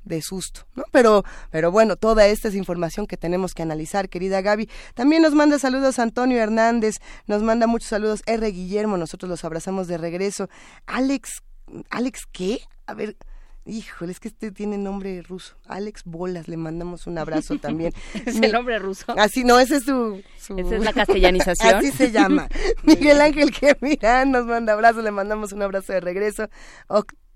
de susto, ¿no? Pero, pero bueno, toda esta es información que tenemos que analizar, querida Gaby. También nos manda saludos Antonio Hernández, nos manda muchos saludos R. Guillermo, nosotros los abrazamos de regreso. Alex, ¿Alex qué? A ver, Híjole, es que este tiene nombre ruso. Alex Bolas, le mandamos un abrazo (laughs) también. ¿Es el nombre ruso? Así, no, ese es su... Esa es la castellanización. Así se llama. (laughs) Miguel Ángel que nos manda abrazo, le mandamos un abrazo de regreso.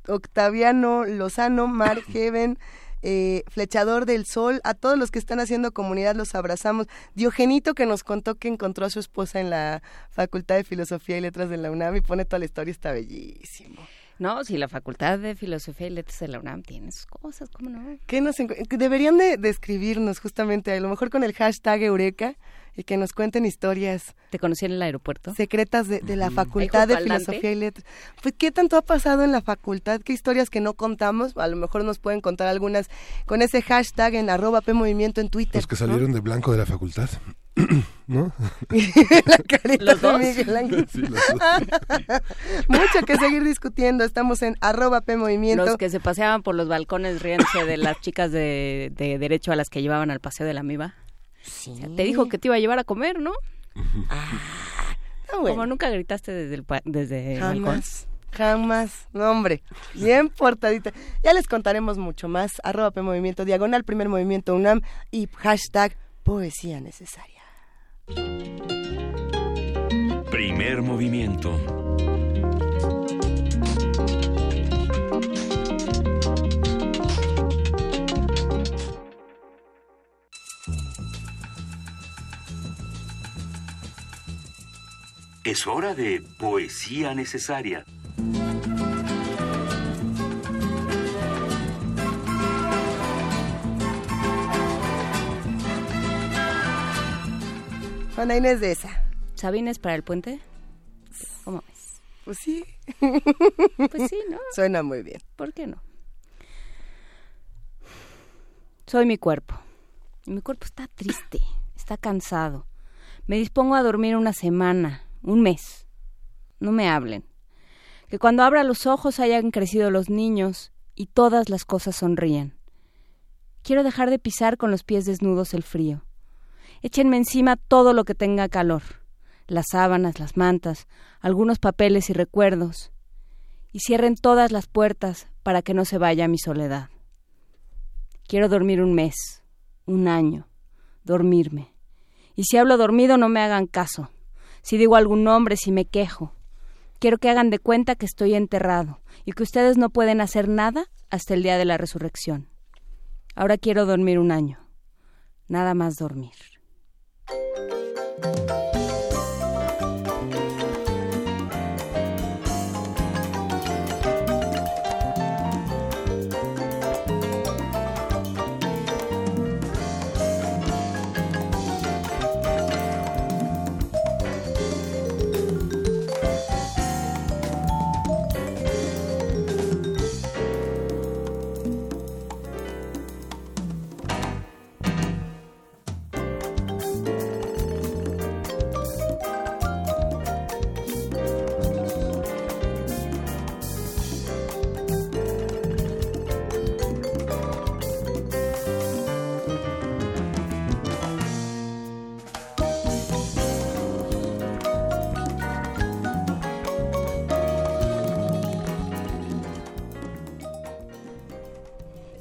Octaviano Lozano, Mar (laughs) Heaven, eh, Flechador del Sol, a todos los que están haciendo comunidad los abrazamos. Diogenito que nos contó que encontró a su esposa en la Facultad de Filosofía y Letras de la UNAM y pone toda la historia, está bellísimo. No, si la Facultad de Filosofía y Letras de la UNAM tiene sus cosas, ¿cómo no? ¿Qué nos deberían de, de escribirnos justamente, a lo mejor con el hashtag Eureka, y que nos cuenten historias. ¿Te conocí en el aeropuerto? Secretas de, la Facultad de Filosofía y Letras. Pues, ¿qué tanto ha pasado en la facultad? ¿Qué historias que no contamos? A lo mejor nos pueden contar algunas con ese hashtag en arroba P Movimiento en Twitter. Los que salieron de blanco de la facultad. (clears throat) ¿No? (laughs) la carita ¿Los Miguel Ángel. (laughs) Mucho que seguir discutiendo. Estamos en arroba P Movimiento. Los que se paseaban por los balcones riéndose de las chicas de, de derecho a las que llevaban al paseo de la MIBA te dijo que te iba a llevar a comer, ¿no? ah, Como nunca gritaste desde el, desde Jamás. Jamás, no hombre, bien portadita. Ya les contaremos mucho más. Arroba P Movimiento Diagonal, primer movimiento UNAM y hashtag Poesía Necesaria. Primer movimiento. Es hora de poesía necesaria. Juana Inés de esa. ¿Sabines para el puente? ¿Cómo ves? Pues sí. Pues sí, ¿no? (laughs) Suena muy bien. ¿Por qué no? Soy mi cuerpo. mi cuerpo está triste, está cansado. Me dispongo a dormir una semana, un mes. No me hablen. Que cuando abra los ojos hayan crecido los niños y todas las cosas sonríen. Quiero dejar de pisar con los pies desnudos el frío. Échenme encima todo lo que tenga calor, las sábanas, las mantas, algunos papeles y recuerdos, y cierren todas las puertas para que no se vaya mi soledad. Quiero dormir un mes, un año, dormirme. Y si hablo dormido no me hagan caso si digo algún nombre, si me quejo. Quiero que hagan de cuenta que estoy enterrado y que ustedes no pueden hacer nada hasta el día de la resurrección. Ahora quiero dormir un año. Nada más dormir.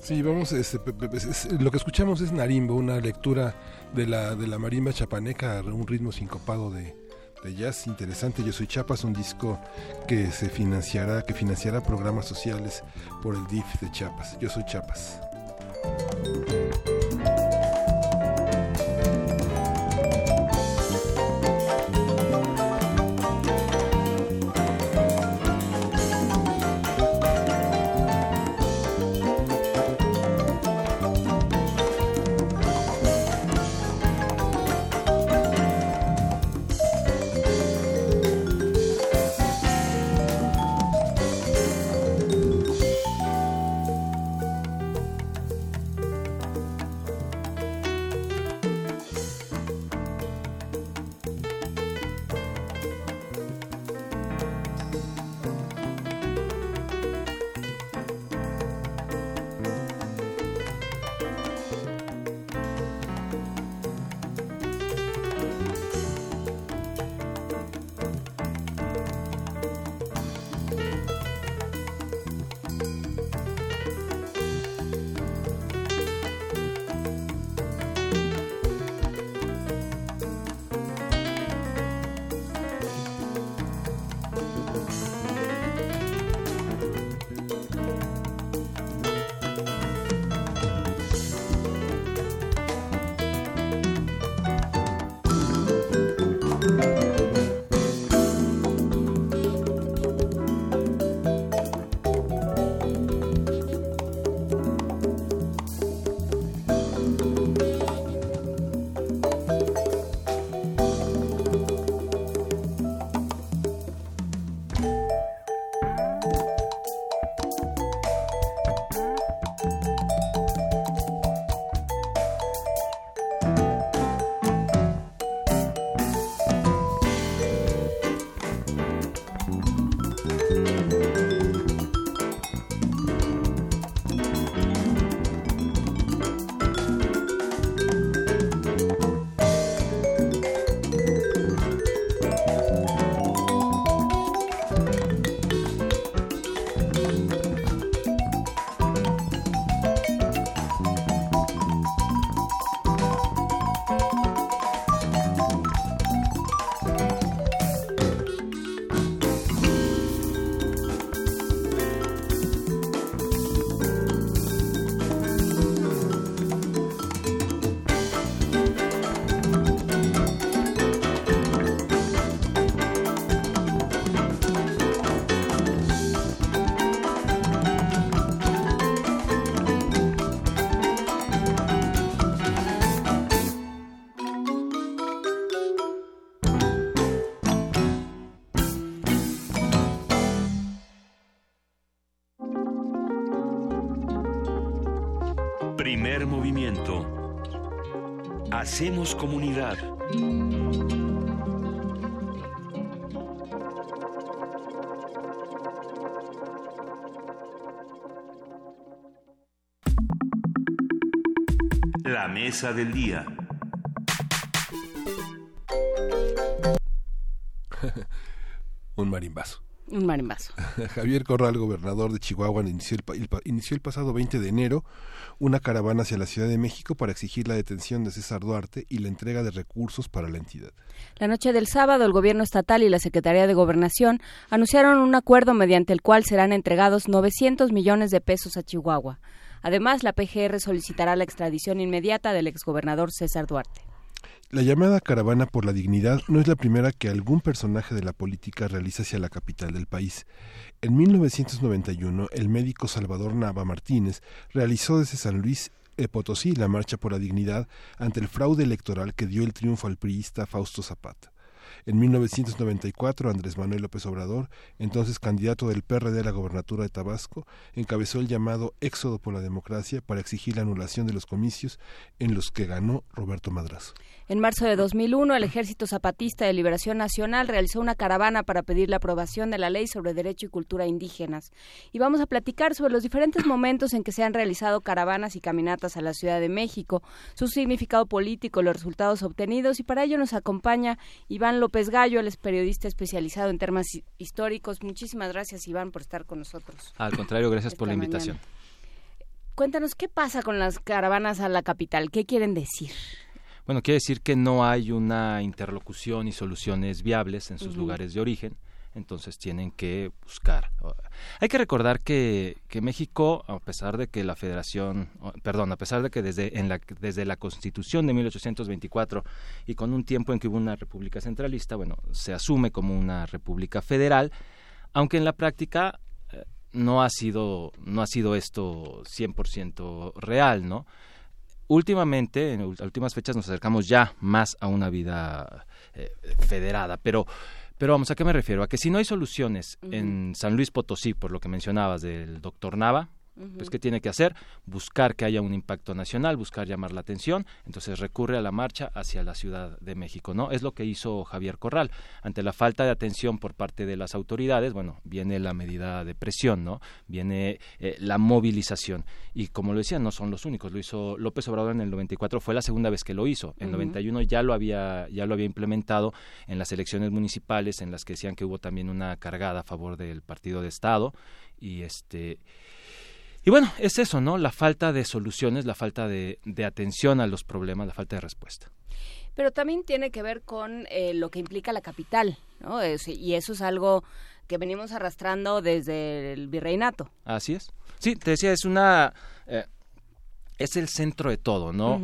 Sí, vamos, este, lo que escuchamos es Narimbo, una lectura de la, de la marimba chapaneca, un ritmo sincopado de, de jazz interesante. Yo soy Chiapas, un disco que se financiará, que financiará programas sociales por el DIF de Chiapas. Yo soy Chiapas. Comunidad. La mesa del día. (laughs) Un marimbazo. Un marimbazo. (laughs) Javier Corral, gobernador de Chihuahua, inició el, inició el pasado 20 de enero una caravana hacia la Ciudad de México para exigir la detención de César Duarte y la entrega de recursos para la entidad. La noche del sábado, el gobierno estatal y la Secretaría de Gobernación anunciaron un acuerdo mediante el cual serán entregados 900 millones de pesos a Chihuahua. Además, la PGR solicitará la extradición inmediata del exgobernador César Duarte. La llamada Caravana por la Dignidad no es la primera que algún personaje de la política realiza hacia la capital del país. En 1991, el médico Salvador Nava Martínez realizó desde San Luis Potosí la Marcha por la Dignidad ante el fraude electoral que dio el triunfo al priista Fausto Zapata. En 1994, Andrés Manuel López Obrador, entonces candidato del PRD a la gobernatura de Tabasco, encabezó el llamado Éxodo por la Democracia para exigir la anulación de los comicios en los que ganó Roberto Madrazo. En marzo de 2001, el Ejército Zapatista de Liberación Nacional realizó una caravana para pedir la aprobación de la Ley sobre Derecho y Cultura Indígenas. Y vamos a platicar sobre los diferentes momentos en que se han realizado caravanas y caminatas a la Ciudad de México, su significado político, los resultados obtenidos. Y para ello nos acompaña Iván López Gallo, él es periodista especializado en temas históricos. Muchísimas gracias, Iván, por estar con nosotros. Al contrario, gracias por la invitación. cuéntanos qué pasa con las caravanas a la capital, qué quieren decir. Bueno, quiere decir que no hay una interlocución y soluciones viables en sus lugares de origen entonces tienen que buscar. Hay que recordar que, que, México, a pesar de que la Federación, perdón, a pesar de que desde, en la, desde la Constitución de 1824 y con un tiempo en que hubo una república centralista, bueno, se asume como una república federal, aunque en la práctica eh, no ha sido no ha sido esto 100% real, ¿no? Últimamente, en últimas fechas nos acercamos ya más a una vida eh, federada, pero pero vamos, ¿a qué me refiero? A que si no hay soluciones en San Luis Potosí, por lo que mencionabas del doctor Nava, pues, ¿qué tiene que hacer? Buscar que haya un impacto nacional, buscar llamar la atención, entonces recurre a la marcha hacia la Ciudad de México, ¿no? Es lo que hizo Javier Corral. Ante la falta de atención por parte de las autoridades, bueno, viene la medida de presión, ¿no? Viene eh, la movilización. Y como lo decía, no son los únicos. Lo hizo López Obrador en el 94, fue la segunda vez que lo hizo. En el 91 ya lo había ya lo había implementado en las elecciones municipales en las que decían que hubo también una cargada a favor del partido de Estado y este y bueno, es eso, ¿no? La falta de soluciones, la falta de, atención a los problemas, la falta de respuesta. Pero también tiene que ver con eh, lo que implica la capital, ¿no? y eso es algo que venimos arrastrando desde el virreinato. Así es. Sí, te decía, es una... Eh, es el centro de todo, ¿no?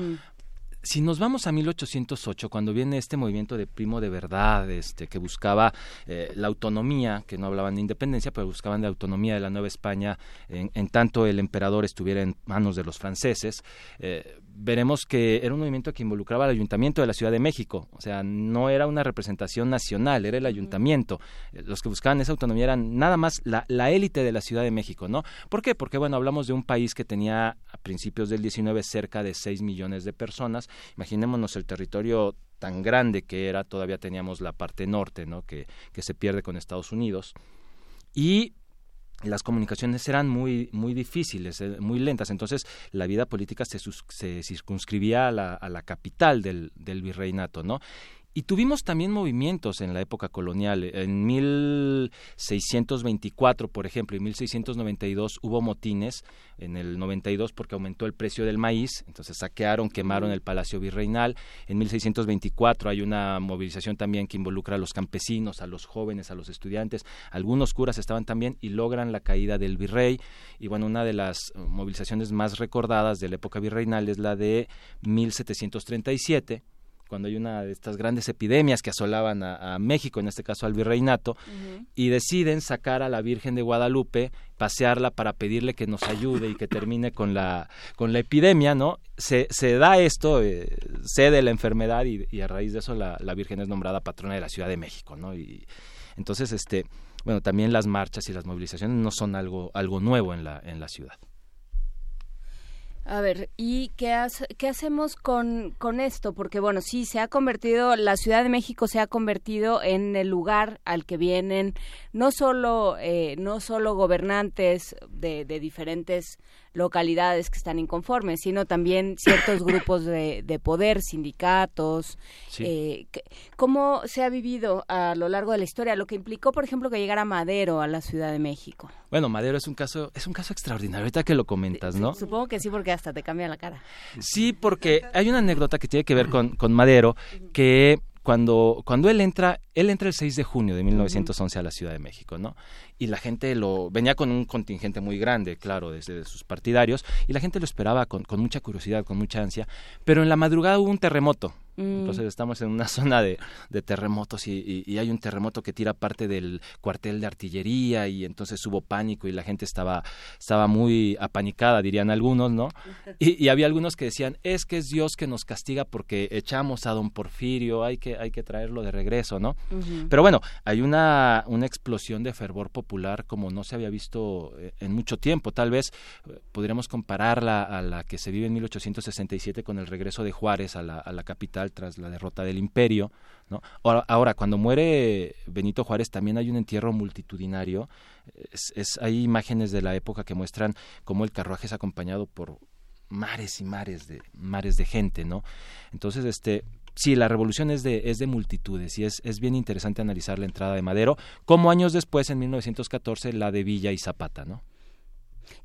Si nos vamos a 1808, cuando viene este movimiento de primo de verdad, este, que buscaba eh, la autonomía, que no hablaban de independencia, pero buscaban de autonomía de la Nueva España, en, tanto el emperador estuviera en manos de los franceses, eh, veremos que era un movimiento que involucraba al ayuntamiento de la Ciudad de México, o sea, no era una representación nacional, era el ayuntamiento. Eh, los que buscaban esa autonomía eran nada más la, élite de la Ciudad de México, ¿no? ¿Por qué? Porque, bueno, hablamos de un país que tenía a principios del 19 cerca de 6 millones de personas. Imaginémonos el territorio tan grande que era, todavía teníamos la parte norte, ¿no? Que, que se pierde con Estados Unidos. Y las comunicaciones eran muy muy difíciles, eh, muy lentas, entonces la vida política se, se circunscribía a la, a la capital del, del virreinato, ¿no? Y tuvimos también movimientos en la época colonial. En 1624, por ejemplo, y 1692 hubo motines. En el 92 porque aumentó el precio del maíz, entonces saquearon, quemaron el Palacio Virreinal. En 1624 hay una movilización también que involucra a los campesinos, a los jóvenes, a los estudiantes. Algunos curas estaban también y logran la caída del virrey. Y bueno, una de las movilizaciones más recordadas de la época virreinal es la de 1737 cuando hay una de estas grandes epidemias que asolaban a, México, en este caso al virreinato, y deciden sacar a la Virgen de Guadalupe, pasearla para pedirle que nos ayude y que termine con la, con la epidemia, ¿no? Se, se da esto, eh, cede la enfermedad y, a raíz de eso la, la, Virgen es nombrada patrona de la Ciudad de México, ¿no? Y entonces, este, bueno, también las marchas y las movilizaciones no son algo, algo nuevo en la, en la ciudad. A ver, ¿y qué, qué hacemos con, con esto? Porque, bueno, sí, se ha convertido, la Ciudad de México se ha convertido en el lugar al que vienen no solo, eh, no solo gobernantes de, de diferentes localidades que están inconformes, sino también ciertos (coughs) grupos de, de poder, sindicatos. Eh, ¿Cómo se ha vivido a lo largo de la historia? Lo que implicó, por ejemplo, que llegara Madero a la Ciudad de México. Bueno, Madero es un caso, es un caso extraordinario, ahorita que lo comentas, ¿no? Supongo que sí, porque hasta te cambia la cara. Sí, porque hay una anécdota que tiene que ver con, con Madero, que cuando, cuando él entra, él entra el 6 de junio de 1911 a la Ciudad de México, ¿no? Y la gente lo venía con un contingente muy grande, claro, desde sus partidarios, y la gente lo esperaba con, con mucha curiosidad, con mucha ansia, pero en la madrugada hubo un terremoto entonces mm. estamos en una (laughs) zona de, de terremotos y, y, hay un terremoto que tira parte del cuartel de artillería y entonces hubo pánico y la gente estaba, estaba muy apanicada, dirían algunos, ¿no? (laughs) Y, y, había algunos que decían, es que es Dios que nos castiga porque echamos a don Porfirio, hay que, hay que traerlo de regreso, ¿no? Pero bueno, hay una, una explosión de fervor popular como no se había visto eh, en mucho tiempo. Tal vez eh, podríamos compararla a la que se vive en 1867 con el regreso de Juárez a la, a la capital tras la derrota del imperio. ¿no? Ahora, cuando muere Benito Juárez también hay un entierro multitudinario. Hay imágenes de la época que muestran cómo el carruaje es acompañado por mares y mares de mares de gente, ¿no? Entonces, este sí, la revolución es de, es de multitudes y es, es bien interesante analizar la entrada de Madero, como años después, en 1914, la de Villa y Zapata, ¿no?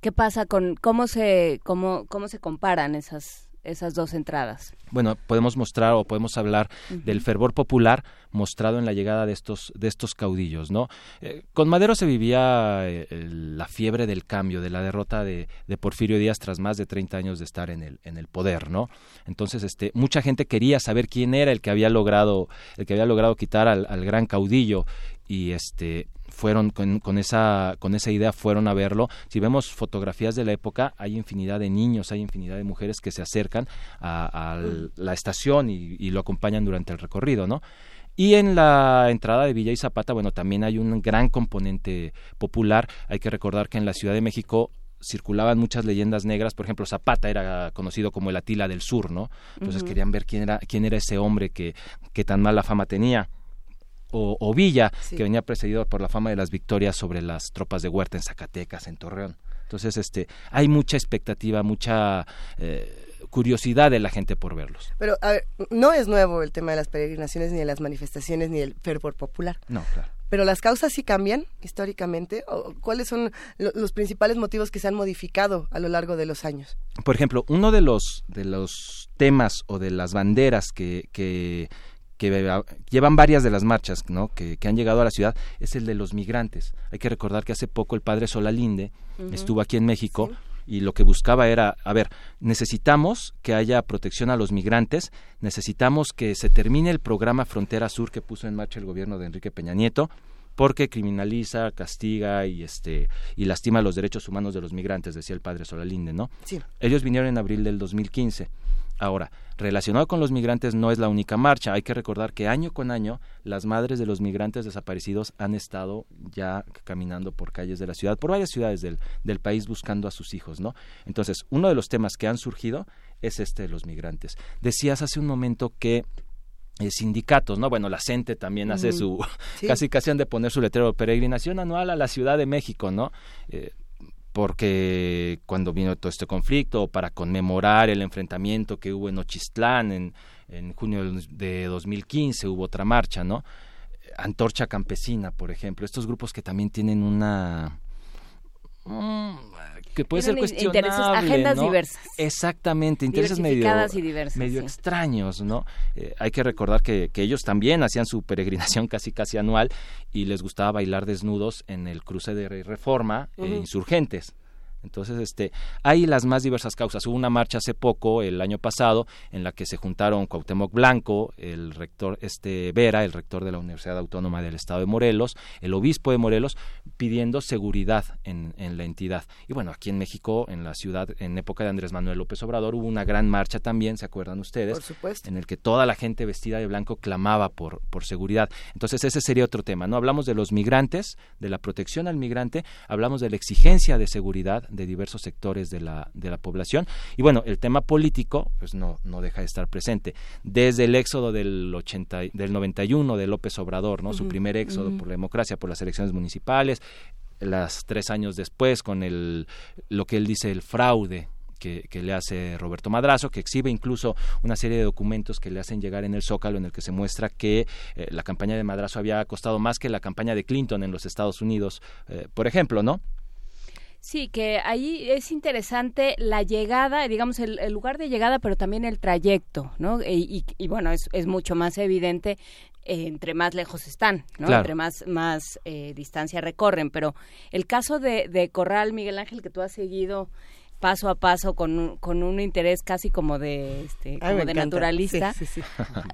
¿Qué pasa con cómo se cómo cómo se comparan esas esas dos entradas? Bueno, podemos mostrar o podemos hablar del fervor popular mostrado en la llegada de estos de estos caudillos, ¿no? Eh, con Madero se vivía eh, la fiebre del cambio, de la derrota de, Porfirio Díaz tras más de 30 años de estar en el en el poder, ¿no? Entonces, este, mucha gente quería saber quién era el que había logrado el que había logrado quitar al, al gran caudillo y este fueron con, esa con esa idea fueron a verlo. Si vemos fotografías de la época hay infinidad de niños hay infinidad de mujeres que se acercan a, la estación y, lo acompañan durante el recorrido no y en la entrada de Villa y Zapata, bueno, también hay un gran componente popular. Hay que recordar que en la Ciudad de México circulaban muchas leyendas negras, por ejemplo, Zapata era conocido como el Atila del Sur, ¿no? Entonces querían ver quién era quién era ese hombre que que tan mala fama tenía o, Villa, que venía precedido por la fama de las victorias sobre las tropas de Huerta en Zacatecas, en Torreón. Entonces, este, hay mucha expectativa, mucha eh, curiosidad de la gente por verlos. Pero, a ver, no es nuevo el tema de las peregrinaciones, ni de las manifestaciones, ni el fervor popular. No, claro. Pero las causas sí cambian históricamente. ¿O ¿Cuáles son los principales motivos que se han modificado a lo largo de los años? Por ejemplo, uno de los de los temas o de las banderas que, que que llevan varias de las marchas ¿no? que, han llegado a la ciudad es el de los migrantes. Hay que recordar que hace poco el padre Solalinde estuvo aquí en México y lo que buscaba era, a ver, necesitamos que haya protección a los migrantes, necesitamos que se termine el programa Frontera Sur que puso en marcha el gobierno de Enrique Peña Nieto, porque criminaliza, castiga y este y lastima los derechos humanos de los migrantes, decía el padre Solalinde, ¿no? Sí. Ellos vinieron en abril del 2015 Ahora, relacionado con los migrantes no es la única marcha. Hay que recordar que año con año las madres de los migrantes desaparecidos han estado ya caminando por calles de la ciudad, por varias ciudades del, del país buscando a sus hijos, ¿no? Entonces, uno de los temas que han surgido es este de los migrantes. Decías hace un momento que eh, sindicatos, ¿no? Bueno, la CENTE también hace su, (laughs) casi casi han de poner su letrero de peregrinación anual a la Ciudad de México, ¿no? Eh, porque cuando vino todo este conflicto, para conmemorar el enfrentamiento que hubo en Ochistlán en, en junio de 2015, hubo otra marcha, ¿no? Antorcha Campesina, por ejemplo, estos grupos que también tienen una... Mm, que puede ser cuestionable, agendas diversas. Exactamente, intereses medio, medio extraños, ¿no? Eh, hay que recordar que, que, ellos también hacían su peregrinación (laughs) casi casi anual y les gustaba bailar desnudos en el cruce de Reforma e Insurgentes. Entonces, este, hay las más diversas causas. Hubo una marcha hace poco, el año pasado, en la que se juntaron Cuauhtémoc Blanco, el rector este Vera, el rector de la Universidad Autónoma del Estado de Morelos, el obispo de Morelos, pidiendo seguridad en, en la entidad. Y bueno, aquí en México, en la ciudad, en época de Andrés Manuel López Obrador, hubo una gran marcha también, ¿se acuerdan ustedes? Por supuesto. En el que toda la gente vestida de blanco clamaba por, por seguridad. Entonces, ese sería otro tema, ¿no? Hablamos de los migrantes, de la protección al migrante, hablamos de la exigencia de seguridad de diversos sectores de la, de la población. Y bueno, el tema político pues no, no deja de estar presente. Desde el éxodo del, 80, del 91 de López Obrador, ¿no? su primer éxodo por la democracia, por las elecciones municipales, las tres años después con el, lo que él dice el fraude que, le hace Roberto Madrazo, que exhibe incluso una serie de documentos que le hacen llegar en el Zócalo en el que se muestra que eh, la campaña de Madrazo había costado más que la campaña de Clinton en los Estados Unidos, eh, por ejemplo, ¿no? Sí, que ahí es interesante la llegada, digamos, el, lugar de llegada, pero también el trayecto, ¿no? Y, bueno, es, es, mucho más evidente eh, entre más lejos están, ¿no? Entre más, más eh, distancia recorren. Pero el caso de, de Corral, Miguel Ángel, que tú has seguido paso a paso con un, con un interés casi como de este como de naturalista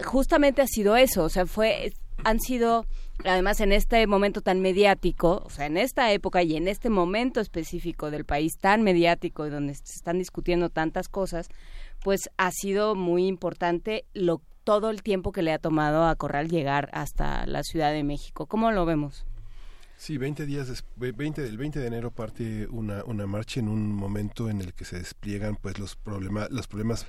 justamente ha sido eso o sea fue han sido además en este momento tan mediático, o sea, en esta época y en este momento específico del país tan mediático y donde se están discutiendo tantas cosas, pues ha sido muy importante lo todo el tiempo que le ha tomado a Corral llegar hasta la Ciudad de México. ¿Cómo lo vemos? Sí, 20 días después, 20 del 20 de enero parte una, una marcha en un momento en el que se despliegan pues los problemas los problemas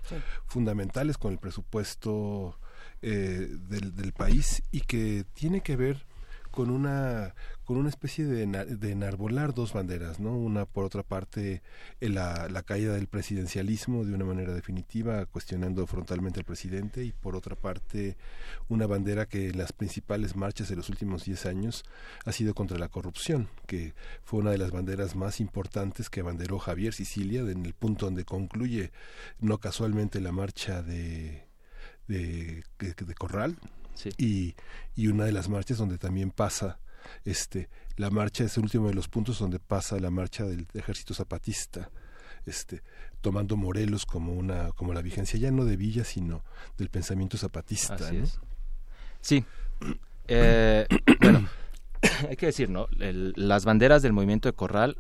fundamentales con el presupuesto eh, del, país y que tiene que ver con una con una especie de, de enarbolar dos banderas, ¿no? Una por otra parte la, la caída del presidencialismo de una manera definitiva, cuestionando frontalmente al presidente, y por otra parte una bandera que en las principales marchas de los últimos diez años ha sido contra la corrupción, que fue una de las banderas más importantes que abanderó Javier Sicilia en el punto donde concluye no casualmente la marcha de de, de, Corral. Y, y una de las marchas donde también pasa este la marcha es el último de los puntos donde pasa la marcha del ejército zapatista este tomando Morelos como una como la vigencia ya no de Villa sino del pensamiento zapatista sí. Eh, (coughs) bueno (coughs) hay que decir no las banderas del movimiento de Corral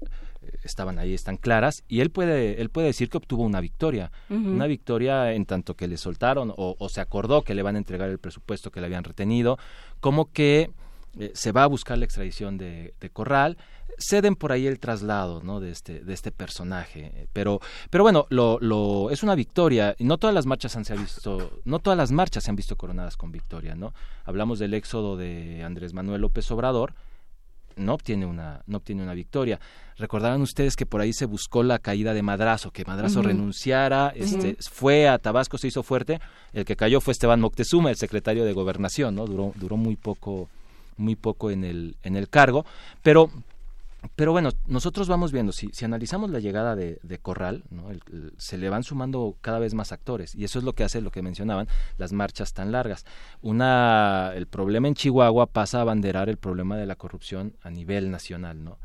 estaban ahí, están claras, y él puede, él puede decir que obtuvo una victoria, una victoria en tanto que le soltaron o, o, se acordó que le van a entregar el presupuesto que le habían retenido, como que eh, se va a buscar la extradición de, Corral, ceden por ahí el traslado ¿no? de, este, de este personaje. Pero, pero bueno, lo, lo, es una victoria y no todas las marchas han, se visto, no todas las marchas se han visto coronadas con victoria. ¿no? Hablamos del éxodo de Andrés Manuel López Obrador, no obtiene una, no obtiene una victoria. Recordarán ustedes que por ahí se buscó la caída de Madrazo, que Madrazo renunciara, este, fue a Tabasco, se hizo fuerte, el que cayó fue Esteban Moctezuma, el secretario de Gobernación, ¿no? Duró, duró muy poco muy poco en el, en el cargo, pero pero bueno, nosotros vamos viendo, si, si analizamos la llegada de, de Corral, ¿no? se le van sumando cada vez más actores y eso es lo que hace lo que mencionaban, las marchas tan largas. Una, el problema en Chihuahua pasa a abanderar el problema de la corrupción a nivel nacional, ¿no?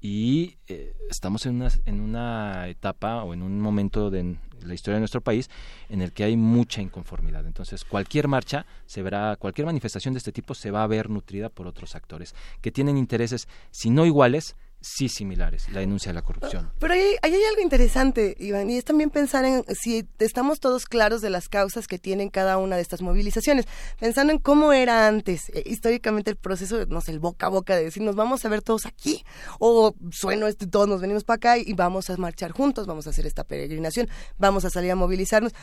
y eh, estamos en una, en una etapa o en un momento de la historia de nuestro país en el que hay mucha inconformidad. Entonces, cualquier marcha se verá, cualquier manifestación de este tipo se va a ver nutrida por otros actores que tienen intereses, si no iguales, sí similares, la denuncia de la corrupción. Pero ahí, hay algo interesante, Iván, y es también pensar en si estamos todos claros de las causas que tienen cada una de estas movilizaciones, pensando en cómo era antes, eh, históricamente el proceso, no sé, el boca a boca de decir, nos vamos a ver todos aquí, o sueno este, todos nos venimos para acá y vamos a marchar juntos, vamos a hacer esta peregrinación, vamos a salir a movilizarnos,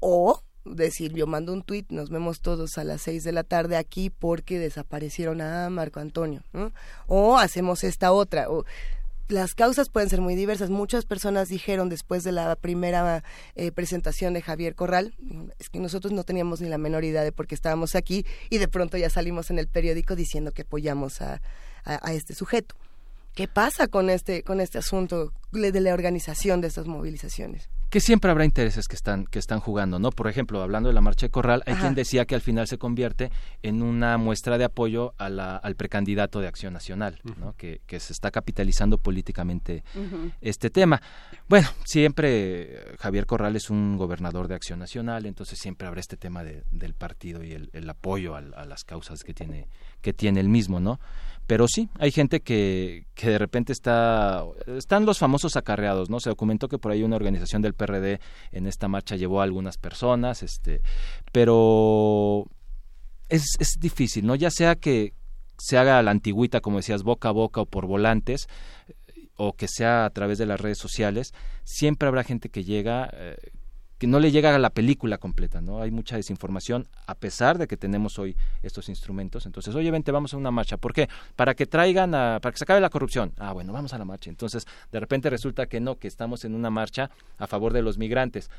o decir, yo mando un tuit, nos vemos todos a las seis de la tarde aquí porque desaparecieron a Marco Antonio, o hacemos esta otra, o las causas pueden ser muy diversas. Muchas personas dijeron después de la primera eh, presentación de Javier Corral, es que nosotros no teníamos ni la menor idea de por qué estábamos aquí y de pronto ya salimos en el periódico diciendo que apoyamos a, a este sujeto. ¿Qué pasa con este, con este asunto de la organización de estas movilizaciones? que siempre habrá intereses que están que están jugando, ¿no? Por ejemplo, hablando de la marcha de Corral, hay quien decía que al final se convierte en una muestra de apoyo a la, al precandidato de Acción Nacional, ¿no? Que, que, se está capitalizando políticamente este tema. Bueno, siempre Javier Corral es un gobernador de Acción Nacional, entonces siempre habrá este tema de, del partido y el, el apoyo a, a, las causas que tiene que tiene el mismo, ¿no? Pero sí, hay gente que, que de repente está, están los famosos acarreados, ¿no? Se documentó que por ahí una organización del PRD en esta marcha llevó a algunas personas, este, pero es, es difícil, ¿no? Ya sea que se haga la antigüita, como decías, boca a boca o por volantes, o que sea a través de las redes sociales, siempre habrá gente que llega eh, que no le llega a la película completa, ¿no? Hay mucha desinformación a pesar de que tenemos hoy estos instrumentos. Entonces, oye, vente, vamos a una marcha. ¿Por qué? Para que traigan, a, para que se acabe la corrupción. Ah, bueno, vamos a la marcha. Entonces, de repente resulta que no, que estamos en una marcha a favor de los migrantes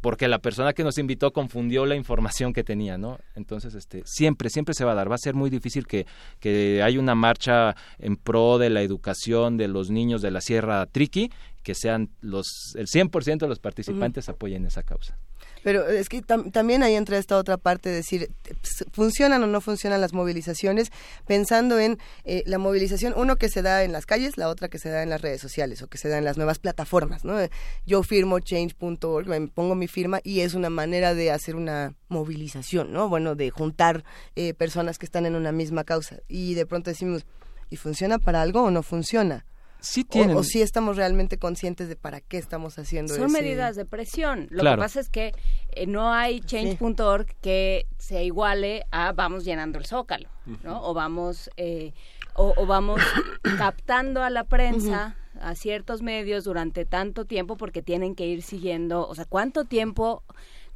porque la persona que nos invitó confundió la información que tenía, ¿no? Entonces, este, siempre, siempre se va a dar. Va a ser muy difícil que, que haya una marcha en pro de la educación de los niños de la Sierra Triqui que sean los el 100% de los participantes apoyen esa causa. Pero es que también ahí entra esta otra parte de decir, ¿funcionan o no funcionan las movilizaciones? Pensando en eh, la movilización, uno que se da en las calles, la otra que se da en las redes sociales o que se da en las nuevas plataformas, ¿no? Yo firmo change.org, me pongo mi firma y es una manera de hacer una movilización, ¿no? Bueno, de juntar eh, personas que están en una misma causa. Y de pronto decimos, ¿y funciona para algo o no funciona? Sí tienen. O, si estamos realmente conscientes de para qué estamos haciendo Son medidas de presión. Lo que pasa es que eh, no hay change.org que se iguale a vamos llenando el zócalo, ¿no? O vamos, eh, o, vamos (coughs) captando a la prensa. a ciertos medios durante tanto tiempo porque tienen que ir siguiendo, o sea, cuánto tiempo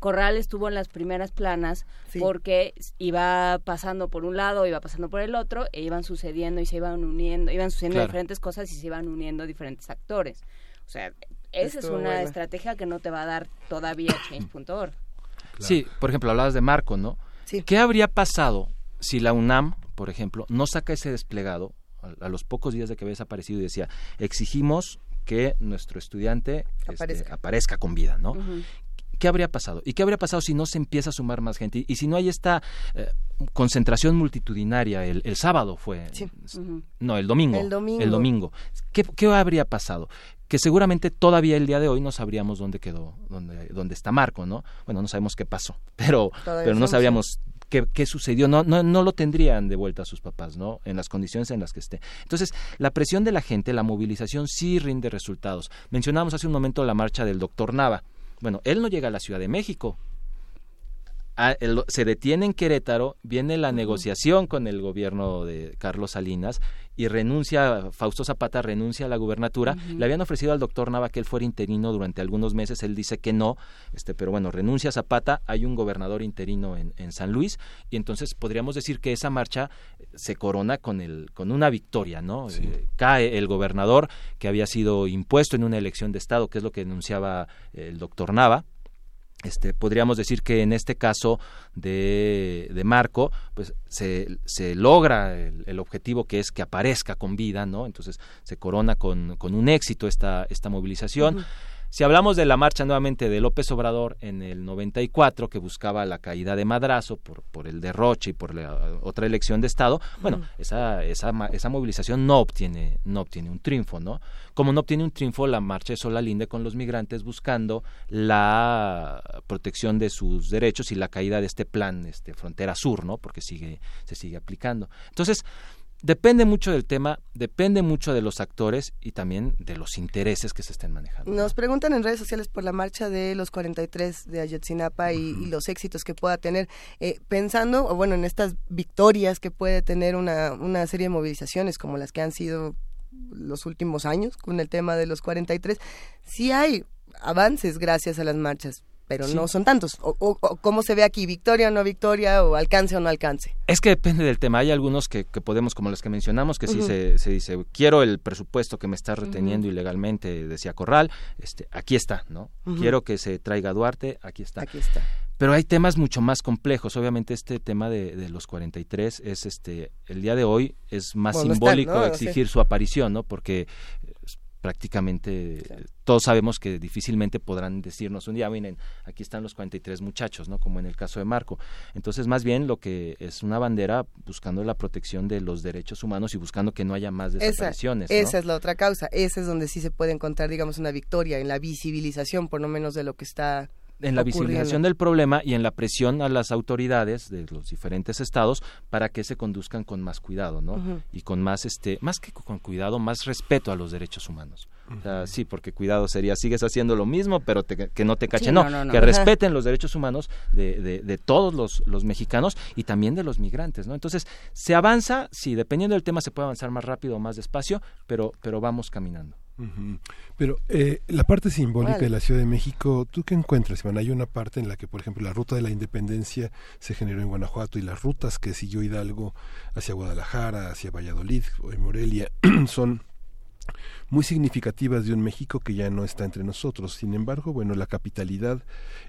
Corral estuvo en las primeras planas porque iba pasando por un lado, iba pasando por el otro, e iban sucediendo y se iban uniendo, iban sucediendo diferentes cosas y se iban uniendo diferentes actores. O sea, esa es una estrategia que no te va a dar todavía (coughs) change.org. Sí, por ejemplo, hablabas de Marco, ¿no? ¿Qué habría pasado si la UNAM, por ejemplo, no saca ese desplegado a, los pocos días de que había desaparecido y decía, exigimos que nuestro estudiante este, aparezca. con vida, ¿no? ¿Qué habría pasado? ¿Y qué habría pasado si no se empieza a sumar más gente? Y, si no hay esta eh, concentración multitudinaria, el, sábado fue, no, el domingo, el domingo. ¿Qué, habría pasado? que seguramente todavía el día de hoy no sabríamos dónde quedó, dónde, dónde está Marco, ¿no? Bueno, no sabemos qué pasó, (laughs) pero, pero no sabríamos qué, qué, sucedió, no, no, no lo tendrían de vuelta a sus papás, ¿no? En las condiciones en las que esté. Entonces, la presión de la gente, la movilización sí rinde resultados. Mencionamos hace un momento la marcha del doctor Nava. Bueno, él no llega a la Ciudad de México, se detiene en Querétaro, viene la negociación con el gobierno de Carlos Salinas y renuncia, Fausto Zapata renuncia a la gubernatura. Le habían ofrecido al doctor Nava que él fuera interino durante algunos meses, él dice que no, este, pero bueno, renuncia a Zapata, hay un gobernador interino en, San Luis y entonces podríamos decir que esa marcha se corona con, el, con una victoria, ¿no? Eh, cae el gobernador que había sido impuesto en una elección de Estado, que es lo que denunciaba el doctor Nava este, podríamos decir que en este caso de, de Marco, pues se, se logra el, objetivo que es que aparezca con vida, ¿no? Entonces se corona con, con un éxito esta, esta movilización. Si hablamos de la marcha nuevamente de López Obrador en el 94, que buscaba la caída de Madrazo por, por el derroche y por la otra elección de Estado, bueno, esa, esa, esa movilización no obtiene, no obtiene un triunfo, ¿no? Como no obtiene un triunfo la marcha de Solalinde con los migrantes buscando la protección de sus derechos y la caída de este plan, este Frontera Sur, ¿no? Porque sigue, se sigue aplicando. Entonces, depende mucho del tema, depende mucho de los actores y también de los intereses que se estén manejando. Nos preguntan en redes sociales por la marcha de los 43 de Ayotzinapa y, los éxitos que pueda tener, eh, pensando, o bueno, en estas victorias que puede tener una, una serie de movilizaciones como las que han sido los últimos años con el tema de los 43, sí hay avances gracias a las marchas, pero no son tantos. O, cómo se ve aquí, victoria o no victoria, o alcance o no alcance. Es que depende del tema. Hay algunos que, podemos, como los que mencionamos, que sí se, dice, quiero el presupuesto que me está reteniendo ilegalmente, decía Corral, este, aquí está, ¿no? Quiero que se traiga Duarte, aquí está. Aquí está. Pero hay temas mucho más complejos. Obviamente este tema de, de los 43 es, este, el día de hoy es más simbólico exigir su aparición, ¿no? Porque prácticamente todos sabemos que difícilmente podrán decirnos un día, miren, aquí están los 43 muchachos, ¿no? Como en el caso de Marco. Entonces, más bien lo que es una bandera buscando la protección de los derechos humanos y buscando que no haya más desapariciones. Esa, esa es la otra causa. Esa es donde sí se puede encontrar, digamos, una victoria en la visibilización, por lo menos, de lo que está en la visibilización del problema y en la presión a las autoridades de los diferentes estados para que se conduzcan con más cuidado, ¿no? Y con más, este, más que con cuidado, más respeto a los derechos humanos. sí, porque cuidado sería, sigues haciendo lo mismo, pero que no te cachen. no, que respeten los derechos humanos de, de, todos los, los, mexicanos y también de los migrantes, ¿no? Entonces, se avanza, sí, dependiendo del tema se puede avanzar más rápido o más despacio, pero, pero vamos caminando. Pero eh, la parte simbólica de la Ciudad de México, ¿tú qué encuentras, Iván? Hay una parte en la que, por ejemplo, la ruta de la independencia se generó en Guanajuato y las rutas que siguió Hidalgo hacia Guadalajara, hacia Valladolid o en Morelia (clears throat) son muy significativas de un México que ya no está entre nosotros. Sin embargo, bueno, la capitalidad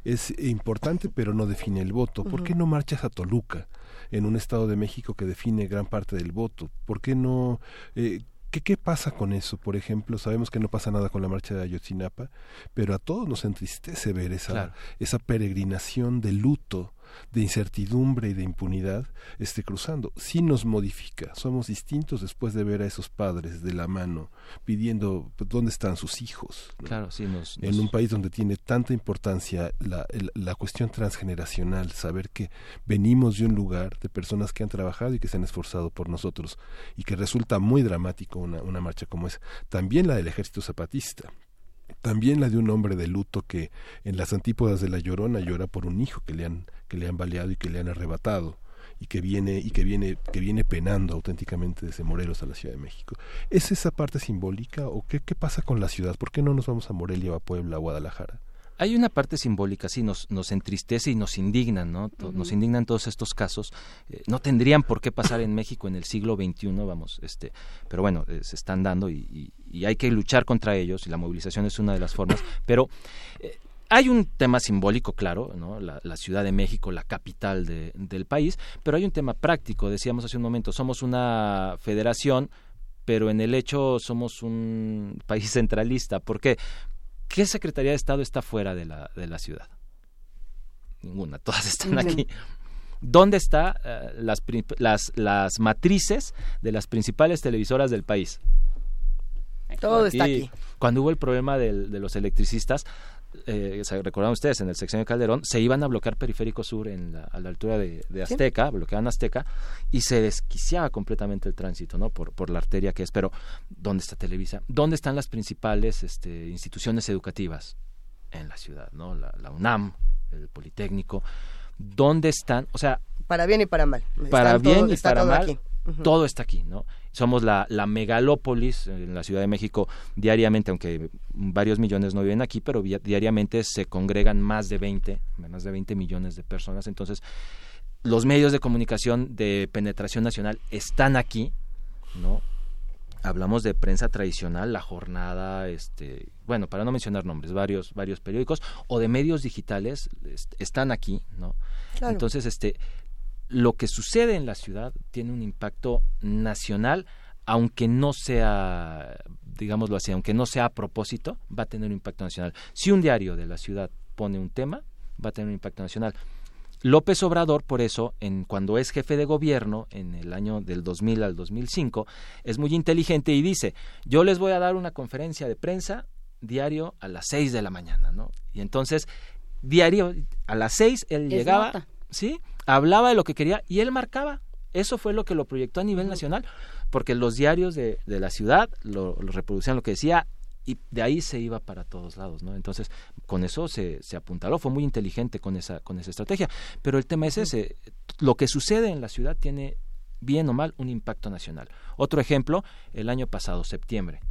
es importante, pero no define el voto. ¿Por qué no marchas a Toluca? en un Estado de México que define gran parte del voto. ¿Por qué no? Eh, ¿Qué, ¿Qué pasa con eso? Por ejemplo, sabemos que no pasa nada con la marcha de Ayotzinapa, pero a todos nos entristece ver esa, esa peregrinación de luto de incertidumbre y de impunidad esté cruzando. Sí nos modifica, somos distintos después de ver a esos padres de la mano pidiendo pues, dónde están sus hijos. Claro, sí, nos, En un país donde tiene tanta importancia la, la cuestión transgeneracional, saber que venimos de un lugar de personas que han trabajado y que se han esforzado por nosotros y que resulta muy dramático una, una marcha como esa. También la del ejército zapatista también la de un hombre de luto que en las antípodas de la llorona llora por un hijo que le han que le han baleado y que le han arrebatado y que viene y que viene que viene penando auténticamente desde Morelos a la Ciudad de México. ¿Es esa parte simbólica o qué, qué pasa con la ciudad? ¿Por qué no nos vamos a Morelia, a Puebla, a Guadalajara? hay una parte simbólica, sí, nos, nos entristece y nos indignan, ¿no? Nos indignan todos estos casos. Eh, no tendrían por qué pasar en México en el siglo XXI, vamos, este, pero bueno, eh, se están dando y, hay que luchar contra ellos y la movilización es una de las formas. Pero eh, hay un tema simbólico, claro, ¿no? la, Ciudad de México, la capital del país, pero hay un tema práctico, decíamos hace un momento, somos una federación pero en el hecho somos un (laughs) país centralista. ¿Por qué? ¿Qué Secretaría de Estado está fuera de la, de la ciudad? Ninguna, todas están aquí. ¿Dónde están eh, las, las, las matrices de las principales televisoras del país? Todo está aquí. Cuando hubo el problema de los electricistas, eh, recordaron ustedes, en el sección de Calderón, se iban a bloquear Periférico Sur en la, a la altura de, Azteca, bloqueaban Azteca, y se desquiciaba completamente el tránsito, ¿no? Por, por la arteria que es. Pero, ¿dónde está Televisa? ¿Dónde están las principales este, instituciones educativas? En la ciudad, ¿no? La, UNAM, el Politécnico. ¿Dónde están? O sea... Para bien y para mal. Para bien y para mal. Todo está aquí, ¿no? Somos la, la, megalópolis en la Ciudad de México diariamente, aunque varios millones no viven aquí, pero diariamente se congregan más de 20, más de 20 millones de personas. Entonces, los medios de comunicación de penetración nacional están aquí, ¿no? Hablamos de prensa tradicional, la jornada, este, bueno, para no mencionar nombres, varios, varios periódicos o de medios digitales están aquí, ¿no? Entonces, este, lo que sucede en la ciudad tiene un impacto nacional, aunque no sea, digámoslo así, aunque no sea a propósito, va a tener un impacto nacional. Si un diario de la ciudad pone un tema, va a tener un impacto nacional. López Obrador, por eso, en, cuando es jefe de gobierno, en el año del 2000 al 2005, es muy inteligente y dice, yo les voy a dar una conferencia de prensa diario a las 6 de la mañana, ¿no? Y entonces, diario, a las 6 él llegaba, ¿sí? Hablaba de lo que quería y él marcaba. Eso fue lo que lo proyectó a nivel nacional, porque los diarios de, de la ciudad lo, reproducían lo que decía y de ahí se iba para todos lados, ¿no? Entonces, con eso se, se apuntaló, fue muy inteligente con esa, con esa estrategia. Pero el tema es ese, lo que sucede en la ciudad tiene, bien o mal, un impacto nacional. Otro ejemplo, el año pasado, septiembre,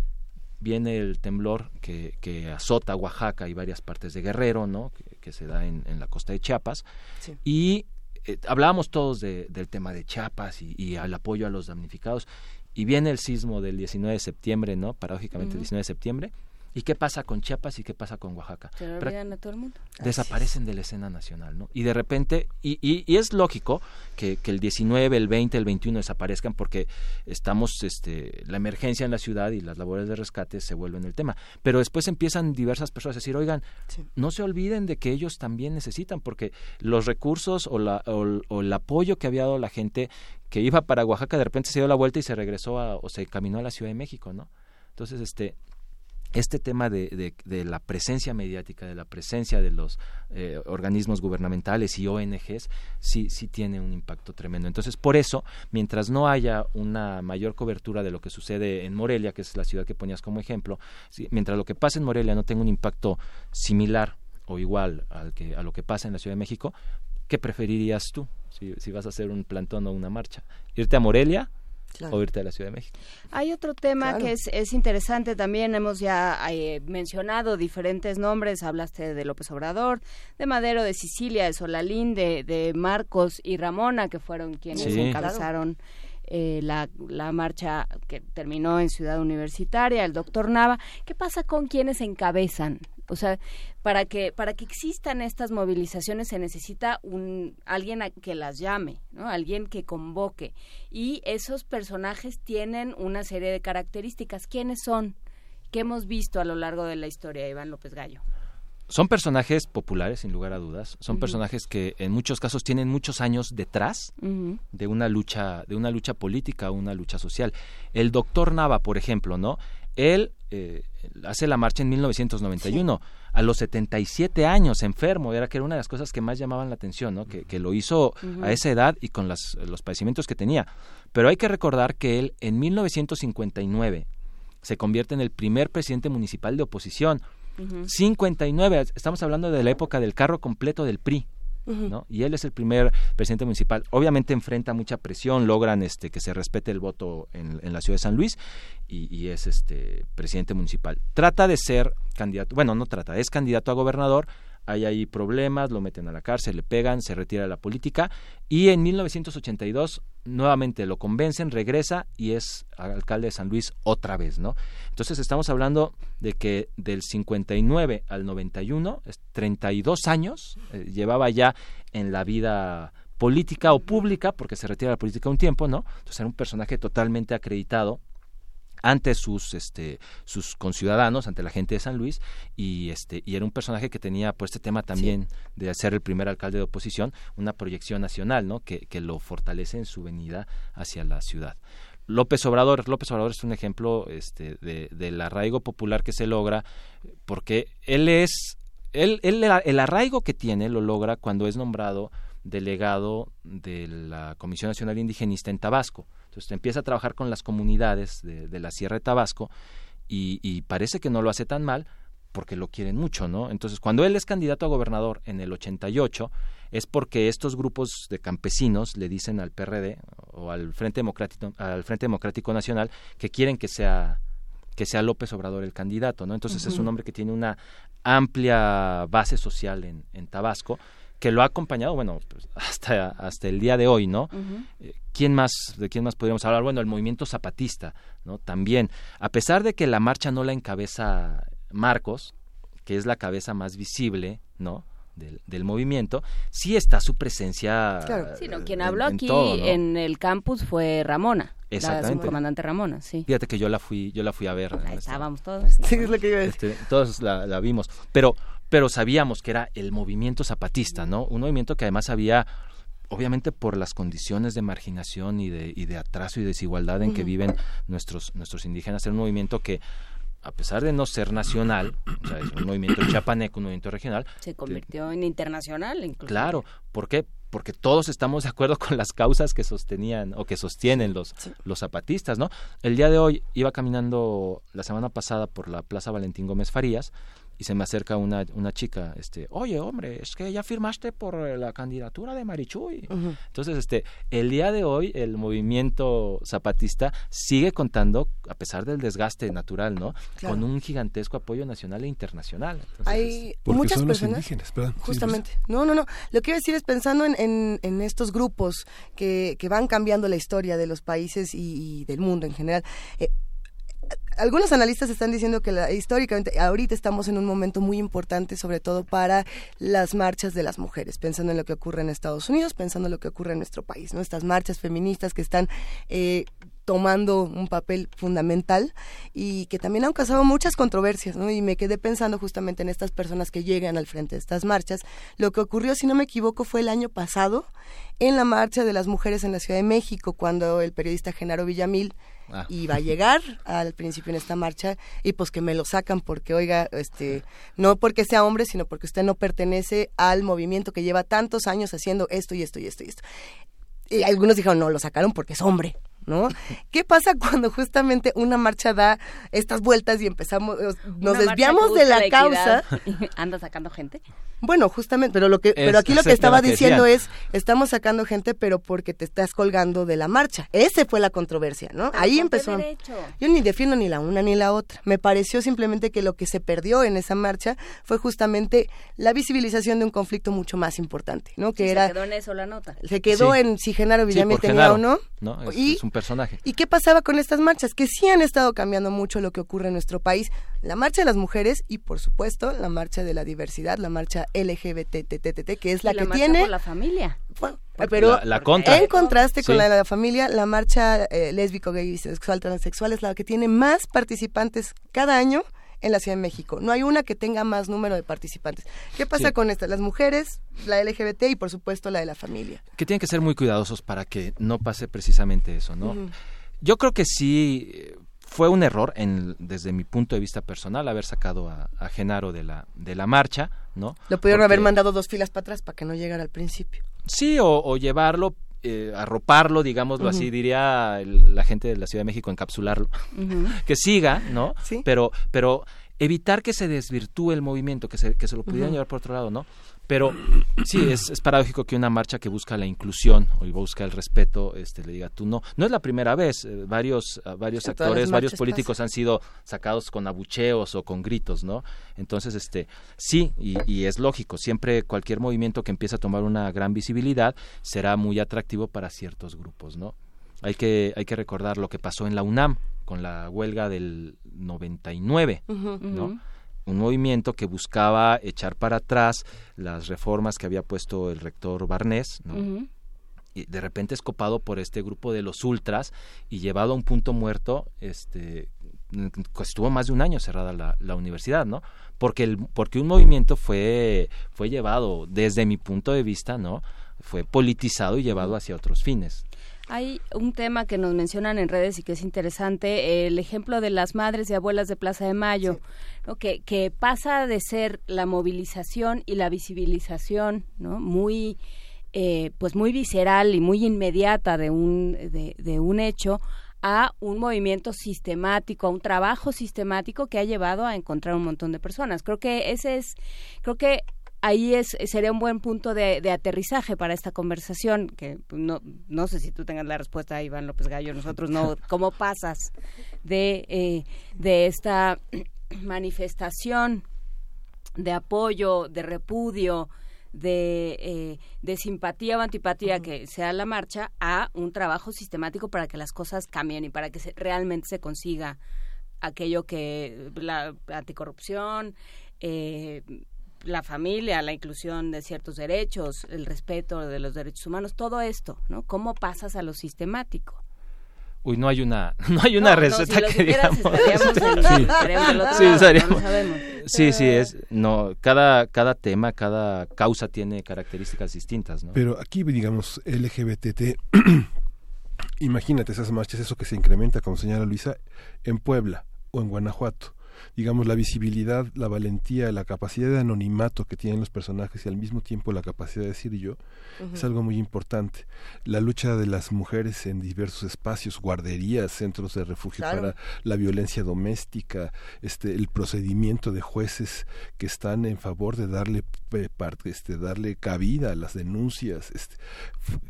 viene el temblor que, que azota Oaxaca y varias partes de Guerrero, ¿no? Que, se da en, en, la costa de Chiapas. Y eh, hablábamos todos de, del tema de Chiapas y, y, al apoyo a los damnificados, y viene el sismo del 19 de septiembre, ¿no? Paradójicamente el 19 de septiembre, ¿Y qué pasa con Chiapas y qué pasa con Oaxaca? a todo el mundo. Desaparecen de la escena nacional, ¿no? Y de repente, y, y, es lógico que, que, el 19, el 20, el 21 desaparezcan porque estamos, este, la emergencia en la ciudad y las labores de rescate se vuelven el tema. Pero después empiezan diversas personas a decir, oigan, no se olviden de que ellos también necesitan, porque los recursos o, la, o, el apoyo que había dado la gente que iba para Oaxaca de repente se dio la vuelta y se regresó a, o se caminó a la Ciudad de México, ¿no? Entonces, este, este tema de, la presencia mediática, de la presencia de los eh, organismos gubernamentales y ONGs, sí, sí tiene un impacto tremendo. Entonces, por eso, mientras no haya una mayor cobertura de lo que sucede en Morelia, que es la ciudad que ponías como ejemplo, mientras lo que pasa en Morelia no tenga un impacto similar o igual al que, a lo que pasa en la Ciudad de México, ¿qué preferirías tú si, si vas a hacer un plantón o una marcha? ¿Irte a Morelia? O irte a la Ciudad de México. Hay otro tema que es, es, interesante también, hemos ya eh, mencionado diferentes nombres, hablaste de López Obrador, de Madero, de Sicilia, de Solalín, de, de Marcos y Ramona, que fueron quienes encabezaron eh, la, la, marcha que terminó en Ciudad Universitaria, el doctor Nava. ¿Qué pasa con quienes encabezan? O sea, para que para que existan estas movilizaciones se necesita un alguien a que las llame, ¿no? Alguien que convoque y esos personajes tienen una serie de características. ¿Quiénes son? ¿Qué hemos visto a lo largo de la historia de Iván López Gallo? son personajes populares, sin lugar a dudas. Son personajes que en muchos casos tienen muchos años detrás de una lucha, de una lucha política una lucha social. El doctor Nava, por ejemplo, ¿no? Él eh, hace la marcha en 1991. A los 77 años, enfermo, era que era una de las cosas que más llamaban la atención, ¿no? Que, lo hizo a esa edad y con las, los padecimientos que tenía. Pero hay que recordar que él en 1959 se convierte en el primer presidente municipal de oposición 59, estamos hablando de la época del carro completo del PRI. ¿No? Y él es el primer presidente municipal. Obviamente enfrenta mucha presión, logran este que se respete el voto en, la ciudad de San Luis y, y, es este presidente municipal. Trata de ser candidato, bueno, no trata, es candidato a gobernador hay ahí problemas, lo meten a la cárcel, le pegan, se retira de la política y en 1982 nuevamente lo convencen, regresa y es alcalde de San Luis otra vez, ¿no? Entonces estamos hablando de que del 59 al 91, 32 años, eh, llevaba ya en la vida política o pública, porque se retira de la política un tiempo, ¿no? Entonces era un personaje totalmente acreditado ante sus este sus conciudadanos ante la gente de San Luis y este y era un personaje que tenía por este tema también de ser el primer alcalde de oposición una proyección nacional no que, que lo fortalece en su venida hacia la ciudad. López Obrador López Obrador es un ejemplo este de, del arraigo popular que se logra porque él es él, él el arraigo que tiene lo logra cuando es nombrado delegado de la Comisión Nacional Indigenista en Tabasco entonces empieza a trabajar con las comunidades de, la Sierra de Tabasco y, parece que no lo hace tan mal porque lo quieren mucho, ¿no? Entonces cuando él es candidato a gobernador en el 88 es porque estos grupos de campesinos le dicen al PRD o al Frente Democrático, al Frente Democrático Nacional que quieren que sea que sea López Obrador el candidato, ¿no? Entonces es un hombre que tiene una amplia base social en, en Tabasco que lo ha acompañado, bueno, pues, (laughs) hasta, hasta el día de hoy, ¿no? Eh, ¿Quién más, de quién más podríamos hablar? Bueno, el movimiento zapatista, ¿no? También, a pesar de que la marcha no la encabeza Marcos, que es la cabeza más visible, ¿no? Del, movimiento, sí está su presencia. Claro. Sí, quien habló aquí en el campus fue Ramona. Exactamente. La comandante Ramona, sí. Fíjate que yo la fui, yo la fui a ver. Ahí estábamos todos. (laughs) Sí, es lo que iba a decir. Este, todos la, la, vimos. Pero pero sabíamos que era el movimiento zapatista, ¿no? Un movimiento que además había obviamente por las condiciones de marginación y de, y de atraso y desigualdad en que viven nuestros, nuestros indígenas, era un movimiento que a pesar de no ser nacional, o sea, es un movimiento chapaneco, un movimiento regional. Se convirtió en internacional, incluso. Claro, ¿por qué? Porque todos estamos de acuerdo con las causas que sostenían o que sostienen los, los zapatistas, ¿no? El día de hoy iba caminando la semana pasada por la Plaza Valentín Gómez Farías y se me acerca una, una chica, este, oye, hombre, es que ya firmaste por la candidatura de Marichuy. Entonces, este, el día de hoy el movimiento zapatista sigue contando, a pesar del desgaste natural, ¿no? Con un gigantesco apoyo nacional e internacional. Hay muchas personas. justamente. no, no, no. Lo que a decir es pensando en, en, estos grupos que, que, van cambiando la historia de los países y, del mundo en general. Eh, algunos analistas están diciendo que la, históricamente ahorita estamos en un momento muy importante, sobre todo para las marchas de las mujeres, pensando en lo que ocurre en Estados Unidos, pensando en lo que ocurre en nuestro país, ¿no? Estas marchas feministas que están eh, tomando un papel fundamental y que también han causado muchas controversias, ¿no? Y me quedé pensando justamente en estas personas que llegan al frente de estas marchas. Lo que ocurrió, si no me equivoco, fue el año pasado en la marcha de las mujeres en la Ciudad de México, cuando el periodista Genaro Villamil ah. iba a llegar al principio en esta marcha y pues que me lo sacan porque, oiga, este, no porque sea hombre, sino porque usted no pertenece al movimiento que lleva tantos años haciendo esto y esto y esto y esto. Y algunos dijeron, no, lo sacaron porque es hombre. ¿No? ¿Qué pasa (laughs) cuando justamente una marcha da estas vueltas y empezamos, nos desviamos de la, causa? (laughs) ¿Anda sacando gente? Bueno, justamente, pero lo que, pero aquí lo que estaba diciendo es, estamos sacando gente, pero porque te estás colgando de la marcha. Esa fue la controversia, ¿no? Ahí empezó. Yo ni defiendo ni la una ni la otra. Me pareció simplemente que lo que se perdió en esa marcha fue justamente la visibilización de un conflicto mucho más importante, ¿no? Que era. Se quedó en eso la nota. Se quedó en si Genaro Villamil tenía o no. No, y, es un personaje. ¿Y qué pasaba con estas marchas? Que sí han estado cambiando mucho lo que ocurre en nuestro país. La marcha de las mujeres y, por supuesto, la marcha de la diversidad, la marcha LGBTTTT, que es la, que tiene... Por la familia. Bueno, pero en contraste con la de la familia, la marcha eh, lésbico, gay, sexual, transexual es la que tiene más participantes cada año en la Ciudad de México. No hay una que tenga más número de participantes. ¿Qué pasa con esta? Las mujeres, la LGBT y por supuesto la de la familia. Que tienen que ser muy cuidadosos para que no pase precisamente eso, ¿no? Yo creo que sí fue un error en, desde mi punto de vista personal haber sacado a, Genaro de la, de la marcha, ¿no? Lo pudieron haber mandado dos filas para atrás para que no llegara al principio. Sí, o, llevarlo, eh, arroparlo, digámoslo así, diría la gente de la Ciudad de México, encapsularlo, (laughs) que siga, ¿no? Pero, pero evitar que se desvirtúe el movimiento, que se, que se lo pudieran llevar por otro lado, ¿no? Pero sí, es, paradójico que una marcha que busca la inclusión o busca el respeto este, le diga tú no. No es la primera vez. Eh, varios eh, varios actores, varios políticos han sido sacados con abucheos o con gritos, ¿no? Entonces, este, sí, y, y es lógico. Siempre cualquier movimiento que empiece a tomar una gran visibilidad será muy atractivo para ciertos grupos, ¿no? Hay que, hay que recordar lo que pasó en la UNAM con la huelga del 99, ¿no? Un movimiento que buscaba echar para atrás las reformas que había puesto el rector Barnés, ¿no? y de repente es copado por este grupo de los ultras y llevado a un punto muerto, este, estuvo más de un año cerrada la, la universidad, ¿no? Porque, el, porque un movimiento fue, fue llevado, desde mi punto de vista, ¿no? Fue politizado y llevado hacia otros fines. Hay un tema que nos mencionan en redes y que es interesante, el ejemplo de las madres y abuelas de Plaza de Mayo, que, que pasa de ser la movilización y la visibilización, ¿no? Muy, eh, pues muy visceral y muy inmediata de un, de, de un hecho a un movimiento sistemático, a un trabajo sistemático que ha llevado a encontrar un montón de personas. Creo que ese es, creo que ahí es sería un buen punto de, aterrizaje para esta conversación que no no sé si tú tengas la respuesta Iván López Gallo nosotros no (laughs) cómo pasas de eh, de esta (clears throat) manifestación de apoyo de repudio de, eh, de simpatía o antipatía que sea la marcha a un trabajo sistemático para que las cosas cambien y para que realmente se consiga aquello que la anticorrupción eh, la familia, la inclusión de ciertos derechos, el respeto de los derechos humanos, todo esto, ¿no? ¿Cómo pasas a lo sistemático? Uy, no hay una, (laughs) no hay una receta que digamos. sí, sí, es, no, cada, cada tema, cada causa tiene características distintas, ¿no? Pero aquí, digamos, LGBTT, (clears throat) imagínate esas marchas, eso que se incrementa, como señala Luisa, en Puebla o en Guanajuato digamos, la visibilidad, la valentía, la capacidad de anonimato que tienen los personajes y al mismo tiempo la capacidad de decir yo, es algo muy importante. La lucha de las mujeres en diversos espacios, guarderías, centros de refugio para la violencia doméstica, este, el procedimiento de jueces que están en favor de darle parte, este, darle cabida a las denuncias, este,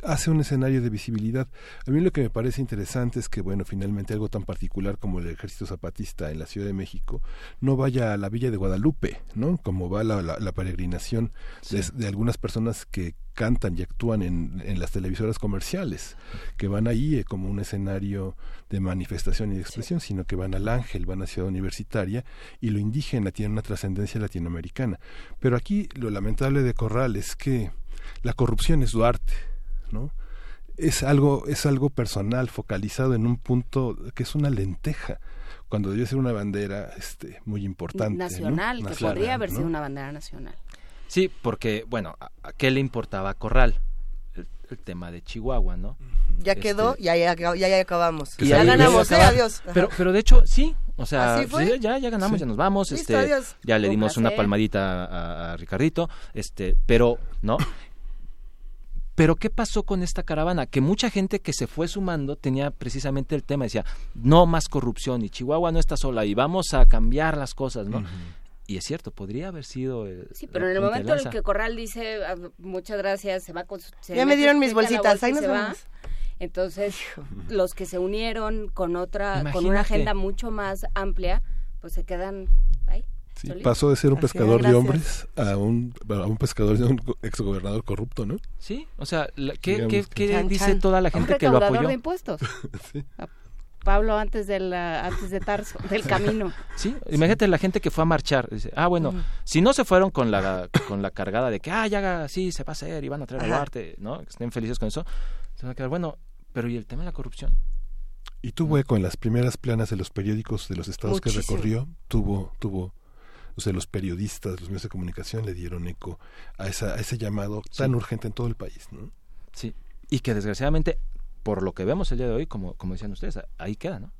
hace un escenario de visibilidad. A mí lo que me parece interesante es que, bueno, finalmente algo tan particular como el ejército zapatista en la Ciudad de México no vaya a la Villa de Guadalupe, ¿no? Como va la, la, peregrinación de, algunas personas que cantan y actúan en, en, las televisoras comerciales, que van ahí eh, como un escenario de manifestación y de expresión, sino que van al Ángel, van a Ciudad Universitaria y lo indígena tiene una trascendencia latinoamericana. Pero aquí lo lamentable de Corral es que la corrupción es Duarte, ¿no? Es algo, es algo personal, focalizado en un punto que es una lenteja cuando debió ser una bandera este, muy importante. Nacional, que podría haber sido una bandera nacional. Sí, porque, bueno, ¿a, qué le importaba Corral? El, tema de Chihuahua, ¿no? Ya quedó, este, ya, ya, ya, acabamos. ya ganamos, eh, adiós. Pero, pero de hecho, sí, o sea, ya, ya ganamos, ya nos vamos, este, ya le dimos una palmadita a, a, Ricardito, este, pero, ¿no? Pero ¿qué pasó con esta caravana? Que mucha gente que se fue sumando tenía precisamente el tema, decía, no más corrupción y Chihuahua no está sola y vamos a cambiar las cosas, ¿no? Y es cierto, podría haber sido... sí, pero en el momento en el que Corral dice, ah, muchas gracias, se va con... ya me dieron mis bolsitas, ahí nos vamos. Entonces, los que se unieron con otra, con una agenda mucho más amplia, pues se quedan ahí pasó de ser un pescador de hombres a un, a un pescador de un exgobernador corrupto, ¿no? Sí, o sea, ¿qué, qué, dice toda la gente que lo apoyó? de impuestos. (laughs) Pablo antes de la, antes de Tarso, del camino. Sí, imagínate la gente que fue a marchar. Dice, ah, bueno, si no se fueron con la, con la cargada de que, ah, ya sí, se va a hacer y van a traer a arte, ¿no? Que estén felices con eso. Se van a quedar, bueno, pero ¿y el tema de la corrupción? Y tuvo eco en las primeras planas de los periódicos de los estados que recorrió, tuvo, tuvo o sea, los periodistas, los medios de comunicación le dieron eco a, esa, a ese llamado tan urgente en todo el país, ¿no? Sí, y que desgraciadamente, por lo que vemos el día de hoy, como, como decían ustedes, ahí queda, ¿no?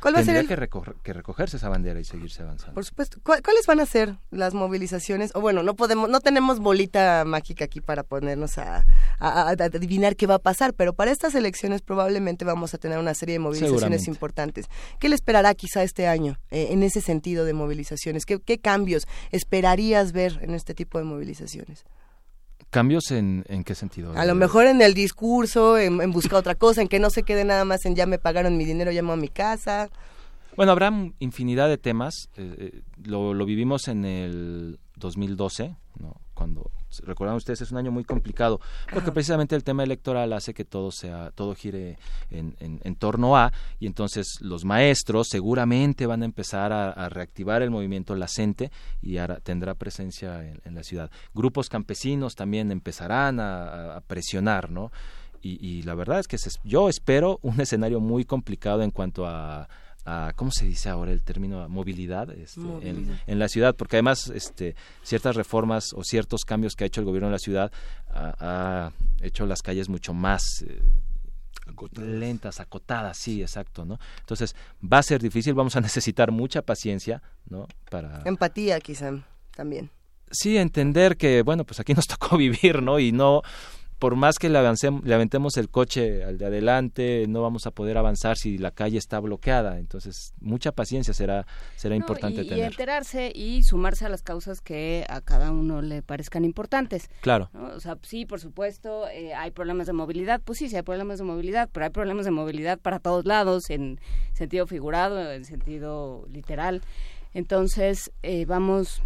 ¿Cuál va a ser que, recogerse esa bandera y seguirse avanzando. Por supuesto. ¿Cuáles van a ser las movilizaciones? O bueno, no podemos, no tenemos bolita mágica aquí para ponernos a, adivinar qué va a pasar, pero para estas elecciones probablemente vamos a tener una serie de movilizaciones importantes. ¿Qué le esperará quizá este año eh, en ese sentido de movilizaciones? ¿Qué, ¿Qué cambios esperarías ver en este tipo de movilizaciones? ¿Cambios en, en qué sentido? A lo mejor en el discurso, en, buscar otra cosa, en que no se quede nada más en ya me pagaron mi dinero, llamo a mi casa. Bueno, habrá infinidad de temas. Eh, eh, lo, lo, vivimos en el 2012, ¿no? Cuando recordan ustedes es un año muy complicado porque precisamente el tema electoral hace que todo sea todo gire en, en, torno a y entonces los maestros seguramente van a empezar a, reactivar el movimiento lacente y ahora tendrá presencia en, la ciudad. Grupos campesinos también empezarán a, presionar no y, y, la verdad es que yo espero un escenario muy complicado en cuanto a ¿cómo se dice ahora el término? Movilidad, este, En, la ciudad, porque además este, ciertas reformas o ciertos cambios que ha hecho el gobierno de la ciudad ha, hecho las calles mucho más eh, lentas, acotadas, sí, exacto, ¿no? Entonces va a ser difícil, vamos a (laughs) necesitar mucha paciencia, ¿no? Para empatía, quizá también. Sí, entender que bueno, pues aquí nos (laughs) tocó vivir, ¿no? Y no por más que le, avancemos, le aventemos el coche al de adelante, no vamos a poder avanzar si la calle está bloqueada. Entonces, mucha paciencia será, será importante tener. Y enterarse y sumarse a las causas que a cada uno le parezcan importantes. Claro. O sea, sí, por supuesto, eh, hay problemas de movilidad. Pues sí, sí hay problemas de movilidad, pero hay problemas de movilidad para todos lados, en sentido figurado, en sentido literal. Entonces, eh, vamos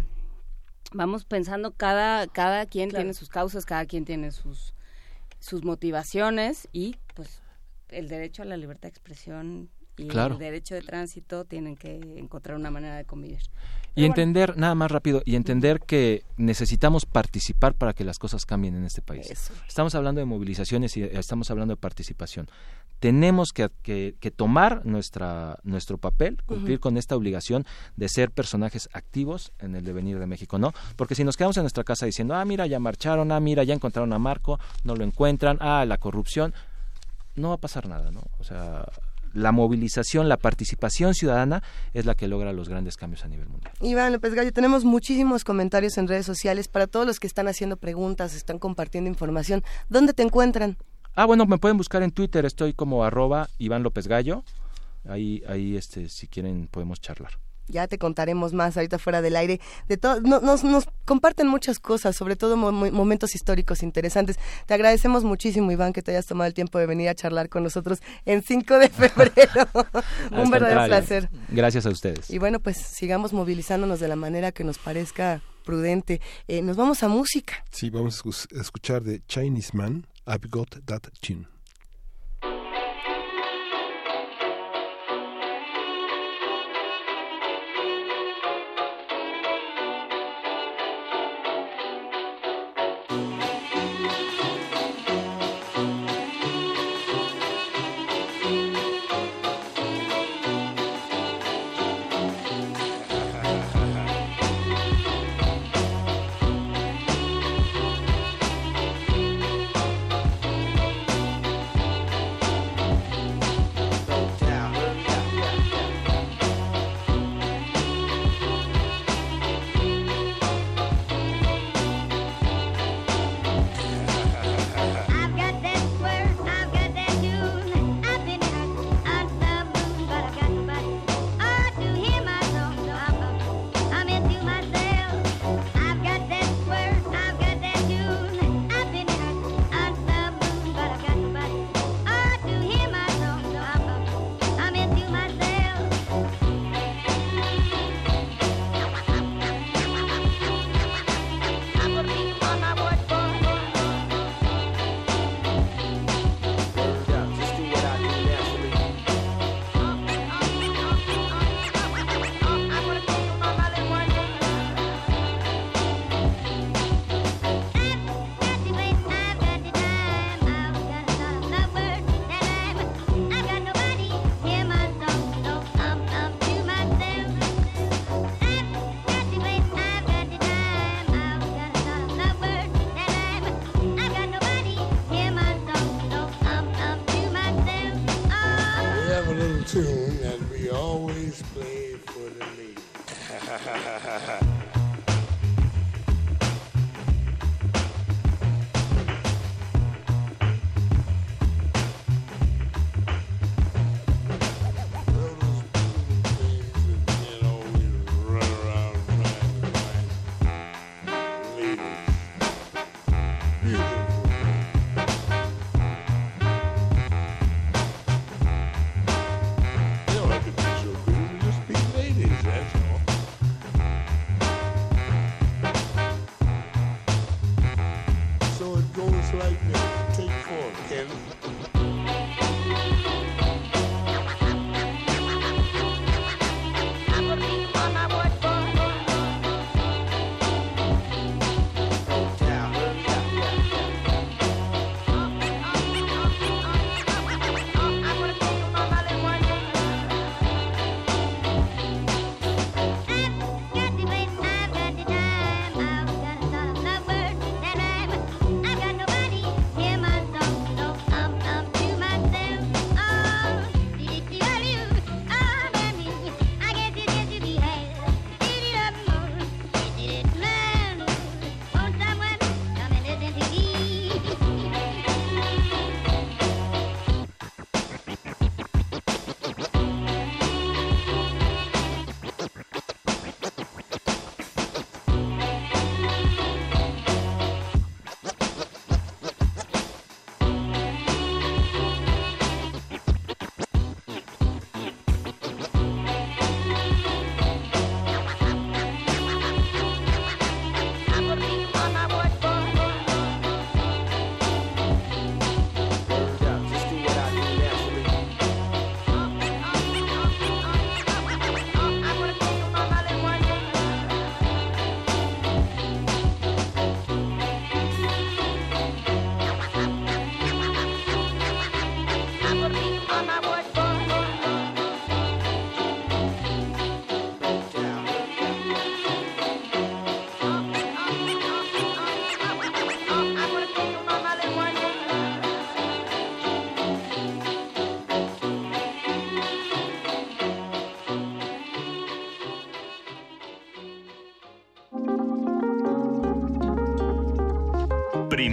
vamos pensando cada cada quien tiene sus causas, cada quien tiene sus sus motivaciones y pues el derecho a la libertad de expresión y el derecho de tránsito tienen que encontrar una manera de convivir. y entender, nada más rápido, y entender que necesitamos participar para que las cosas cambien en este país. Estamos hablando de movilizaciones y estamos hablando de participación. Tenemos que, que, tomar nuestra, nuestro papel, cumplir con esta obligación de ser personajes activos en el devenir de México, ¿no? Porque si nos quedamos en nuestra casa diciendo, ah, mira, ya marcharon, ah, mira, ya encontraron a Marco, no lo encuentran, ah, la corrupción, no va a pasar nada, ¿no? O sea, la movilización, la participación ciudadana es la que logra los grandes cambios a nivel mundial. Iván López Gallo, tenemos muchísimos comentarios en redes sociales para todos los que están haciendo preguntas, están compartiendo información. ¿Dónde te encuentran? Ah, bueno, me pueden buscar en Twitter, estoy como arroba Iván López Gallo. Ahí, ahí este, si quieren podemos charlar ya te contaremos más ahorita fuera del aire. De todo, nos, nos comparten muchas cosas, sobre todo momentos históricos interesantes. Te agradecemos muchísimo, Iván, que te hayas tomado el tiempo de venir a charlar con nosotros en 5 de (laughs) febrero. Un verdadero placer. Gracias a ustedes. Y bueno, pues sigamos movilizándonos de la manera que nos parezca prudente. Eh, nos vamos a música. Sí, vamos a escuchar de Chinese Man, I've Got That Chin.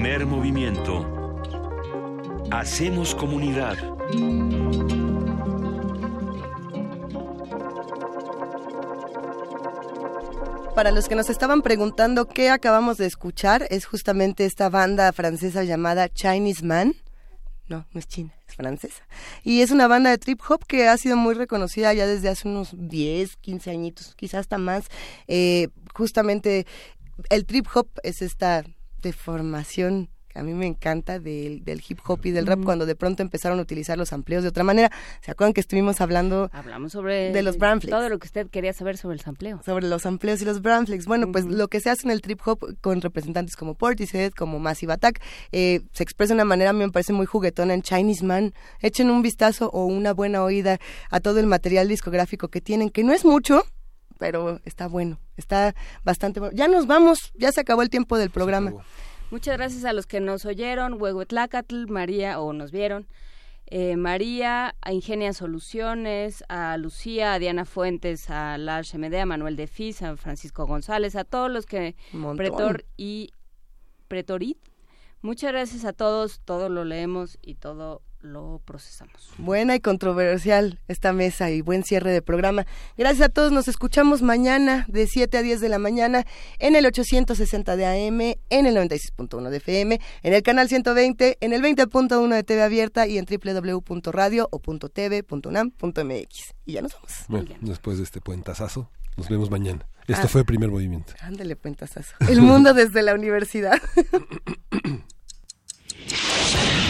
Movimiento. Hacemos comunidad. Para los que nos estaban preguntando qué acabamos de escuchar, es justamente esta banda francesa llamada Chinese Man. No, no es china, es francesa. Y es una banda de trip hop que ha sido muy reconocida ya desde hace unos 10, 15 añitos, quizás hasta más. Eh, justamente el trip hop es esta deformación a mí me encanta del, del hip hop y del rap cuando de pronto empezaron a utilizar los amplios de otra manera. ¿Se acuerdan que estuvimos hablando Hablamos sobre de los Bramflex? Todo lo que usted quería saber sobre el sampleo. Sobre los amplios y los Bramflex. Bueno, pues lo que se hace en el trip hop con representantes como Portishead, como Massive Attack, eh, se expresa de una manera, a mí me parece muy juguetona en Chinese Man. Echen un vistazo o una buena oída a todo el material discográfico que tienen, que no es mucho, pero está bueno, está bastante bueno. Ya nos vamos, ya se acabó el tiempo del programa. Muchas gracias a los que nos oyeron, Huehuetlacatl, María, o nos vieron. Eh, María, a Ingenia Soluciones, a Lucía, a Diana Fuentes, a Lars MD, a Manuel de Fis, a Francisco González, a todos los que... Pretor y Pretorit. Muchas gracias a todos, todo lo leemos y todo lo procesamos. Buena y controversial esta mesa y buen cierre de programa. Gracias a todos, nos escuchamos mañana de 7 a 10 de la mañana en el 860 de AM, en el 96.1 de FM, en el canal 120, en el 20.1 de TV Abierta y en www.radio o .tv.unam.mx. Y ya nos vamos. Bueno, después de este puentazazo, nos vemos mañana. Esto ah. fue el primer movimiento. Ándale, puentazazo. El mundo desde la universidad. (coughs)